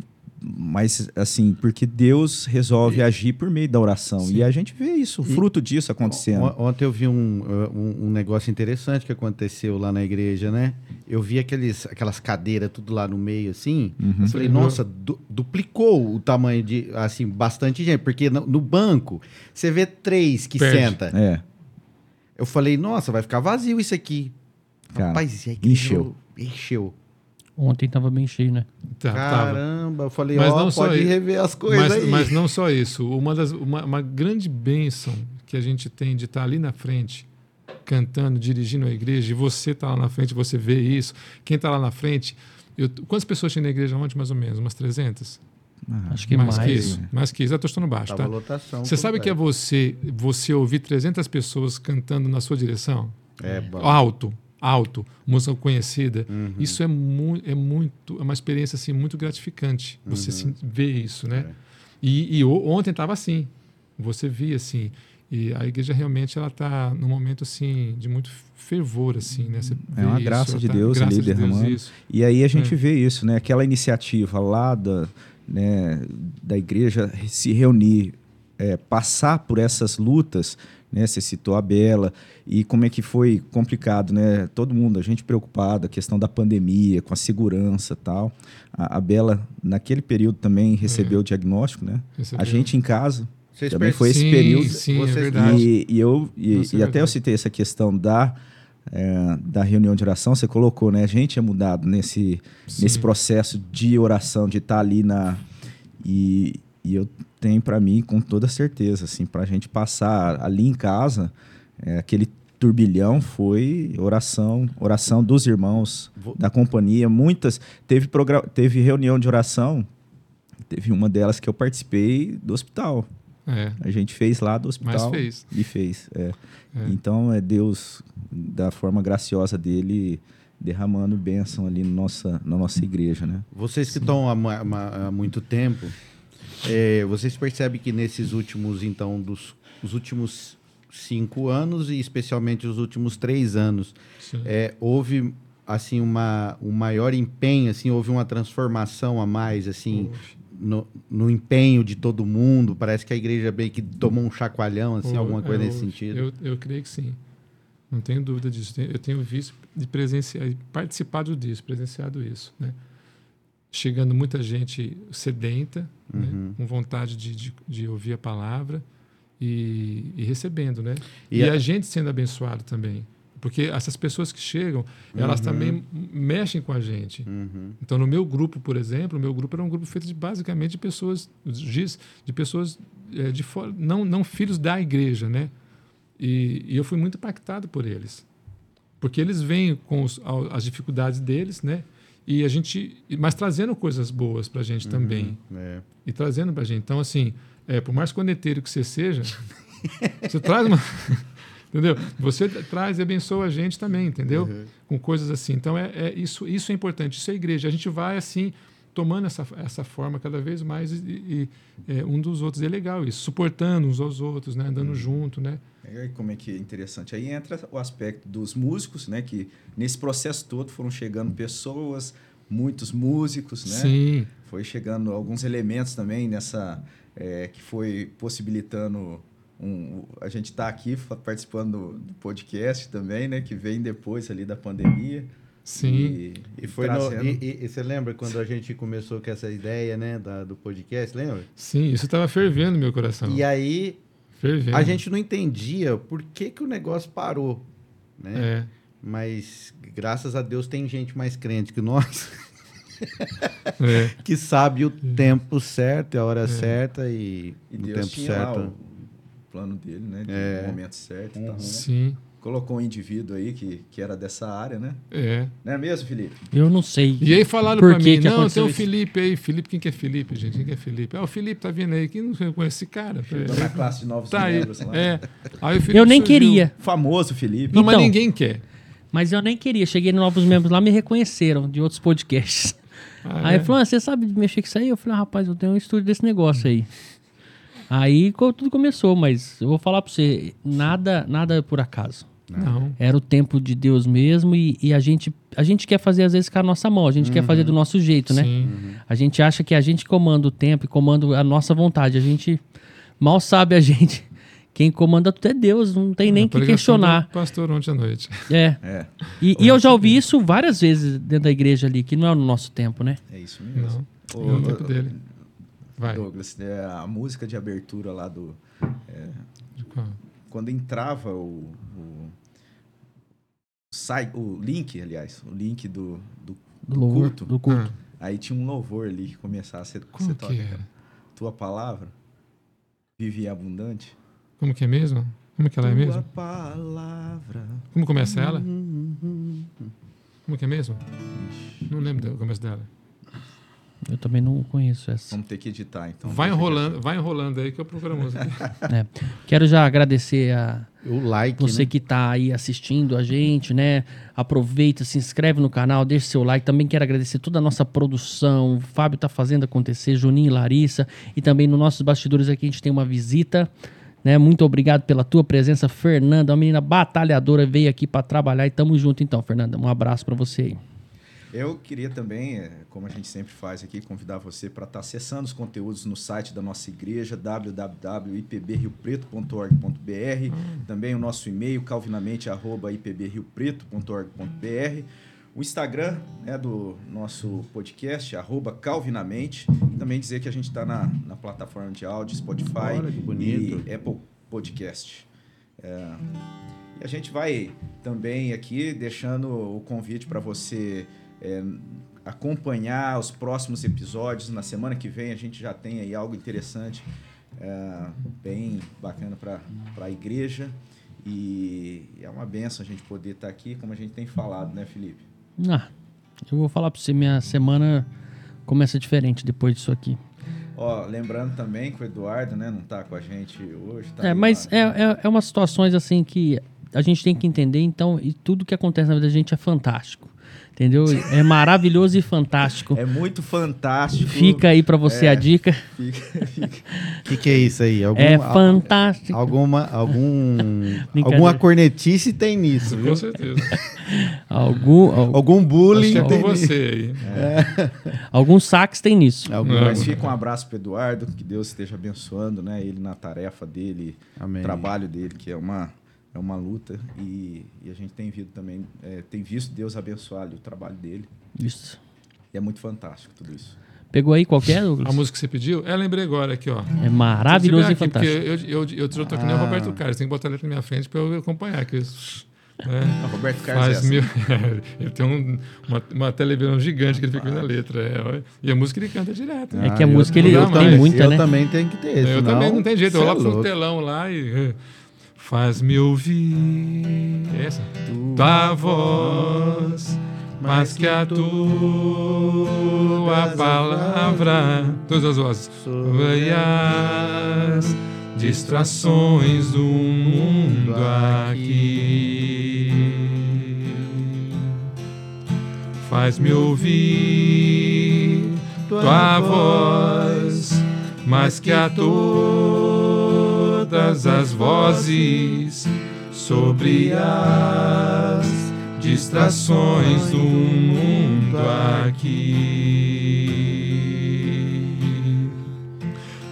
mas assim, porque Deus resolve agir por meio da oração. Sim. E a gente vê isso, o fruto disso acontecendo. On- Ontem eu vi um, uh, um, um negócio interessante que aconteceu lá na igreja, né? Eu vi aqueles, aquelas cadeiras tudo lá no meio, assim. Eu falei, Uhum. nossa, du- duplicou o tamanho de, assim, bastante gente. Porque no, no banco, você vê três que Perde. senta. É, Eu falei, nossa, vai ficar vazio isso aqui. Cara, Rapaz, e a igreja encheu. Encheu. Ontem tava bem cheio, né? Tá, tava. Caramba, eu falei, Mas ó, não só pode aí- rever as coisas Mas, aí. mas não só isso. Uma, das, uma, uma grande bênção que a gente tem de estar ali na frente, cantando, dirigindo a igreja, e você está lá na frente, você vê isso. Quem está lá na frente. Eu, quantas pessoas tinha na igreja ontem, mais ou menos? Umas 300? Acho que mais, mais. que isso. Mais que isso. Eu estou chutando baixo, Tava tá? lotação. Você sabe que é você, você ouvir 300 pessoas cantando na sua direção? É bom. Alto, alto, música conhecida. Uhum. Isso é, mu é muito, é uma experiência assim muito gratificante. Você Uhum. vê isso, né? É. E, e ontem estava assim. Você via assim. E a igreja realmente ela está num momento assim de muito fervor assim, né? Você É uma isso, graça ela de tá- Deus graça ali de Deus, derramando. isso. E aí a gente É. vê isso, né? Aquela iniciativa lá da, né, da igreja se reunir, é, passar por essas lutas, né? Você citou a Bela e como é que foi complicado, né? Todo mundo, a gente preocupado, a questão da pandemia, com a segurança, e tal. A, a Bela naquele período também recebeu o diagnóstico, né? Recebeu. A gente em casa Vocês também foi esse Sim, período. Sim, é Vocês- verdade. E, e eu e, é e até eu citei essa questão da é, da reunião de oração. Você colocou, né? A gente é mudado nesse Sim. nesse processo de oração, de estar ali na e, e eu tenho para mim com toda certeza, assim, para a gente passar ali em casa é, aquele turbilhão foi oração, oração dos irmãos da companhia. Muitas teve teve reunião de oração. Teve uma delas que eu participei do hospital. É. A gente fez lá do hospital. Mas fez. E fez. É. É. Então é Deus, da forma graciosa dele, derramando bênção ali no nossa, na nossa igreja. Né? Vocês que estão há, há, muito tempo, é, vocês percebem que nesses últimos, então, dos os últimos cinco anos e especialmente os últimos três anos, é, houve assim uma um maior empenho, assim houve uma transformação a mais, assim no, no, empenho de todo mundo. Parece que a igreja bem que tomou um chacoalhão, assim, alguma coisa é, nesse sentido. Eu, eu creio que sim. Não tenho dúvida disso. Eu tenho visto de presenciar, participado disso, presenciado isso, né? Chegando muita gente sedenta, né? uhum. né? com vontade de, de, de, ouvir a palavra e, e recebendo, né? E, e a... a gente sendo abençoado também. Porque essas pessoas que chegam, elas uhum. também mexem com a gente. Uhum. Então, no meu grupo, por exemplo, o meu grupo era um grupo feito de, basicamente de pessoas, de pessoas é, de fora, não, não filhos da igreja, né? E, e, eu fui muito impactado por eles. Porque eles vêm com os, as dificuldades deles, né? E a gente, mas trazendo coisas boas para a gente uhum. também. É. E trazendo para a gente. Então, assim, é, por mais corneteiro que você seja, você traz uma. entendeu? Você traz e abençoa a gente também, entendeu? Uhum. Com coisas assim. Então, é, é, isso, isso é importante. Isso é igreja. A gente vai, assim, tomando essa, essa forma cada vez mais e, e é, um dos outros. E é legal isso. Suportando uns aos outros, né? Andando uhum. junto, né? É, como é que é interessante. Aí entra o aspecto dos músicos, né? Que nesse processo todo foram chegando pessoas, muitos músicos, né? Sim. Foi chegando alguns elementos também nessa... É, que foi possibilitando um, a gente está aqui participando do, do, podcast também, né? Que vem depois ali da pandemia. Sim. E, e foi no, e, e, você lembra quando a gente começou com essa ideia, né, da, do podcast, lembra? Sim, isso estava fervendo no meu coração. E aí fervendo. a gente não entendia por que, que o negócio parou, né? É. Mas graças a Deus tem gente mais crente que nós. é. que sabe o tempo certo, a hora é. certa e, e o Deus tempo certo plano dele, né? De é. momento certo. Uhum. Sim. Colocou um indivíduo aí que, que era dessa área, né? É. Não é mesmo, Felipe? Eu não sei. E aí falaram para mim, que não, tem o Felipe aí. Felipe, quem que é Felipe, gente? Quem que é Felipe? Ah, o Felipe tá vindo aí. Quem não conhece esse cara? Tá na classe de novos tá membros aí. lá. É. Aí eu nem surgiu. queria. Famoso Felipe. Não, então, mas ninguém quer. Mas eu nem queria. Cheguei no novos membros lá, me reconheceram de outros podcasts. Ah, aí é? falou, ah, você sabe mexer com isso aí? Eu falei, ah, rapaz, eu tenho um estúdio desse negócio aí. Aí tudo começou, mas eu vou falar para você, nada, nada por acaso. Não. Era o tempo de Deus mesmo e, e, a, gente, a gente quer fazer às vezes com a nossa mão, a gente uhum. quer fazer do nosso jeito, né? Uhum. A gente acha que a gente comanda o tempo e comanda a nossa vontade. A gente mal sabe a gente. Quem comanda tudo é Deus, não tem nem que questionar. pastor ontem à noite. É. é. E, e, eu já ouvi isso várias vezes dentro da igreja ali, que não é no nosso tempo, né? É isso mesmo. Não, o, é o tempo dele. Vai. Douglas, é a música de abertura lá do. É, quando entrava o, o, site, o link, aliás, o link do, do, do, do culto. Do culto. Ah. Aí tinha um louvor ali que começasse. Você, você toca, é? Tua palavra, vive abundante. Como que é mesmo? Como que ela é mesmo? palavra. Como começa ela? Como que é mesmo? Não lembro do começo dela. Eu também não conheço essa. Vamos ter que editar, então. Vai enrolando, vai enrolando aí que eu procuro a música. é. Quero já agradecer a o like, você né? que está aí assistindo a gente, né? Aproveita, se inscreve no canal, deixa seu like. Também quero agradecer toda a nossa produção. O Fábio está fazendo acontecer, Juninho e Larissa. E também nos nossos bastidores aqui a gente tem uma visita. Né? Muito obrigado pela tua presença, Fernanda, uma menina batalhadora, veio aqui para trabalhar e tamo junto então, Fernanda. Um abraço para você aí. Eu queria também, é, como a gente sempre faz aqui, convidar você para estar tá acessando os conteúdos no site da nossa igreja, www.ipbriopreto.org.br. Hum. Também o nosso e-mail, calvinamente.ipbriopreto.org.br. O Instagram né, do nosso podcast, arroba Calvinamente. E também dizer que a gente está na, na plataforma de áudio, Spotify e Apple Podcast. É, e a gente vai também aqui deixando o convite para você é, acompanhar os próximos episódios. Na semana que vem a gente já tem aí algo interessante, é, bem bacana para a igreja. E é uma benção a gente poder estar aqui, como a gente tem falado, né, Felipe? Ah, eu vou falar para você, minha semana começa diferente depois disso aqui. Ó, lembrando também que o Eduardo, né, não está com a gente hoje. Tá é, mas é, é, é umas situações assim que a gente tem que entender, então, e tudo que acontece na vida da gente é fantástico. Entendeu? É maravilhoso e fantástico. É muito fantástico. Fica aí para você é, a dica. Fica, fica. O que, que é isso aí? Algum, é fantástico. Alguma, algum, alguma cornetice tem nisso, viu? Com certeza. algum, algum bullying. Acho que é com você aí. É. Alguns saques tem nisso. Algum, mas fica um abraço pro Eduardo, que Deus esteja abençoando, né? Ele na tarefa dele, Amém. trabalho dele, que é uma é uma luta e, e a gente tem visto também, é, tem visto Deus abençoar o trabalho dele. Isso. E é muito fantástico tudo isso. Pegou aí qualquer, Douglas? A música que você pediu? É, lembrei agora aqui, ó. É maravilhoso e fantástico. eu, eu, eu, eu tô aqui ah. o Roberto Carlos, tem que botar ele na minha frente para eu acompanhar. Que isso, né? Roberto Carlos Faz é mil... ele tem um, uma, uma televisão gigante que ele fica vendo a letra. É, e a música ele canta direto. É que a música ele tem muita, eu né? Eu também tenho que ter. Eu também não tem jeito. Eu lá pro telão lá e... Faz-me ouvir essa. Tua voz, mais que a tua palavra, todas as vozes, sobre as distrações do mundo aqui. Faz-me ouvir tua voz, mais que a tua todas as vozes sobre as distrações do mundo aqui.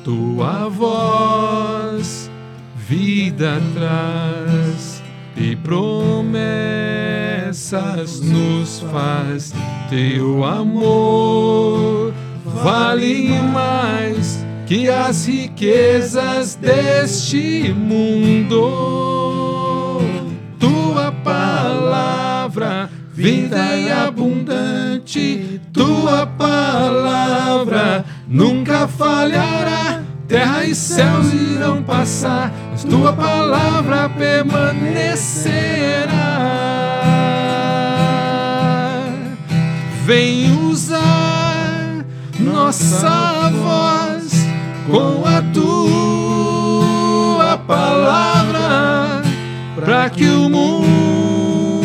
Tua voz, vida traz e promessas nos faz. Teu amor vale mais que as riquezas deste mundo, tua palavra, vida e abundante, tua palavra nunca falhará. Terra e céus irão passar, mas tua palavra permanecerá. Vem usar nossa voz com a tua palavra, para que o mundo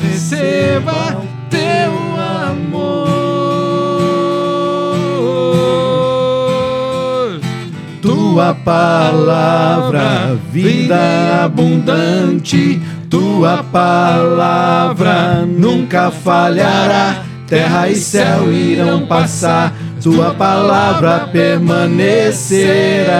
receba teu amor. Tua palavra, vida abundante, tua palavra nunca falhará. Terra e céu irão passar tua palavra permanecerá.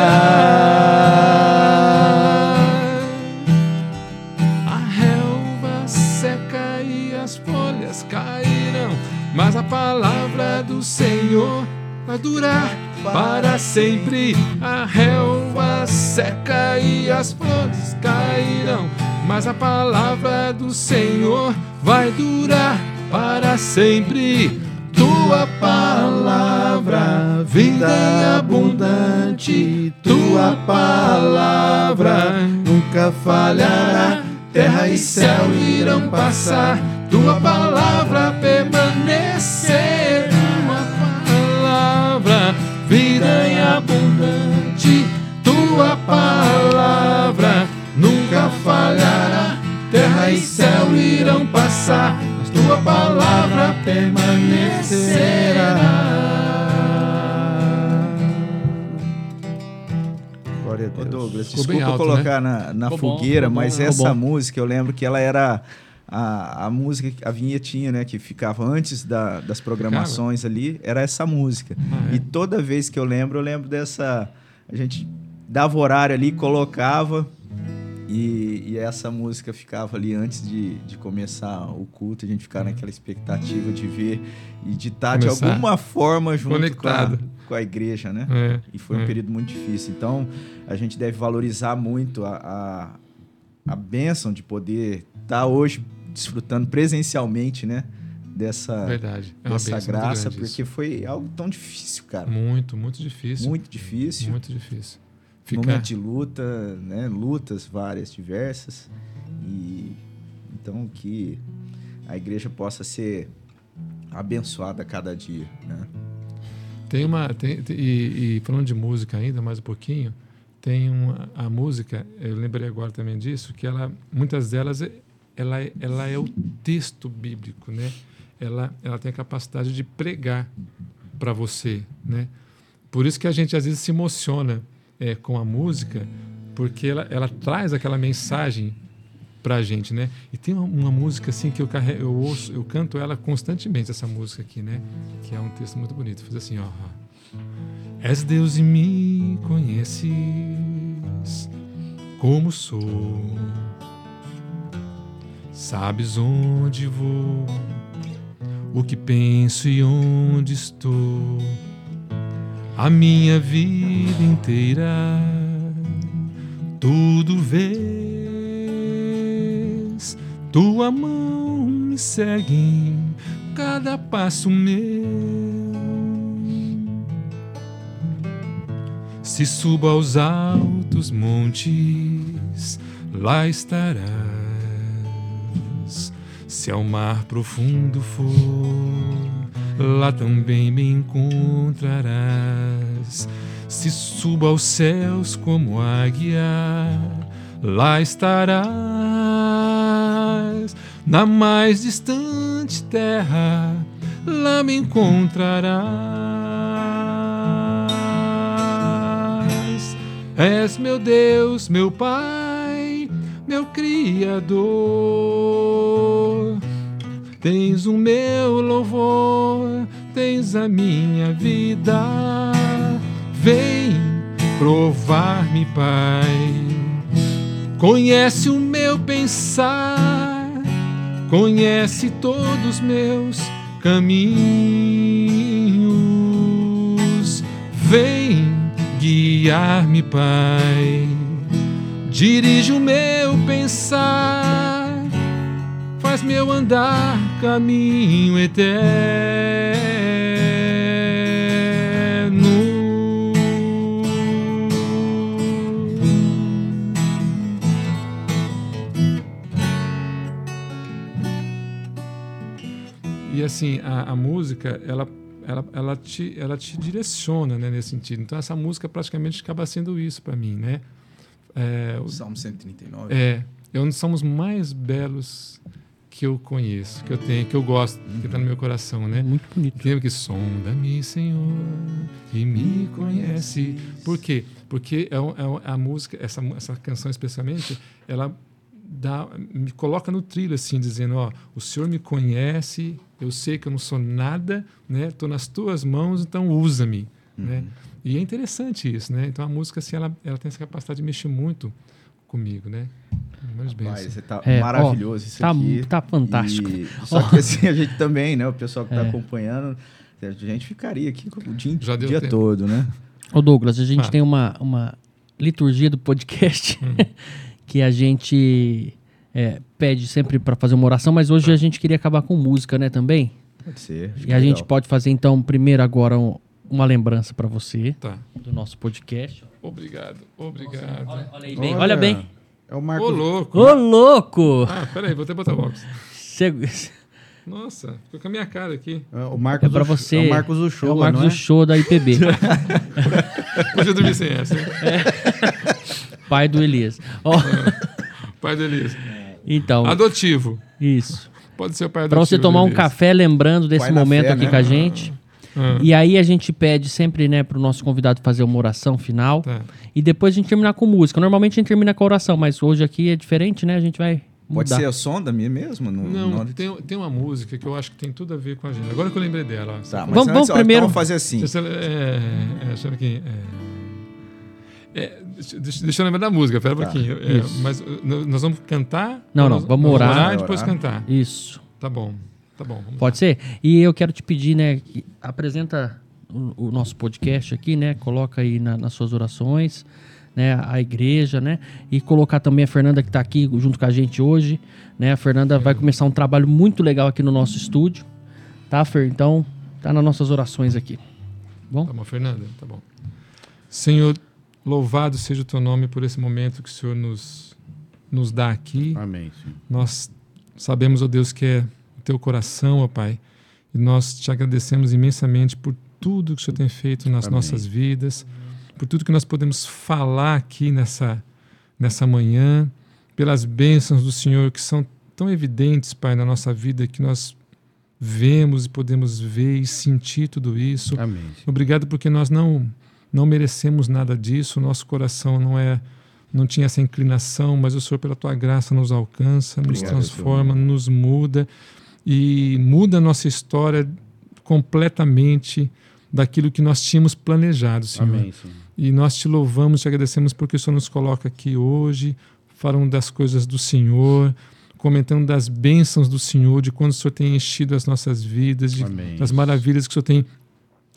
A relva seca e as folhas cairão, mas a palavra do Senhor vai durar para sempre. A relva seca e as flores cairão, mas a palavra do Senhor vai durar para sempre tua palavra, vida abundante, tua palavra nunca falhará. Terra e céu irão passar, tua palavra permanecer. Tua palavra, vida e abundante, tua palavra nunca falhará. Terra e céu irão passar tua palavra permanecerá. Douglas, desculpa alto, colocar né? na, na fogueira, bom, mas bom, essa música eu lembro que ela era a, a música, a vinhetinha, né, que ficava antes da, das programações ficava. ali, era essa música. Ah, é? E toda vez que eu lembro, eu lembro dessa. A gente dava horário ali, colocava e, e, essa música ficava ali antes de, de começar o culto, a gente ficava naquela expectativa de ver e de estar de alguma forma junto com a, com a, igreja, né? É, e foi é. um período muito difícil. Então, a gente deve valorizar muito a, a, a bênção de poder estar hoje desfrutando presencialmente, né? Dessa, Verdade. É dessa graça, porque foi algo tão difícil, cara. Muito, muito difícil. Muito difícil. Muito difícil. Ficar- momento de luta, né? Lutas várias, diversas. E então que a igreja possa ser abençoada a cada dia, né? Tem uma. tem- e, e falando de música ainda, mais um pouquinho, tem uma, a música, eu lembrei agora também disso, que ela, muitas delas, ela, ela é o texto bíblico, né? Ela, ela tem a capacidade de pregar para você, né? Por isso que a gente às vezes se emociona é, com a música, porque ela, ela traz aquela mensagem pra gente, né? E tem uma, uma música assim que eu eu ouço, eu canto ela constantemente essa música aqui, né? Que é um texto muito bonito. Faz assim, ó. És Deus e me conheces como sou. Sabes onde vou, o que penso e onde estou. A minha vida inteira tudo vês, tua mão me segue em cada passo meu. Se subo aos altos montes, lá estarás. Se ao mar profundo for, lá também me encontrarás. Se subo aos céus como águia, lá estarás. Na mais distante terra, lá me encontrarás. És meu Deus, meu Pai, meu Criador. Tens o meu louvor, tens a minha vida. Vem provar-me, Pai. Conhece o meu pensar, conhece todos meus caminhos. Vem guiar-me, Pai. Dirige o meu pensar, faz meu andar caminho eterno. Assim, a, a música, ela, ela, ela, te, ela te direciona né, nesse sentido. Então, essa música praticamente acaba sendo isso para mim, né? É, o- Salmo 139. é, é um dos salmos mais belos que eu conheço, que eu tenho, que eu gosto, que está no meu coração, né? Muito bonito. Lembra que sonda-me, Senhor, e me conhece. Por quê? Porque é, é a música, essa, essa canção especialmente, ela dá, me coloca no trilho assim, dizendo, ó, o Senhor me conhece, eu sei que eu não sou nada, né? Estou nas tuas mãos, então usa-me, né? E é interessante isso, né? Então a música assim, ela, ela tem essa capacidade de mexer muito comigo, né? Mas bem, Pai, assim. você tá É, ó, maravilhoso isso tá- aqui. tá fantástico. E- só que assim, a gente também, né? O pessoal que tá É. acompanhando, a gente ficaria aqui o dia, Já deu dia tempo. todo, né? Ô Douglas, a gente Ah. tem uma, uma liturgia do podcast Hum. que a gente é, pede sempre para fazer uma oração, mas hoje a gente queria acabar com música, né, também? Pode ser. acho E a é gente legal. pode fazer então primeiro agora um- uma lembrança para você Tá. do nosso podcast. Obrigado, obrado. Olha, olha aí bem, olha bem. É o Ô, Marcos. louco! Ô louco! Ah, peraí, vou até botar o óculos. Chega- Nossa, ficou com a minha cara aqui. É o Marcos É pra Ucho- você. É o Marcos Uchoa, é o Marcos não é? Uchoa da IPB, Hoje eu dormi sem essa. hein? pai do Elias. Ó, Pai do Elias. Então, Adotivo. isso. Pode ser o pai adotivo. Para você tomar um café lembrando desse Pai momento fé, aqui né? com a gente. Ah, E aí a gente pede sempre, né, pro nosso convidado fazer uma oração final. tá. E depois a gente terminar com música. Normalmente a gente termina com a oração, mas hoje aqui é diferente, né? A gente vai Pode mudar. ser a sonda minha mesmo? No, Não, no- tem, tem uma música que eu acho que tem tudo a ver com a gente. Agora que eu lembrei dela. Tá, mas Vamos- antes, vamos ó, primeiro- Então vamos fazer assim. Eu- é, é, aqui. É, é, deixa, eu lembrar da música, pera um Tá, pouquinho. É, mas uh, nós vamos cantar? Não, não, nós- vamos nós orar. e depois Orar. cantar. Isso. Tá bom, tá bom. vamos Pode ser? E eu quero te pedir, né, que apresenta o, o nosso podcast aqui, né? Coloca aí na- nas suas orações, né, a igreja, né? E colocar também a Fernanda que está aqui junto com a gente hoje, né? A Fernanda vai começar um trabalho muito legal aqui no nosso estúdio, tá, Fer? Então, tá nas nossas orações aqui. Bom? Tá bom, Fernanda? Tá bom. Senhor louvado seja o teu nome por esse momento que o Senhor nos, nos dá aqui. Amém, Senhor. Nós sabemos, ó Deus, que é o teu coração, ó Pai, e nós te agradecemos imensamente por tudo que o Senhor tem feito nas Amém. nossas vidas, por tudo que nós podemos falar aqui nessa, nessa manhã, pelas bênçãos do Senhor que são tão evidentes, Pai, na nossa vida, que nós vemos e podemos ver e sentir tudo isso. Amém. Senhor. Obrigado porque nós não não merecemos nada disso, nosso coração não é não tinha essa inclinação, mas o Senhor pela tua graça nos alcança, nos Obrigado, transforma, nos muda e muda a nossa história completamente daquilo que nós tínhamos planejado, Senhor. Amém, Senhor. E nós te louvamos, te agradecemos porque o Senhor nos coloca aqui hoje, falando das coisas do Senhor, comentando das bênçãos do Senhor, de quando o Senhor tem enchido as nossas vidas, de, das maravilhas que o Senhor tem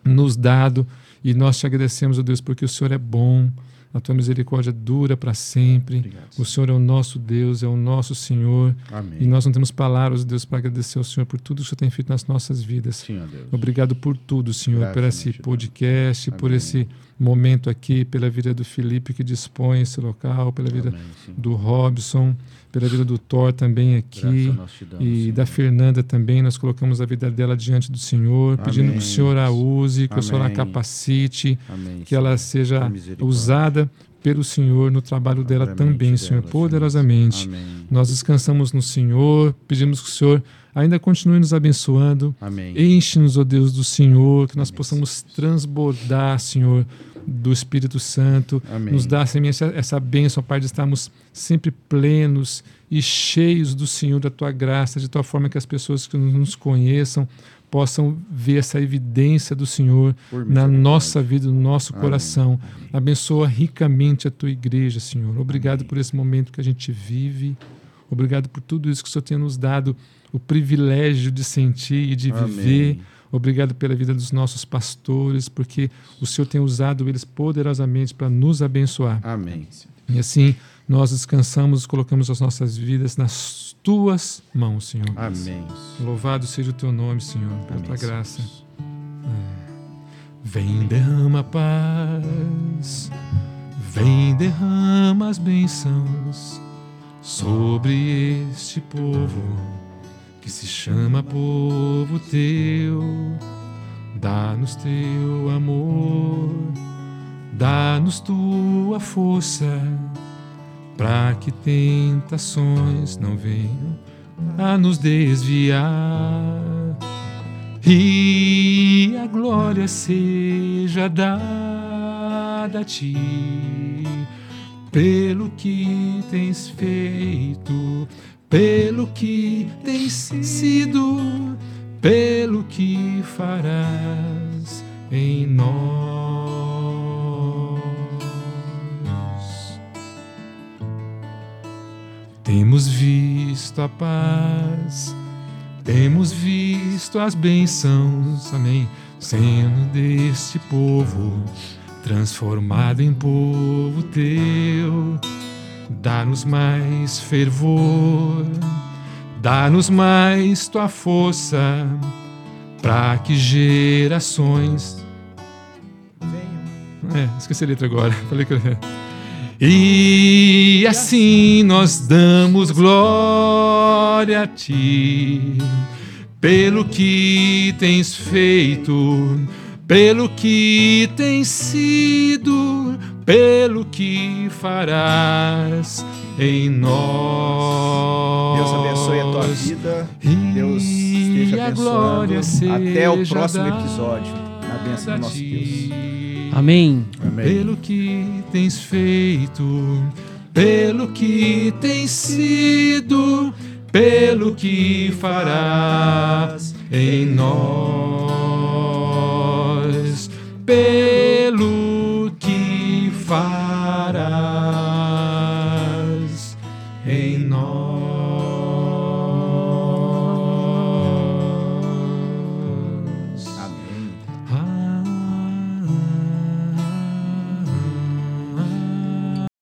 nos dado. E nós te agradecemos, ó Deus, porque o Senhor é bom, a tua misericórdia dura para sempre. Obrigado. O Senhor é o nosso Deus, é o nosso Senhor. Amém. E nós não temos palavras, Deus, para agradecer ao Senhor por tudo que o Senhor tem feito nas nossas vidas. Sim. Obrigado por tudo, Senhor, Graças, por esse Deus. podcast, por Amém. esse momento aqui, pela vida do Felipe que dispõe esse local, pela vida Amém, do Robson, pela vida do Thor também aqui. Damos, E Senhor. da Fernanda também, nós colocamos a vida dela diante do Senhor, pedindo Amém. que o Senhor a use, que o Senhor a Amém. capacite, Amém, que ela seja usada pelo Senhor no trabalho dela Amém, também, Senhor, poderosamente. Amém. Nós descansamos no Senhor, pedimos que o Senhor ainda continue nos abençoando, Amém. Enche-nos, ó Deus, do Senhor, que nós Amém, possamos transbordar, Senhor, do Espírito Santo. Amém. Nos dá Senhor, essa, bênção, Pai, de estarmos sempre plenos e cheios do Senhor, da Tua graça, de tal forma que as pessoas que nos conheçam possam ver essa evidência do Senhor na nossa vida, no nosso Amém. coração. Abençoa ricamente a Tua igreja, Senhor. Obrigado Amém. por esse momento que a gente vive. Obrigado por tudo isso que o Senhor tem nos dado o privilégio de sentir e de Amém. viver. Obrigado pela vida dos nossos pastores, porque o Senhor tem usado eles poderosamente para nos abençoar. Amém. E assim nós descansamos, colocamos as nossas vidas nas tuas mãos, Senhor. Amém. Louvado seja o teu nome, Senhor, pela Amém, tua Senhor. graça. Vem, derrama a paz, vem, derrama as bênçãos sobre este povo que se chama povo teu. Dá-nos teu amor, dá-nos tua força, para que tentações não venham a nos desviar. E a glória seja dada a ti pelo que tens feito, pelo que tens sido, pelo que farás em nós. Temos visto a paz, temos visto as bênçãos, amém, sendo deste povo transformado em povo teu. Dá-nos mais fervor, dá-nos mais tua força, para que gerações. É, esqueci a letra agora. Falei que E assim nós damos glória a ti, pelo que tens feito, pelo que tens sido, pelo que farás em nós. Deus abençoe a tua vida. Deus E esteja abençoando. Até o próximo episódio. Na bênção do nosso Deus. Amém. Amém. Pelo que tens feito, pelo que tens sido, pelo que farás em nós, pelo